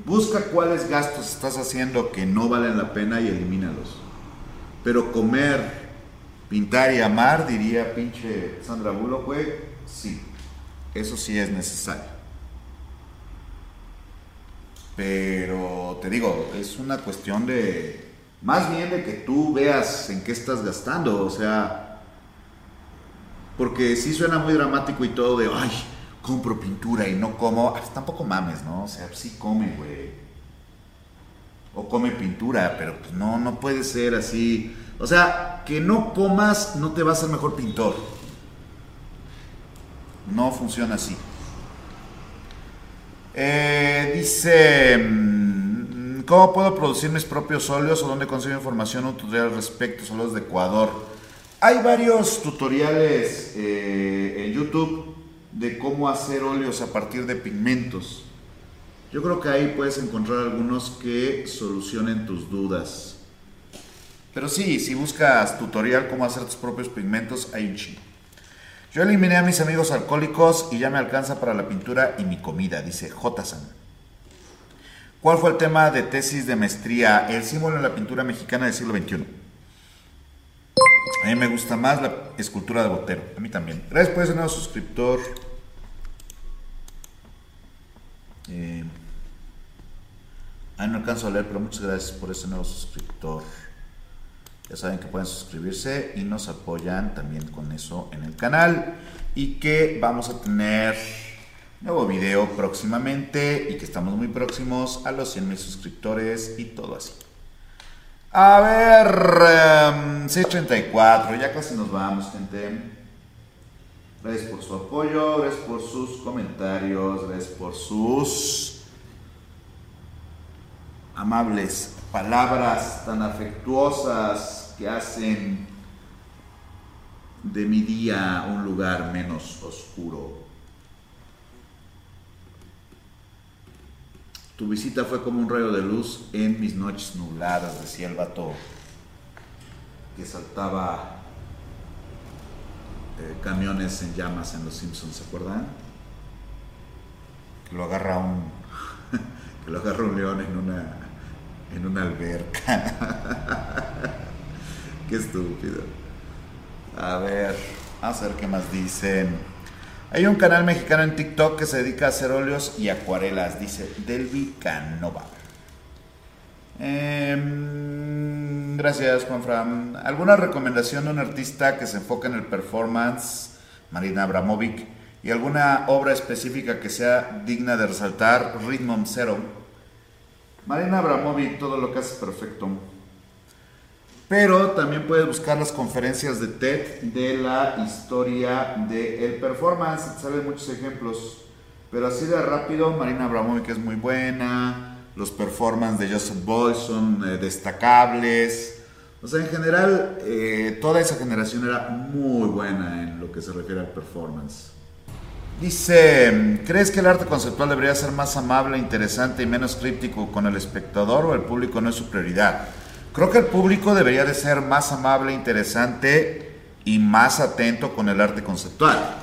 A: Busca cuáles gastos estás haciendo que no valen la pena y elimínalos. Pero comer, pintar y amar, diría pinche Sandra Bullock, güey, sí. Eso sí es necesario. Pero te digo, es una cuestión de, más bien de que tú veas en qué estás gastando, o sea, porque sí suena muy dramático y todo de, ay, compro pintura y no como, ah, tampoco mames, ¿no? O sea, sí come, güey. O come pintura, pero pues no, no puede ser así. O sea, que no comas no te va a hacer mejor pintor. No funciona así. Eh, dice, mm, ¿cómo puedo producir mis propios óleos o dónde consigo información o tutorial al respecto? Saludos de Ecuador. Hay varios tutoriales eh, en YouTube de cómo hacer óleos a partir de pigmentos. Yo creo que ahí puedes encontrar algunos que solucionen tus dudas. Pero sí, si buscas tutorial cómo hacer tus propios pigmentos, hay un chingo. Yo eliminé a mis amigos alcohólicos y ya me alcanza para la pintura y mi comida, dice J. ¿Cuál fue el tema de tesis de maestría? El símbolo en la pintura mexicana del siglo XXI. A mí me gusta más la escultura de Botero. A mí también. Gracias por ese nuevo suscriptor. Eh, ahí no alcanzo a leer, pero muchas gracias por ese nuevo suscriptor. Ya saben que pueden suscribirse y nos apoyan también con eso en el canal. Y que vamos a tener nuevo video próximamente y que estamos muy próximos a los 100 mil suscriptores y todo así. A ver, 634, em, ya casi nos vamos, gente. Gracias por su apoyo, gracias por sus comentarios, gracias por sus amables palabras tan afectuosas que hacen de mi día un lugar menos oscuro. Tu visita fue como un rayo de luz en mis noches nubladas, decía el vato que saltaba eh, camiones en llamas en Los Simpsons, ¿se acuerdan? Que lo agarra un que lo agarra un león en una en una alberca. qué estúpido. A ver, a ver qué más dicen. Hay un canal mexicano en TikTok que se dedica a hacer óleos y acuarelas, dice Delvi Canova. Em, gracias, Juanfran. ¿Alguna recomendación de un artista que se enfoque en el performance, Marina Abramovic, y alguna obra específica que sea digna de resaltar? Rhythm Zero. Marina Abramovic, todo lo que hace perfecto. Pero también puedes buscar las conferencias de TED de la historia del performance. salen muchos ejemplos. Pero así de rápido, Marina Abramovic es muy buena. Los performances de Joseph Boyce son eh, destacables. O sea, en general, eh, toda esa generación era muy buena en lo que se refiere al performance. Dice, ¿crees que el arte conceptual debería ser más amable, interesante y menos críptico con el espectador o el público no es su prioridad? Creo que el público debería de ser más amable, interesante y más atento con el arte conceptual.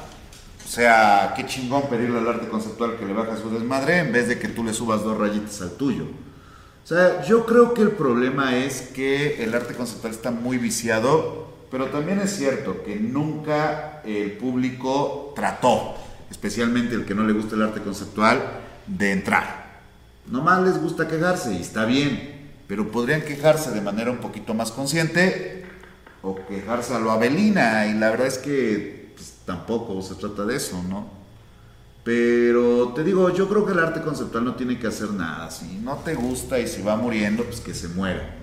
A: O sea, qué chingón pedirle al arte conceptual que le baje su desmadre en vez de que tú le subas dos rayitas al tuyo. O sea, yo creo que el problema es que el arte conceptual está muy viciado, pero también es cierto que nunca el público trató, especialmente el que no le gusta el arte conceptual, de entrar. Nomás les gusta quejarse y está bien, pero podrían quejarse de manera un poquito más consciente o quejarse a lo Avelina y la verdad es que pues, tampoco se trata de eso, ¿no? Pero te digo, yo creo que el arte conceptual no tiene que hacer nada. Si no te gusta y si va muriendo, pues que se muera.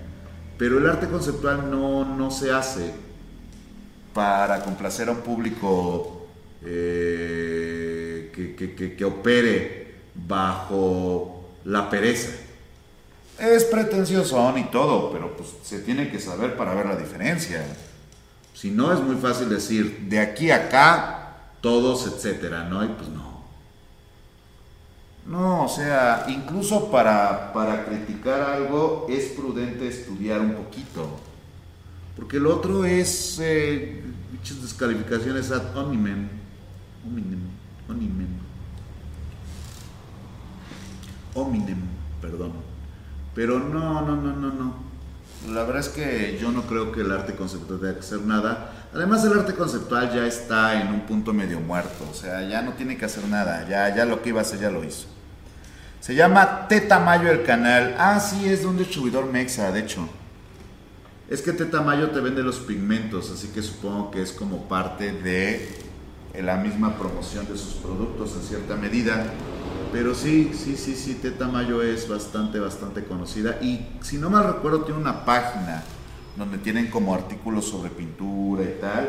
A: Pero el arte conceptual no, no se hace para complacer a un público eh, que, que opere bajo la pereza. Es pretencioso y todo, pero pues se tiene que saber para ver la diferencia. Si no, es muy fácil decir de aquí a acá, todos, etcétera, ¿no? Y pues no. No, o sea, incluso para, para criticar algo es prudente estudiar un poquito. Porque el otro es eh, muchas descalificaciones ad hominem. Hominem. Hominem. Hominem, perdón. Pero no, no, no, no, no. La verdad es que yo no creo que el arte conceptual tenga que hacer nada. Además el arte conceptual ya está en un punto medio muerto, o sea, ya no tiene que hacer nada, ya, ya lo que iba a hacer ya lo hizo. Se llama Teta Mayo el canal. Ah, sí, es de un distribuidor mexa, de hecho. Es que Teta Mayo te vende los pigmentos, así que supongo que es como parte de la misma promoción de sus productos en cierta medida. Pero sí, sí, sí, sí, Teta Mayo es bastante, bastante conocida. Y si no mal recuerdo, tiene una página donde tienen como artículos sobre pintura y tal.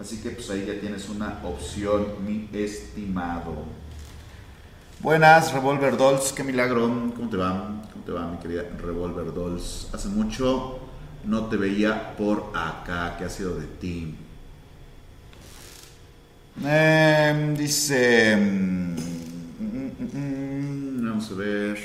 A: Así que pues ahí ya tienes una opción, mi estimado. Buenas, Revolver Dolls, qué milagro. ¿Cómo te va? ¿Cómo te va, mi querida Revolver Dolls? Hace mucho no te veía por acá. ¿Qué ha sido de ti? Em, dice... Mm, Vamos a ver.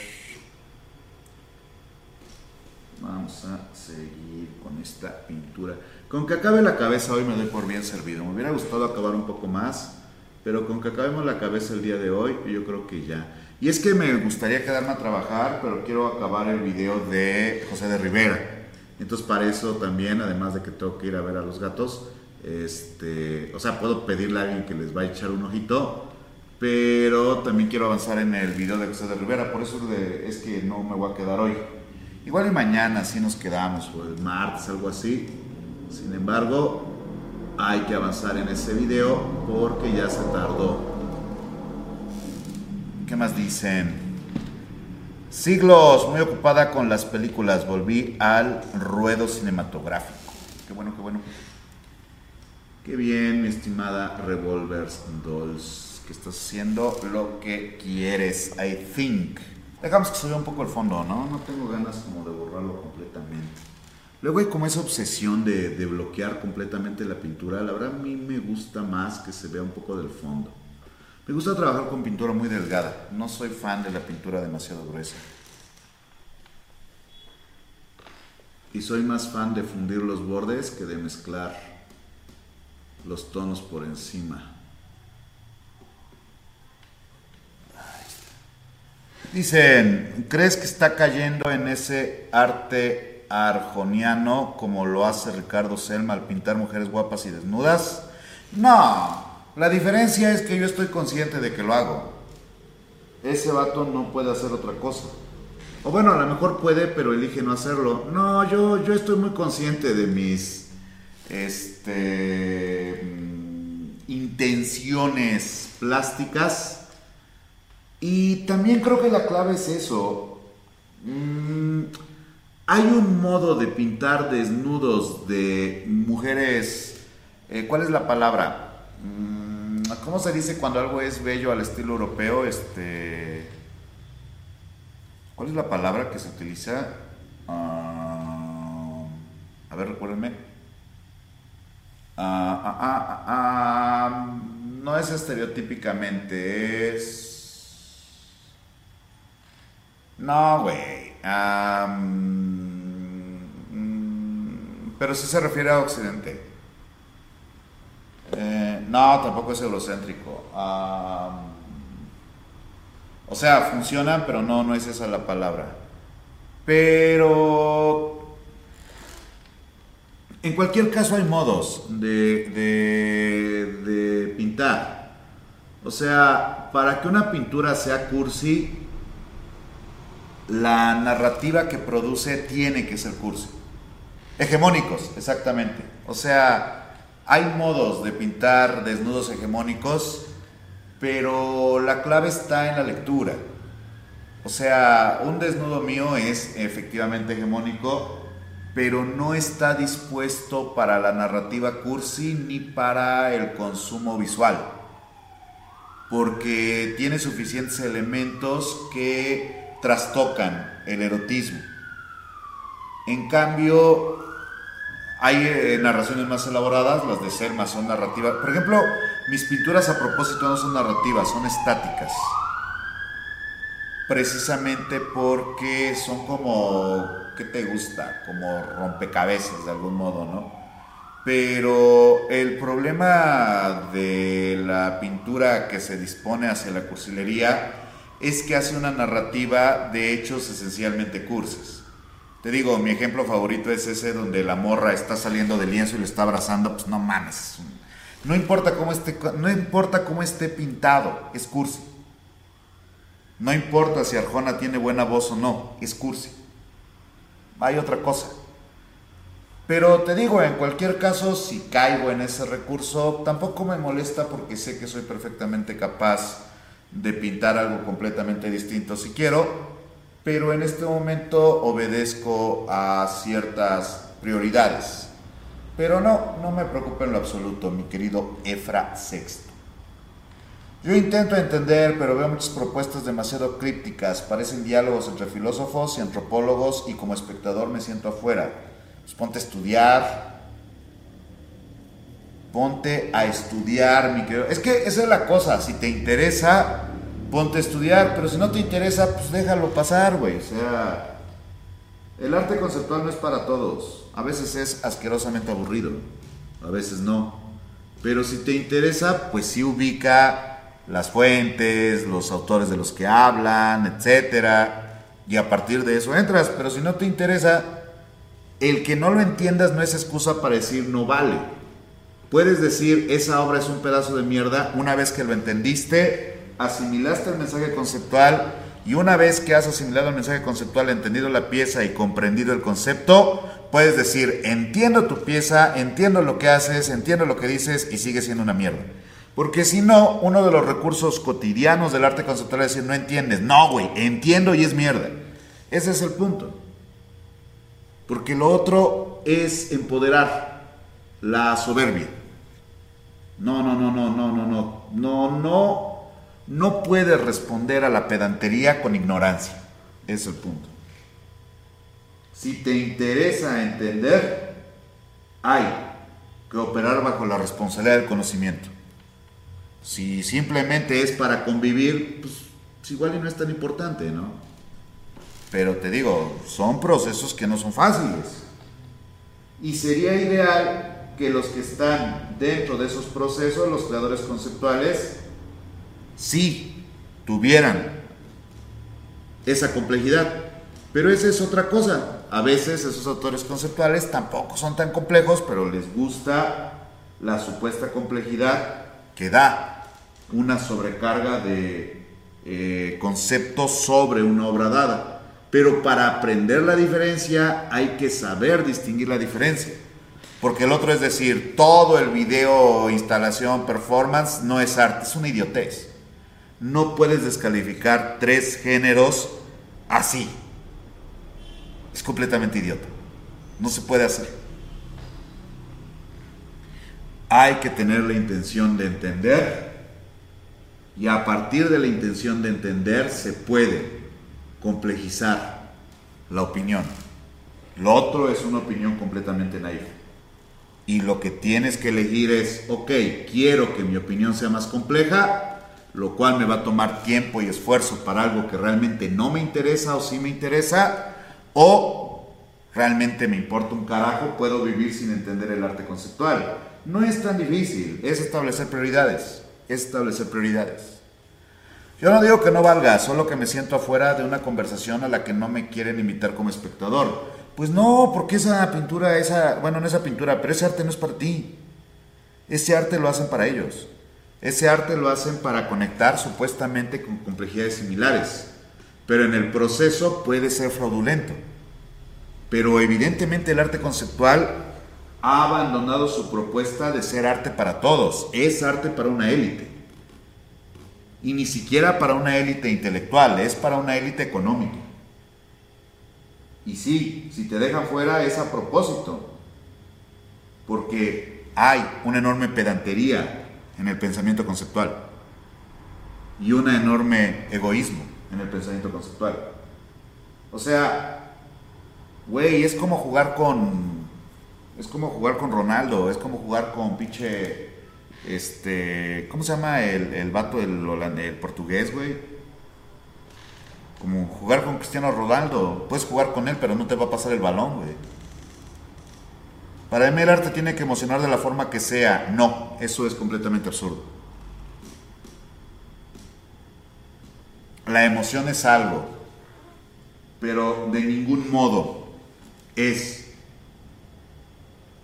A: Vamos a seguir con esta pintura. Con que acabe la cabeza hoy me doy por bien servido. Me hubiera gustado acabar un poco más, pero con que acabemos la cabeza el día de hoy, yo creo que ya. Y es que me gustaría quedarme a trabajar, pero quiero acabar el video de José de Rivera. Entonces para eso también, además de que tengo que ir a ver a los gatos, este, o sea, puedo pedirle a alguien que les va a echar un ojito pero también quiero avanzar en el video de José de Rivera, por eso es que no me voy a quedar hoy. Igual y mañana sí nos quedamos, o el martes, algo así. Sin embargo, hay que avanzar en ese video porque ya se tardó. ¿Qué más dicen? Siglos, muy ocupada con las películas, volví al ruedo cinematográfico. Qué bueno, qué bueno. Qué bien, mi estimada Revolvers Dolls que estás haciendo lo que quieres, I think. Dejamos que se vea un poco el fondo, ¿no? No tengo ganas como de borrarlo completamente. Luego hay como esa obsesión de, de, bloquear completamente la pintura. La verdad a mí me gusta más que se vea un poco del fondo. Me gusta trabajar con pintura muy delgada. No soy fan de la pintura demasiado gruesa. Y soy más fan de fundir los bordes que de mezclar los tonos por encima. Dicen, ¿crees que está cayendo en ese arte arjoniano como lo hace Ricardo Selma al pintar mujeres guapas y desnudas? No, la diferencia es que yo estoy consciente de que lo hago. Ese vato no puede hacer otra cosa. O bueno, a lo mejor puede, pero elige no hacerlo. No, yo, yo estoy muy consciente de mis este, mm, intenciones plásticas y también creo que la clave es eso. Mm, hay un modo de pintar desnudos de mujeres. Eh, ¿Cuál es la palabra? Mm, ¿Cómo se dice cuando algo es bello al estilo europeo? Este. ¿Cuál es la palabra que se utiliza? Ah, a ver, recuérdenme. Ah, ah, no es estereotípicamente, es no, güey. Mm, pero sí se refiere a Occidente. Eh, no, tampoco es eurocéntrico. o sea, funciona, pero no, no es esa la palabra. Pero en cualquier caso hay modos de, de pintar. O sea, para que una pintura sea cursi, la narrativa que produce tiene que ser cursi. Hegemónicos, exactamente. O sea, hay modos de pintar desnudos hegemónicos pero la clave está en la lectura. O sea, un desnudo mío es efectivamente hegemónico, pero no está dispuesto para la narrativa cursi ni para el consumo visual, porque tiene suficientes elementos que trastocan el erotismo. En cambio, hay eh, narraciones más elaboradas, las de Selma son narrativas. Por ejemplo, mis pinturas a propósito no son narrativas, son estáticas precisamente porque son como, ¿qué te gusta? Como rompecabezas de algún modo, ¿no? Pero el problema de la pintura que se dispone hacia la cursilería es que hace una narrativa de hechos esencialmente curses. Te digo, mi ejemplo favorito es ese donde la morra está saliendo del lienzo y lo está abrazando, pues no mames. No importa cómo esté, no importa cómo esté pintado, es cursi. No importa si Arjona tiene buena voz o no, es cursi. Hay otra cosa. Pero te digo, en cualquier caso, si caigo en ese recurso, tampoco me molesta porque sé que soy perfectamente capaz de pintar algo completamente distinto si quiero, pero en este momento obedezco a ciertas prioridades. Pero no, no me preocupa en lo absoluto, mi querido Efra Sexto. Yo intento entender, pero veo muchas propuestas demasiado crípticas, parecen diálogos entre filósofos y antropólogos y como espectador me siento afuera. Pues ponte a estudiar, ponte a estudiar, mi querido. Es que esa es la cosa, si te interesa, ponte a estudiar, pero si no te interesa, pues déjalo pasar, güey. O sea, el arte conceptual no es para todos. A veces es asquerosamente aburrido, a veces no. Pero si te interesa, pues sí ubica las fuentes, los autores de los que hablan, etcétera, y a partir de eso entras, pero si no te interesa, el que no lo entiendas no es excusa para decir no vale. Puedes decir esa obra es un pedazo de mierda una vez que lo entendiste, asimilaste el mensaje conceptual y una vez que has asimilado el mensaje conceptual, entendido la pieza y comprendido el concepto, puedes decir entiendo tu pieza, entiendo lo que haces, entiendo lo que dices y sigue siendo una mierda. Porque si no, uno de los recursos cotidianos del arte conceptual es decir, no entiendes. No, güey, entiendo y es mierda. Ese es el punto. Porque lo otro es empoderar la soberbia. No, no, no, no, no, no, no. No, no. No puedes responder a la pedantería con ignorancia. Es el punto. Si te interesa entender, hay que operar bajo la responsabilidad del conocimiento. Si simplemente es para convivir, pues, pues, igual y no es tan importante, ¿no? Pero te digo, son procesos que no son fáciles. Y sería ideal que los que están dentro de esos procesos, los creadores conceptuales, sí tuvieran esa complejidad. Pero esa es otra cosa. A veces esos autores conceptuales tampoco son tan complejos, pero les gusta la supuesta complejidad que da una sobrecarga de eh, conceptos sobre una obra dada. Pero para aprender la diferencia hay que saber distinguir la diferencia. Porque el otro es decir, todo el video, instalación, performance no es arte, es una idiotez. No puedes descalificar tres géneros así. Es completamente idiota. No se puede hacer. Hay que tener la intención de entender y a partir de la intención de entender se puede complejizar la opinión. Lo otro es una opinión completamente naive. Y lo que tienes que elegir es, ok, quiero que mi opinión sea más compleja, lo cual me va a tomar tiempo y esfuerzo para algo que realmente no me interesa o sí me interesa, o realmente me importa un carajo, puedo vivir sin entender el arte conceptual. No es tan difícil, es establecer prioridades establecer prioridades. Yo no digo que no valga, solo que me siento afuera de una conversación a la que no me quieren invitar como espectador. Pues no, porque esa pintura, esa, bueno, no esa pintura, pero ese arte no es para ti. Ese arte lo hacen para ellos. Ese arte lo hacen para conectar supuestamente con complejidades similares. Pero en el proceso puede ser fraudulento. Pero evidentemente el arte conceptual ha abandonado su propuesta de ser arte para todos, es arte para una élite. y ni siquiera para una élite intelectual, es para una élite económica. Y sí, si te dejan fuera es a propósito, porque hay una enorme pedantería en el pensamiento conceptual y un enorme egoísmo en el pensamiento conceptual. O sea, güey, es como jugar con. Es como jugar con Ronaldo, es como jugar con pinche. Este. ¿Cómo se llama el, el vato, el, holandés, el portugués, güey? Como jugar con Cristiano Ronaldo. Puedes jugar con él, pero no te va a pasar el balón, güey. Para mí el arte tiene que emocionar de la forma que sea. No, eso es completamente absurdo. La emoción es algo, pero de ningún modo es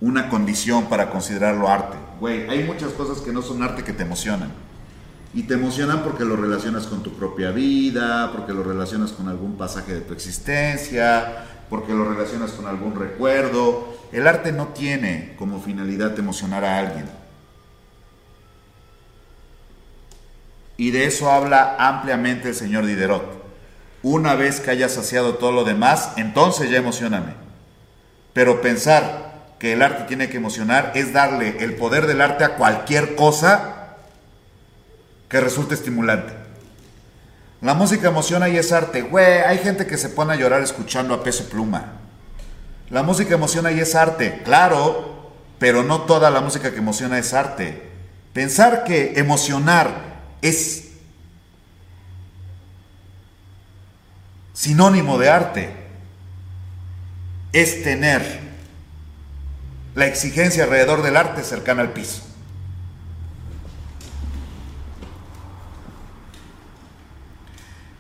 A: una condición para considerarlo arte. Güey, hay muchas cosas que no son arte que te emocionan. Y te emocionan porque lo relacionas con tu propia vida, porque lo relacionas con algún pasaje de tu existencia, porque lo relacionas con algún recuerdo. El arte no tiene como finalidad emocionar a alguien. Y de eso habla ampliamente el señor Diderot. Una vez que hayas saciado todo lo demás, entonces ya emocioname. Pero pensar que el arte tiene que emocionar es darle el poder del arte a cualquier cosa que resulte estimulante. La música emociona y es arte. Güey, hay gente que se pone a llorar escuchando a peso pluma. La música emociona y es arte, claro, pero no toda la música que emociona es arte. Pensar que emocionar es sinónimo de arte es tener la exigencia alrededor del arte cercana al piso.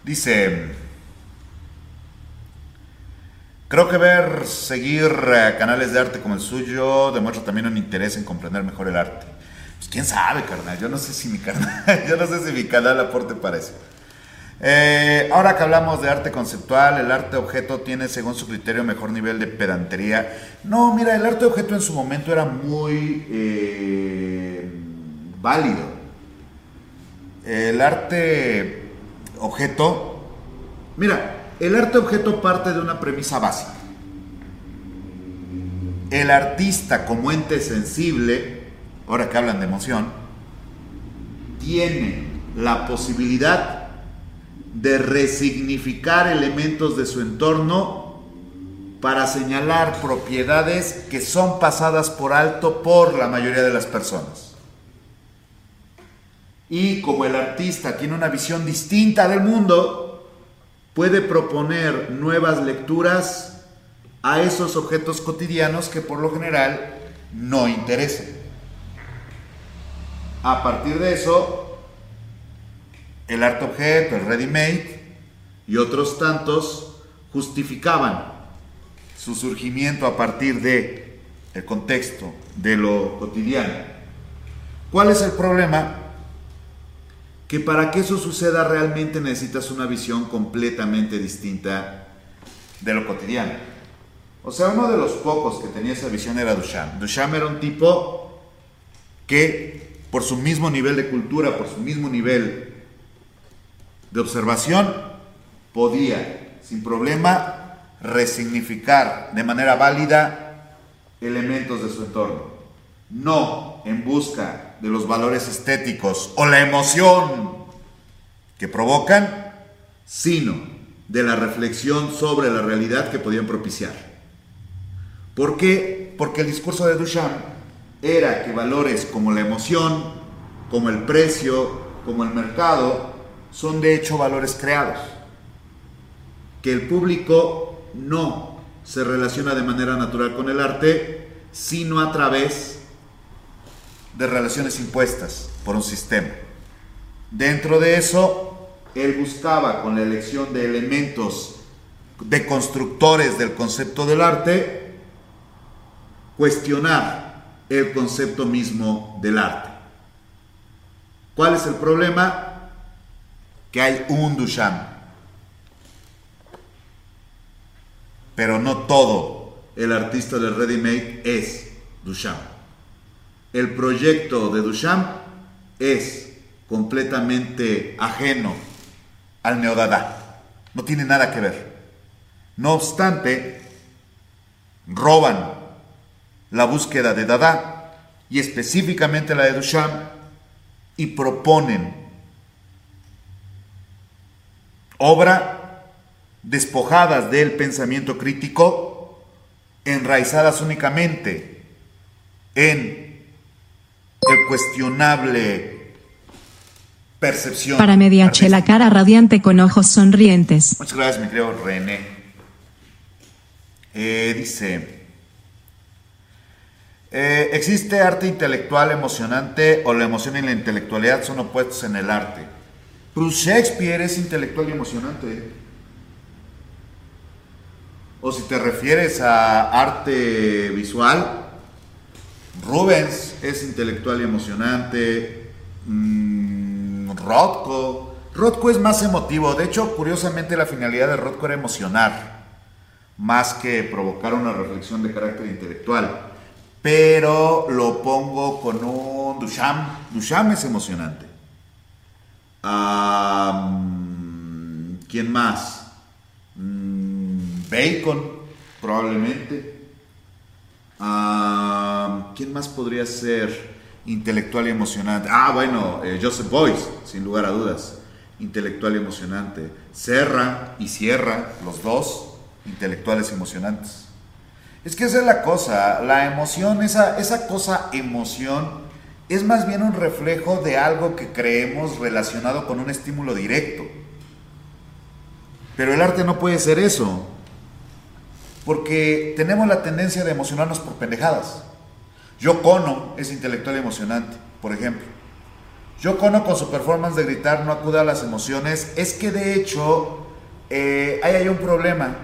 A: Dice, creo que ver, seguir eh, canales de arte como el suyo demuestra también un interés en comprender mejor el arte. Pues quién sabe, carnal, yo no sé si mi canal, yo no sé si mi canal aporte para eso. Eh, ahora que hablamos de arte conceptual, el arte objeto tiene según su criterio mejor nivel de pedantería. No, mira, el arte objeto en su momento era muy eh, válido. El arte objeto, mira, el arte objeto parte de una premisa básica. El artista como ente sensible, ahora que hablan de emoción, tiene la posibilidad de resignificar elementos de su entorno para señalar propiedades que son pasadas por alto por la mayoría de las personas. Y como el artista tiene una visión distinta del mundo, puede proponer nuevas lecturas a esos objetos cotidianos que por lo general no interesan. A partir de eso, el arte objeto, el ready-made y otros tantos justificaban su surgimiento a partir de el contexto de lo cotidiano. ¿Cuál es el problema? Que para que eso suceda realmente necesitas una visión completamente distinta de lo cotidiano. O sea, uno de los pocos que tenía esa visión era Duchamp. Duchamp era un tipo que por su mismo nivel de cultura, por su mismo nivel de observación, podía sin problema resignificar de manera válida elementos de su entorno. No en busca de los valores estéticos o la emoción que provocan, sino de la reflexión sobre la realidad que podían propiciar. ¿Por qué? Porque el discurso de Duchamp era que valores como la emoción, como el precio, como el mercado, son de hecho valores creados, que el público no se relaciona de manera natural con el arte, sino a través de relaciones impuestas por un sistema. Dentro de eso, él buscaba con la elección de elementos de constructores del concepto del arte, cuestionar el concepto mismo del arte. ¿Cuál es el problema? Que hay un Duchamp. Pero no todo el artista del ready made es Duchamp. El proyecto de Duchamp es completamente ajeno al neodada. No tiene nada que ver. No obstante, roban la búsqueda de Dada y específicamente la de Duchamp y proponen obra despojadas del pensamiento crítico, enraizadas únicamente en el cuestionable percepción.
B: Para mediache la cara radiante con ojos sonrientes.
A: Muchas gracias, mi querido René. Eh, dice, eh, ¿existe arte intelectual emocionante o la emoción y la intelectualidad son opuestos en el arte? Pues Shakespeare es intelectual y emocionante. O si te refieres a arte visual, Rubens es intelectual y emocionante. Mm, Rothko. Rothko es más emotivo. De hecho, curiosamente, la finalidad de Rothko era emocionar, más que provocar una reflexión de carácter intelectual. Pero lo pongo con un Duchamp. Duchamp es emocionante. ¿Quién más? Mm, Bacon, probablemente. ¿Quién más podría ser intelectual y emocionante? Ah, bueno, eh, Joseph Boyce, sin lugar a dudas. Intelectual y emocionante. Serra y Sierra, los dos, intelectuales y emocionantes. Es que esa es la cosa, la emoción, esa, esa cosa emoción es más bien un reflejo de algo que creemos relacionado con un estímulo directo. Pero el arte no puede ser eso, porque tenemos la tendencia de emocionarnos por pendejadas. Yo Kono es intelectual emocionante, por ejemplo. Yo Kono con su performance de gritar no acude a las emociones, es que de hecho eh, ahí hay un problema.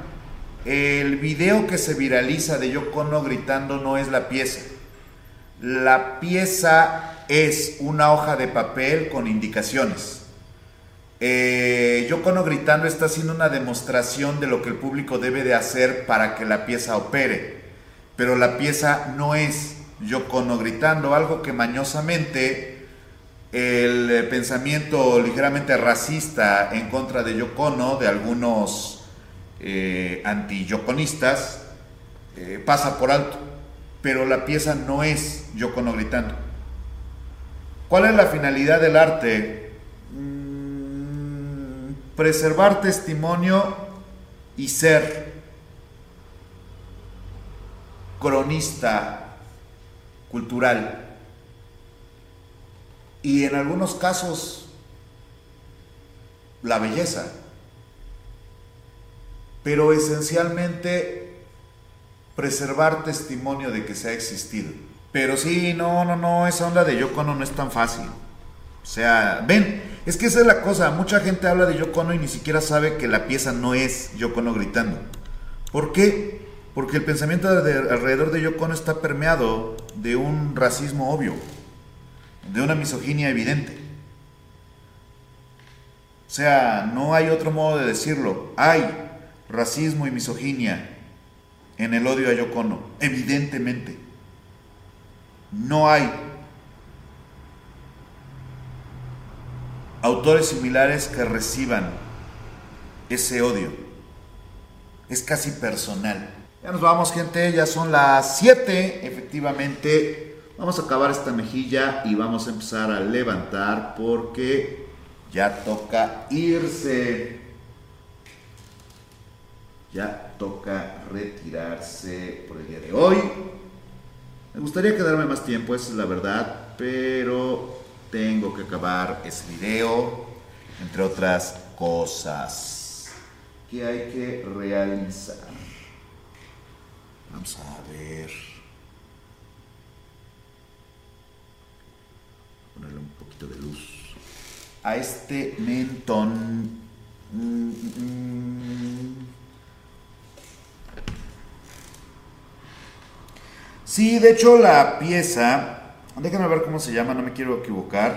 A: El video que se viraliza de Yo Kono gritando no es la pieza. La pieza es una hoja de papel con indicaciones. Eh, Yocono gritando está haciendo una demostración de lo que el público debe de hacer para que la pieza opere. Pero la pieza no es Yocono gritando, algo que mañosamente el pensamiento ligeramente racista en contra de Yocono, de algunos eh, anti-yoconistas, eh, pasa por alto pero la pieza no es Yocono gritando. ¿Cuál es la finalidad del arte? Mm, preservar testimonio y ser cronista cultural. Y en algunos casos, la belleza. Pero esencialmente preservar testimonio de que se ha existido. Pero sí, no, no, no, esa onda de Yoko no es tan fácil. O sea, ven, es que esa es la cosa, mucha gente habla de Yoko y ni siquiera sabe que la pieza no es Yoko gritando. ¿Por qué? Porque el pensamiento alrededor de Yoko está permeado de un racismo obvio, de una misoginia evidente. O sea, no hay otro modo de decirlo. Hay racismo y misoginia en el odio a Yocono, evidentemente. No hay autores similares que reciban ese odio. Es casi personal. Ya nos vamos, gente, ya son las 7, efectivamente. Vamos a acabar esta mejilla y vamos a empezar a levantar porque ya toca irse. Ya toca retirarse por el día de hoy. Me gustaría quedarme más tiempo, esa es la verdad, pero tengo que acabar ese video, entre otras cosas que hay que realizar. Vamos a ver. Ponerle un poquito de luz a este mentón. Mm, mm, Sí, de hecho la pieza, déjame ver cómo se llama, no me quiero equivocar,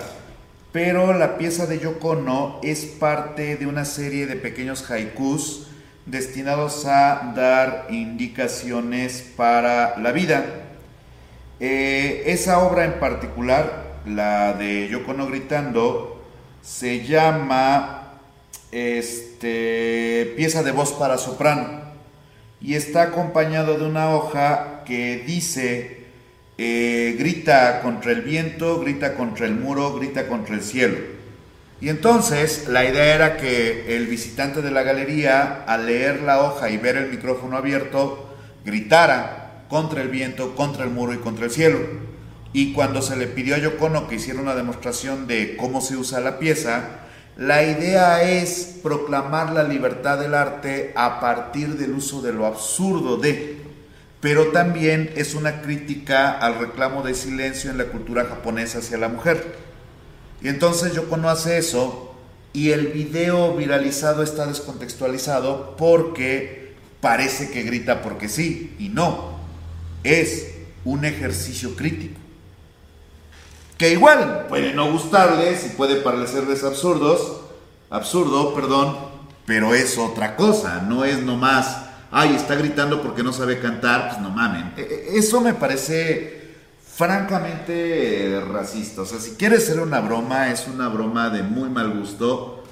A: pero la pieza de Yoko no es parte de una serie de pequeños haikus destinados a dar indicaciones para la vida. Eh, esa obra en particular, la de Yoko no gritando, se llama este, pieza de voz para soprano y está acompañado de una hoja que dice eh, grita contra el viento, grita contra el muro, grita contra el cielo. Y entonces la idea era que el visitante de la galería, al leer la hoja y ver el micrófono abierto, gritara contra el viento, contra el muro y contra el cielo. Y cuando se le pidió a Yocono que hiciera una demostración de cómo se usa la pieza, la idea es proclamar la libertad del arte a partir del uso de lo absurdo de, pero también es una crítica al reclamo de silencio en la cultura japonesa hacia la mujer. Y entonces Yocono hace eso y el video viralizado está descontextualizado porque parece que grita porque sí y no. Es un ejercicio crítico que igual puede no gustarles y puede parecerles absurdos, absurdo, perdón, pero es otra cosa, no es nomás, ay, está gritando porque no sabe cantar, pues no mamen. E, e, eso me parece francamente racista. O sea, si quieres ser una broma, es una broma de muy mal gusto,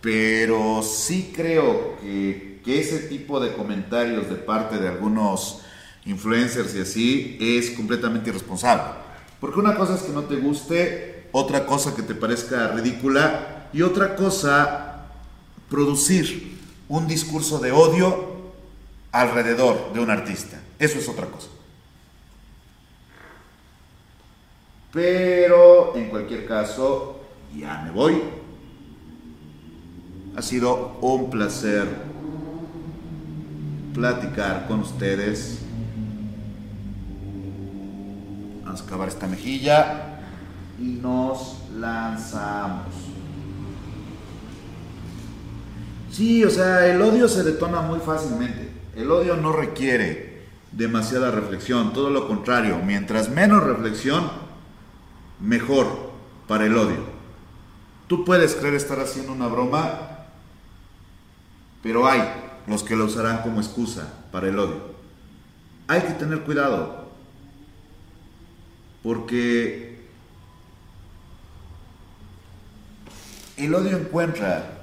A: pero sí creo que, que ese tipo de comentarios de parte de algunos influencers y así es completamente irresponsable. Porque una cosa es que no te guste, otra cosa que te parezca ridícula y otra cosa producir un discurso de odio alrededor de un artista. Eso es otra cosa. Pero en cualquier caso, ya me voy. Ha sido un placer platicar con ustedes Vamos a acabar esta mejilla y nos lanzamos. Sí, o sea, el odio se detona muy fácilmente. El odio no requiere demasiada reflexión, todo lo contrario, mientras menos reflexión, mejor para el odio. Tú puedes creer estar haciendo una broma, pero hay los que lo usarán como excusa para el odio. Hay que tener cuidado, porque el odio encuentra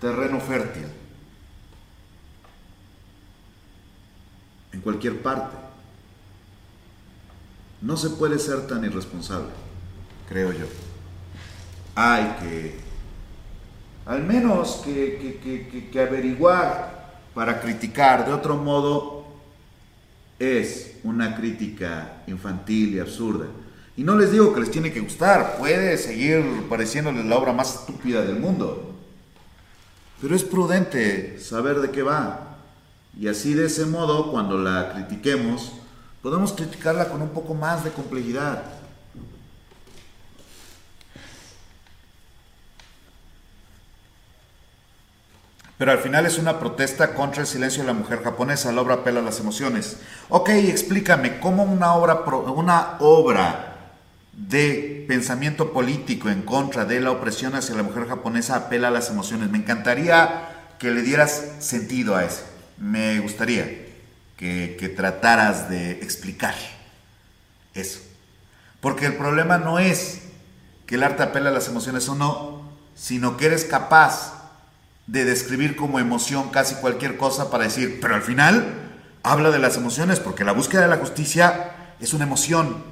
A: terreno fértil en cualquier parte. No se puede ser tan irresponsable, creo yo. Hay que, al menos que, que averiguar para criticar. De otro modo, es una crítica infantil y absurda. Y no les digo que les tiene que gustar, puede seguir pareciéndoles la obra más estúpida del mundo. Pero es prudente saber de qué va. Y así de ese modo, cuando la critiquemos, podemos criticarla con un poco más de complejidad. pero al final es una protesta contra el silencio de la mujer japonesa. La obra apela a las emociones. Ok, explícame, ¿cómo una obra, una obra de pensamiento político en contra de la opresión hacia la mujer japonesa apela a las emociones? Me encantaría que le dieras sentido a eso. Me gustaría que, que trataras de explicar eso. Porque el problema no es que el arte apela a las emociones o no, sino que eres capaz de describir como emoción casi cualquier cosa para decir, pero al final habla de las emociones, porque la búsqueda de la justicia es una emoción,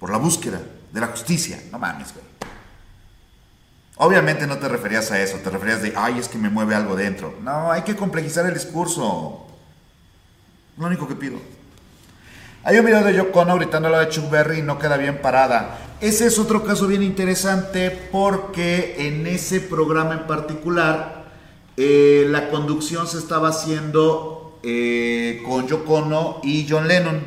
A: por la búsqueda de la justicia. No mames, güey. Obviamente no te referías a eso, te referías de, ay, es que me mueve algo dentro. No, hay que complejizar el discurso. Lo único que pido. Hay un video de Yoko gritando lo de Chuck Berry y no queda bien parada. Ese es otro caso bien interesante porque en ese programa en particular eh, la conducción se estaba haciendo eh, con Yoko y John Lennon.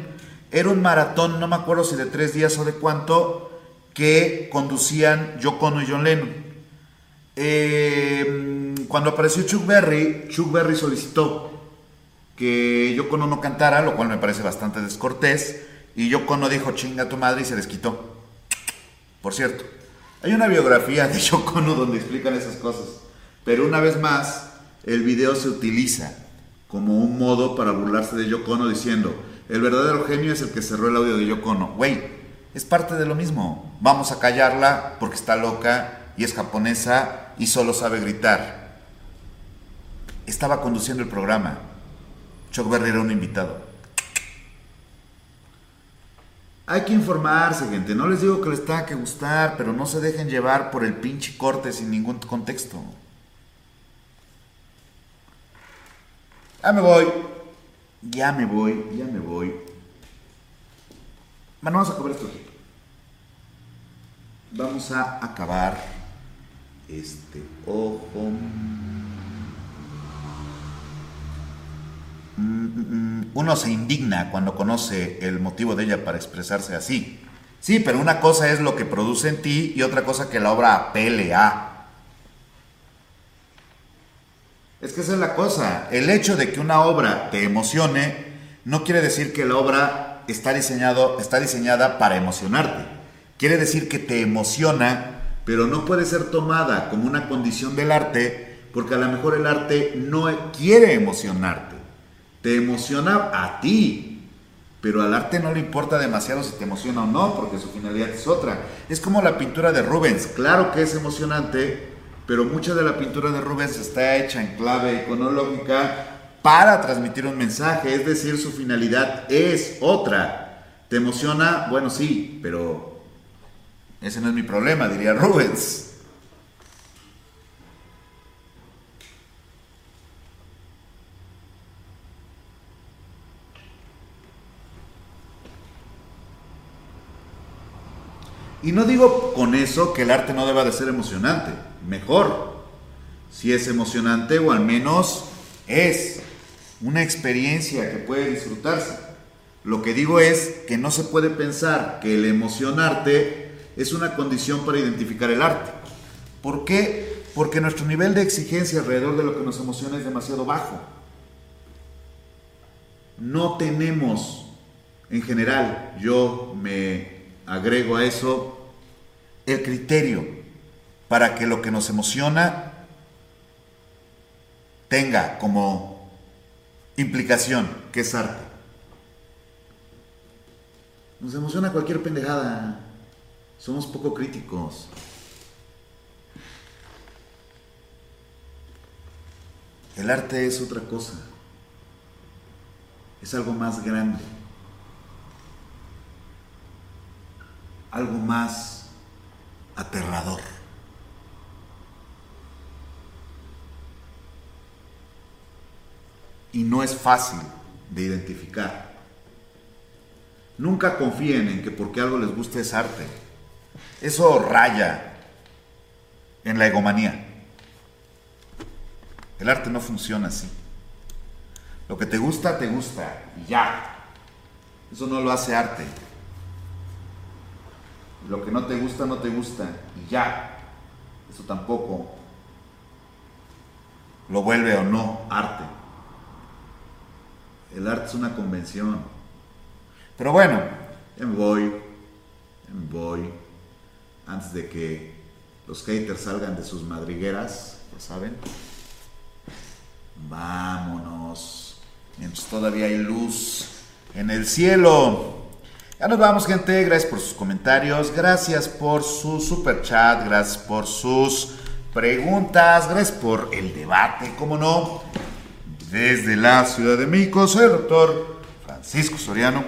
A: Era un maratón, no me acuerdo si de tres días o de cuánto, que conducían Yoko y John Lennon. Eh, cuando apareció Chuck Berry, Chuck Berry solicitó que Yoko no cantara, lo cual me parece bastante descortés, y Yoko dijo chinga tu madre y se desquitó. Por cierto, hay una biografía de Yoko donde explican esas cosas. Pero una vez más, el video se utiliza como un modo para burlarse de Yoko diciendo, el verdadero genio es el que cerró el audio de Yoko Güey, es parte de lo mismo. Vamos a callarla porque está loca y es japonesa y solo sabe gritar. Estaba conduciendo el programa. Chuck Berry era un invitado. Hay que informarse, gente. No les digo que les tenga que gustar, pero no se dejen llevar por el pinche corte sin ningún contexto. Ya me voy. Ya me voy, ya me voy. Bueno, vamos a acabar esto aquí. Vamos a acabar este ojo. Uno se indigna cuando conoce el motivo de ella para expresarse así. Sí, pero una cosa es lo que produce en ti y otra cosa que la obra apele a. Es que esa es la cosa. El hecho de que una obra te emocione no quiere decir que la obra está, diseñado, está diseñada para emocionarte. Quiere decir que te emociona, pero no puede ser tomada como una condición del arte, porque a lo mejor el arte no quiere emocionarte. Te emociona a ti, pero al arte no le importa demasiado si te emociona o no, porque su finalidad es otra. Es como la pintura de Rubens. Claro que es emocionante, pero mucha de la pintura de Rubens está hecha en clave iconológica para transmitir un mensaje, es decir, su finalidad es otra. ¿Te emociona? Bueno, sí, pero ese no es mi problema, diría Rubens. Y no digo con eso que el arte no deba de ser emocionante mejor. Si es emocionante o al menos es una experiencia que puede disfrutarse. Lo que digo es que no se puede pensar que el emocionarte es una condición para identificar el arte. ¿Por qué? Porque nuestro nivel de exigencia alrededor de lo que nos emociona es demasiado bajo. No tenemos, en general, yo me agrego a eso, el criterio para que lo que nos emociona tenga como implicación que es arte. Nos emociona cualquier pendejada. Somos poco críticos. El arte es otra cosa. Es algo más grande. Algo más aterrador. y no es fácil de identificar. Nunca confíen en que porque algo les guste es arte. Eso raya en la egomanía. El arte no funciona así. Lo que te gusta, te gusta y ya. Eso no lo hace arte. Lo que no te gusta, no te gusta y ya. Eso tampoco lo vuelve o no arte. El arte es una convención. Pero bueno, me voy, ya me voy. Antes de que los haters salgan de sus madrigueras, ya saben. Vámonos. Mientras todavía hay luz en el cielo. Ya nos vamos, gente. Gracias por sus comentarios. Gracias por su super chat. Gracias por sus preguntas. Gracias por el debate, como no. Desde la Ciudad de México, soy el doctor Francisco Soriano.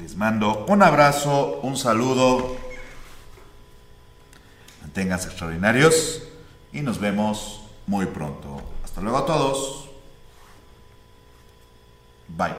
A: Les mando un abrazo, un saludo. Manténganse extraordinarios y nos vemos muy pronto. Hasta luego a todos. Bye.